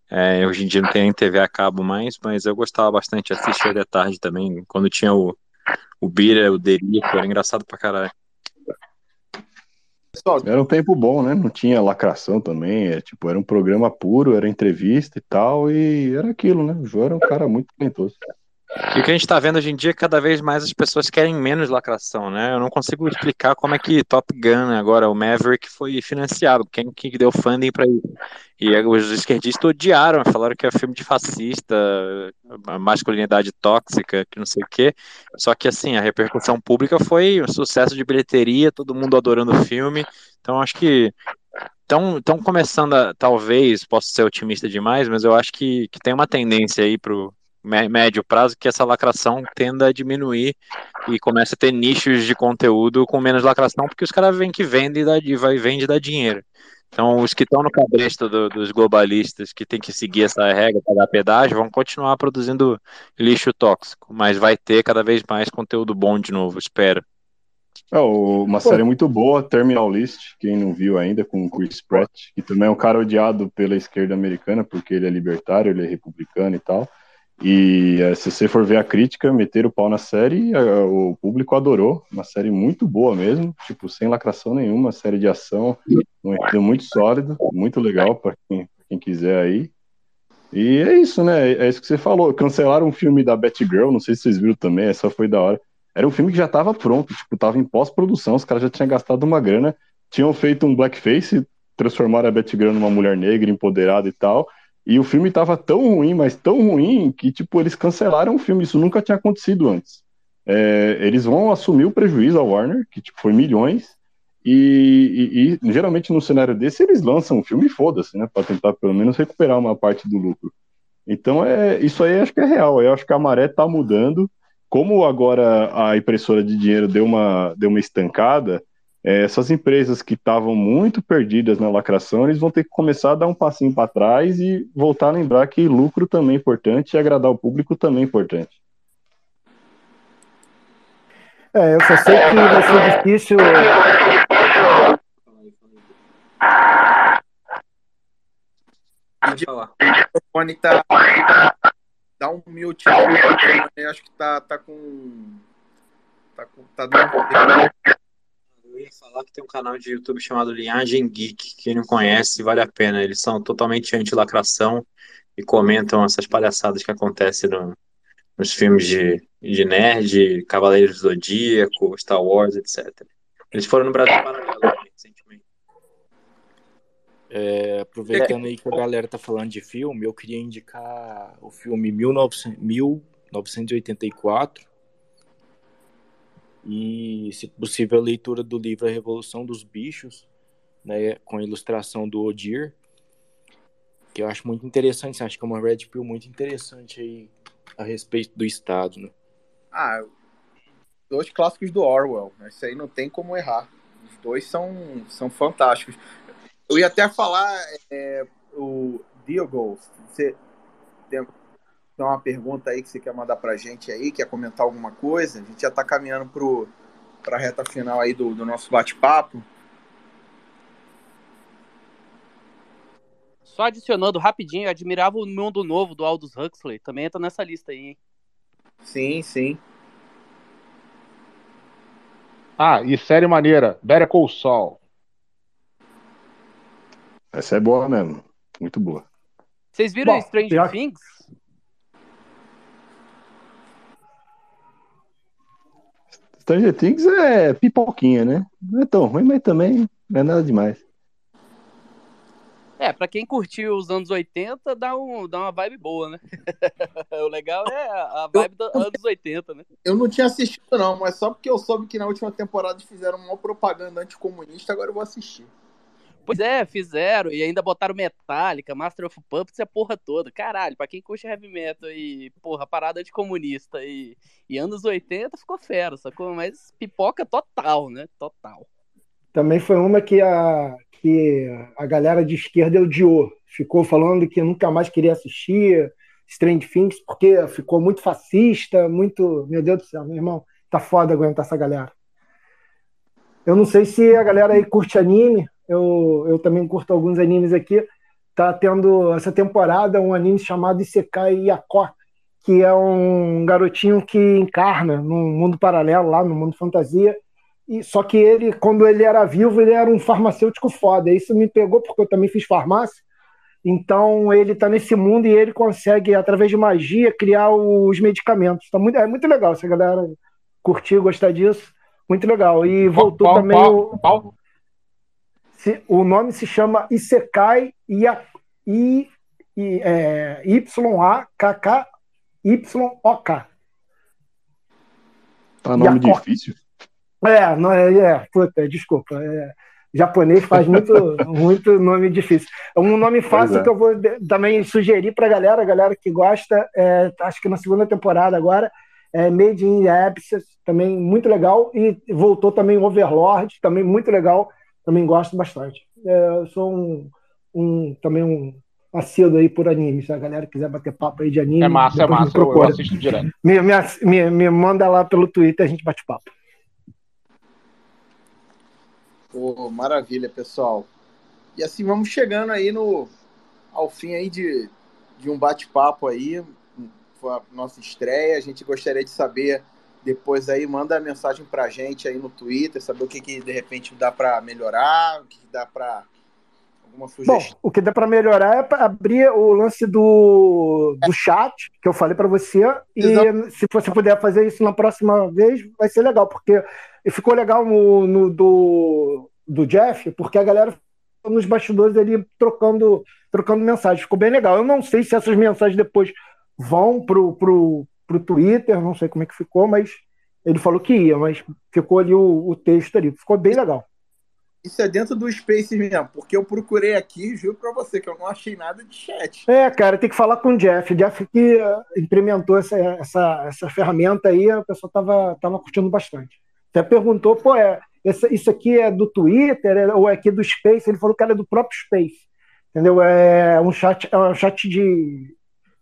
É, hoje em dia não tem nem TV a cabo mais, mas eu gostava bastante de assistir à tarde também, quando tinha o, o Bira, o Derico, era engraçado pra caralho. Era um tempo bom, né? Não tinha lacração também. É, tipo, era um programa puro, era entrevista e tal, e era aquilo, né? O João era um cara muito talentoso. E o que a gente está vendo hoje em dia, é cada vez mais as pessoas querem menos lacração, né? Eu não consigo explicar como é que Top Gun, agora o Maverick, foi financiado, quem que deu funding para isso. E os esquerdistas odiaram, falaram que é filme de fascista, masculinidade tóxica, que não sei o quê. Só que, assim, a repercussão pública foi um sucesso de bilheteria, todo mundo adorando o filme. Então, acho que estão começando a, talvez, posso ser otimista demais, mas eu acho que, que tem uma tendência aí pro médio prazo que essa lacração tenda a diminuir e começa a ter nichos de conteúdo com menos lacração, porque os caras vêm que vendem e vai vende dar dinheiro. Então, os que estão no cabresto do, dos globalistas, que tem que seguir essa regra para dar pedágio, vão continuar produzindo lixo tóxico, mas vai ter cada vez mais conteúdo bom de novo, espero. É, uma Pô. série muito boa, Terminal List, quem não viu ainda, com o Chris Pratt, que também é um cara odiado pela esquerda americana, porque ele é libertário, ele é republicano e tal. E eh, se você for ver a crítica, meter o pau na série, eh, o público adorou. Uma série muito boa mesmo, tipo, sem lacração nenhuma, série de ação, um enredo muito sólido, muito legal para quem, quem quiser aí. E é isso, né? É isso que você falou. Cancelaram um filme da Batgirl, não sei se vocês viram também, essa foi da hora. Era um filme que já estava pronto, tipo, tava em pós-produção, os caras já tinham gastado uma grana, tinham feito um blackface, transformaram a Batgirl numa mulher negra, empoderada e tal, e o filme tava tão ruim, mas tão ruim, que, tipo, eles cancelaram o filme. Isso nunca tinha acontecido antes. É, eles vão assumir o prejuízo ao Warner, que, tipo, foi milhões. E, e, e geralmente no cenário desse eles lançam o filme e foda-se, né? Pra tentar pelo menos recuperar uma parte do lucro. Então, é, isso aí acho que é real. Eu acho que a maré tá mudando. Como agora a impressora de dinheiro deu uma, deu uma estancada, essas empresas que estavam muito perdidas na lacração, eles vão ter que começar a dar um passinho para trás e voltar a lembrar que lucro também é importante e agradar o público também é importante. É, eu só sei que vai ser difícil. O telefone tá. Dá um mute. Acho que tá, tá com. Tá, com, tá dando ia falar que tem um canal de YouTube chamado Linhagem Geek. Quem não conhece, vale a pena. Eles são totalmente anti-lacração e comentam essas palhaçadas que acontecem no, nos filmes de, de nerd, Cavaleiros do Zodíaco, Star Wars, etc. Eles foram no Brasil Paralelo recentemente. É, aproveitando aí que a galera tá falando de filme, eu queria indicar o filme 1984, e, se possível, a leitura do livro A Revolução dos Bichos, né, com a ilustração do Odir, que eu acho muito interessante, acho que é uma red pill muito interessante aí a respeito do Estado, né? Ah, dois clássicos do Orwell, né? isso aí não tem como errar. Os dois são, são fantásticos. Eu ia até falar é, o Diogo, você tem tem uma pergunta aí que você quer mandar pra gente aí, quer comentar alguma coisa? A gente já tá caminhando pro, pra reta final aí do, do nosso bate-papo. Só adicionando rapidinho, eu admirava o Mundo Novo do Aldous Huxley. Também entra nessa lista aí, hein? Sim, sim. Ah, e série maneira, Better Call Saul. Essa é boa mesmo. Muito boa. Vocês viram Bom, Stranger Things? Stranger Things é pipoquinha, né? Não é tão ruim, mas também não é nada demais. É, pra quem curtiu os anos 80, dá, um, dá uma vibe boa, né? o legal é a vibe dos anos 80, né? Eu não tinha assistido, não, mas só porque eu soube que na última temporada fizeram uma propaganda anticomunista, agora eu vou assistir. Pois é, fizeram. E ainda botaram Metallica, Master of Puppets e a porra toda. Caralho, pra quem curte heavy metal e, porra, parada de comunista e, e anos 80 ficou fera, sacou? Mas pipoca total, né? Total. Também foi uma que a, que a galera de esquerda odiou. Ficou falando que nunca mais queria assistir Strange Things porque ficou muito fascista, muito. Meu Deus do céu, meu irmão, tá foda aguentar essa galera. Eu não sei se a galera aí curte anime, eu, eu também curto alguns animes aqui. tá tendo essa temporada um anime chamado Isekai Yako, que é um garotinho que encarna num mundo paralelo lá, no mundo fantasia. E, só que ele, quando ele era vivo, ele era um farmacêutico foda. Isso me pegou porque eu também fiz farmácia. Então ele está nesse mundo e ele consegue, através de magia, criar os medicamentos. Tá muito, é muito legal se a galera curtir, gostar disso. Muito legal. E voltou qual, também qual, qual? O. o nome se chama Isekai I, I, é, Y-A-K-K Y-O-K. Tá nome difícil? É, não, é, é puta, desculpa. É, japonês faz muito, muito nome difícil. Um nome fácil é. que eu vou também sugerir para a galera, a galera que gosta, é, acho que na segunda temporada agora, é Made in Abyss, também muito legal, e voltou também Overlord, também muito legal, também gosto bastante. É, eu sou um, um também um assíduo aí por anime. Se a galera quiser bater papo aí de anime. É massa, é massa. Eu, eu assisto direto. Me, me, me, me, manda lá pelo Twitter, a gente bate papo. Oh, maravilha, pessoal. E assim vamos chegando aí no ao fim aí de, de um bate-papo aí. Foi a nossa estreia. A gente gostaria de saber depois aí, manda a mensagem pra gente aí no Twitter, saber o que, que de repente dá para melhorar, o que, que dá para Alguma sugestão? Bom, o que dá para melhorar é abrir o lance do, do chat, que eu falei para você, e Exato. se você puder fazer isso na próxima vez, vai ser legal, porque ficou legal no, no do, do Jeff, porque a galera nos bastidores ali trocando, trocando mensagens. Ficou bem legal. Eu não sei se essas mensagens depois vão pro, pro, pro Twitter, não sei como é que ficou, mas ele falou que ia, mas ficou ali o, o texto ali. Ficou bem legal. Isso é dentro do Space mesmo, porque eu procurei aqui, juro pra você, que eu não achei nada de chat. É, cara, tem que falar com o Jeff. O Jeff que uh, implementou essa, essa, essa ferramenta aí, a pessoa tava, tava curtindo bastante. Até perguntou, pô, é, essa, isso aqui é do Twitter é, ou é aqui do Space? Ele falou que era do próprio Space. Entendeu? É um chat, é um chat de,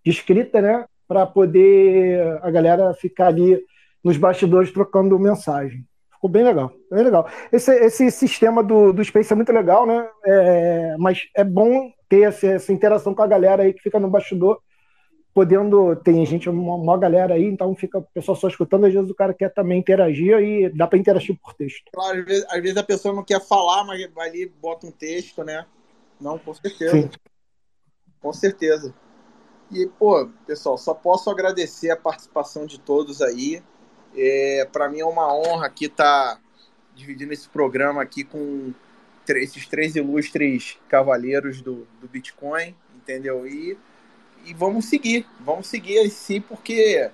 de escrita, né? Para poder a galera ficar ali nos bastidores trocando mensagem. Ficou bem legal, bem legal. Esse, esse sistema do, do Space é muito legal, né? É, mas é bom ter essa, essa, interação com a galera aí que fica no bastidor, podendo. Tem gente, uma, uma galera aí, então fica o pessoal só escutando, às vezes o cara quer também interagir e dá para interagir por texto. Claro, às vezes, às vezes, a pessoa não quer falar, mas vai ali bota um texto, né? Não, com certeza. Sim. Com certeza. E, pô, pessoal, só posso agradecer a participação de todos aí. É, para mim é uma honra aqui estar tá dividindo esse programa aqui com esses três ilustres cavaleiros do, do Bitcoin, entendeu? E, e vamos seguir, vamos seguir assim, porque,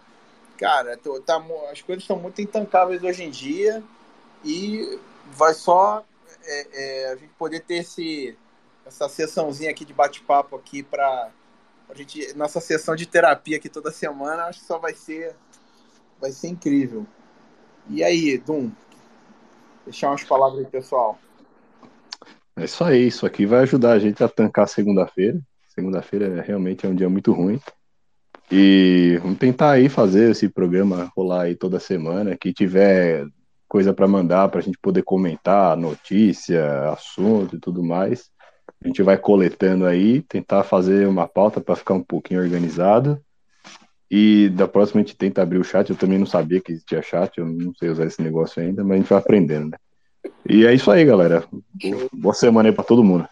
cara, tá, as coisas estão muito intancáveis hoje em dia e vai só é, é, a gente poder ter esse, essa sessãozinha aqui de bate-papo aqui para a gente, nossa sessão de terapia aqui toda semana, acho que só vai ser vai ser incrível. E aí, Dum? Deixar umas palavras aí, pessoal. É isso aí, isso aqui vai ajudar a gente a tancar segunda-feira. Segunda-feira realmente é um dia muito ruim. E vamos tentar aí fazer esse programa rolar aí toda semana. Que tiver coisa para mandar para a gente poder comentar, notícia, assunto e tudo mais. A gente vai coletando aí, tentar fazer uma pauta para ficar um pouquinho organizado. E da próxima a gente tenta abrir o chat. Eu também não sabia que existia chat, eu não sei usar esse negócio ainda, mas a gente vai aprendendo, né? E é isso aí, galera. Boa semana aí pra todo mundo.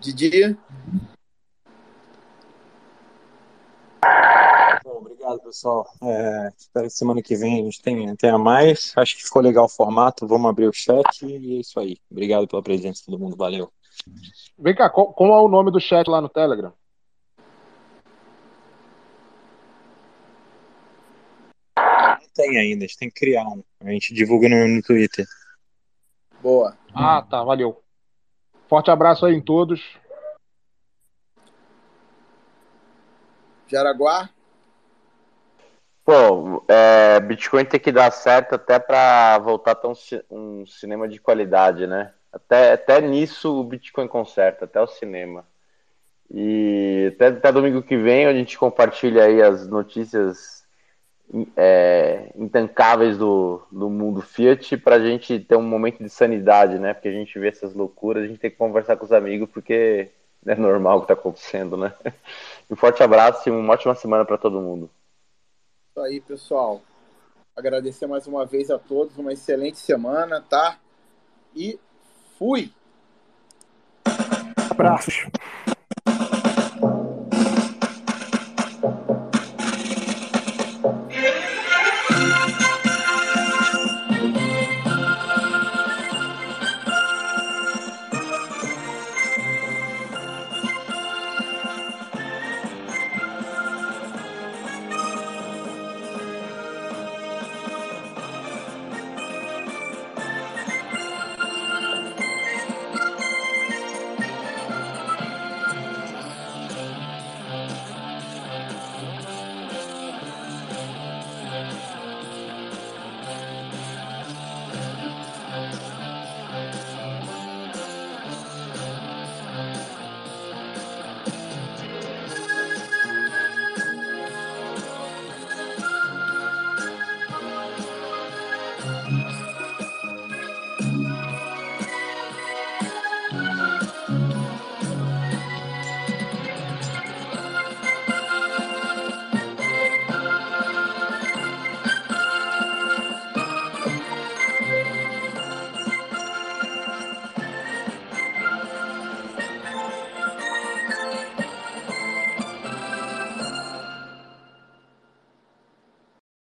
Didi? Pessoal. É, espero que semana que vem a gente tenha, tenha mais. Acho que ficou legal o formato. Vamos abrir o chat e é isso aí. Obrigado pela presença todo mundo. Valeu. Vem cá, qual, qual é o nome do chat lá no Telegram? tem ainda, a gente tem que criar um. A gente divulga no, no Twitter. Boa. Ah, tá, valeu. Forte abraço aí em todos. Jaraguá? Bom, é, Bitcoin tem que dar certo até para voltar a ter um, um, cinema de qualidade, né? Até, até nisso o Bitcoin conserta, até o cinema. E até, até domingo que vem a gente compartilha aí as notícias é, intancáveis do, do mundo Fiat para a gente ter um momento de sanidade, né? Porque a gente vê essas loucuras, a gente tem que conversar com os amigos porque é normal o que está acontecendo, né? Um forte abraço e uma ótima semana para todo mundo. Tá aí, pessoal. Agradecer mais uma vez a todos, uma excelente semana, tá? E fui! Abraços.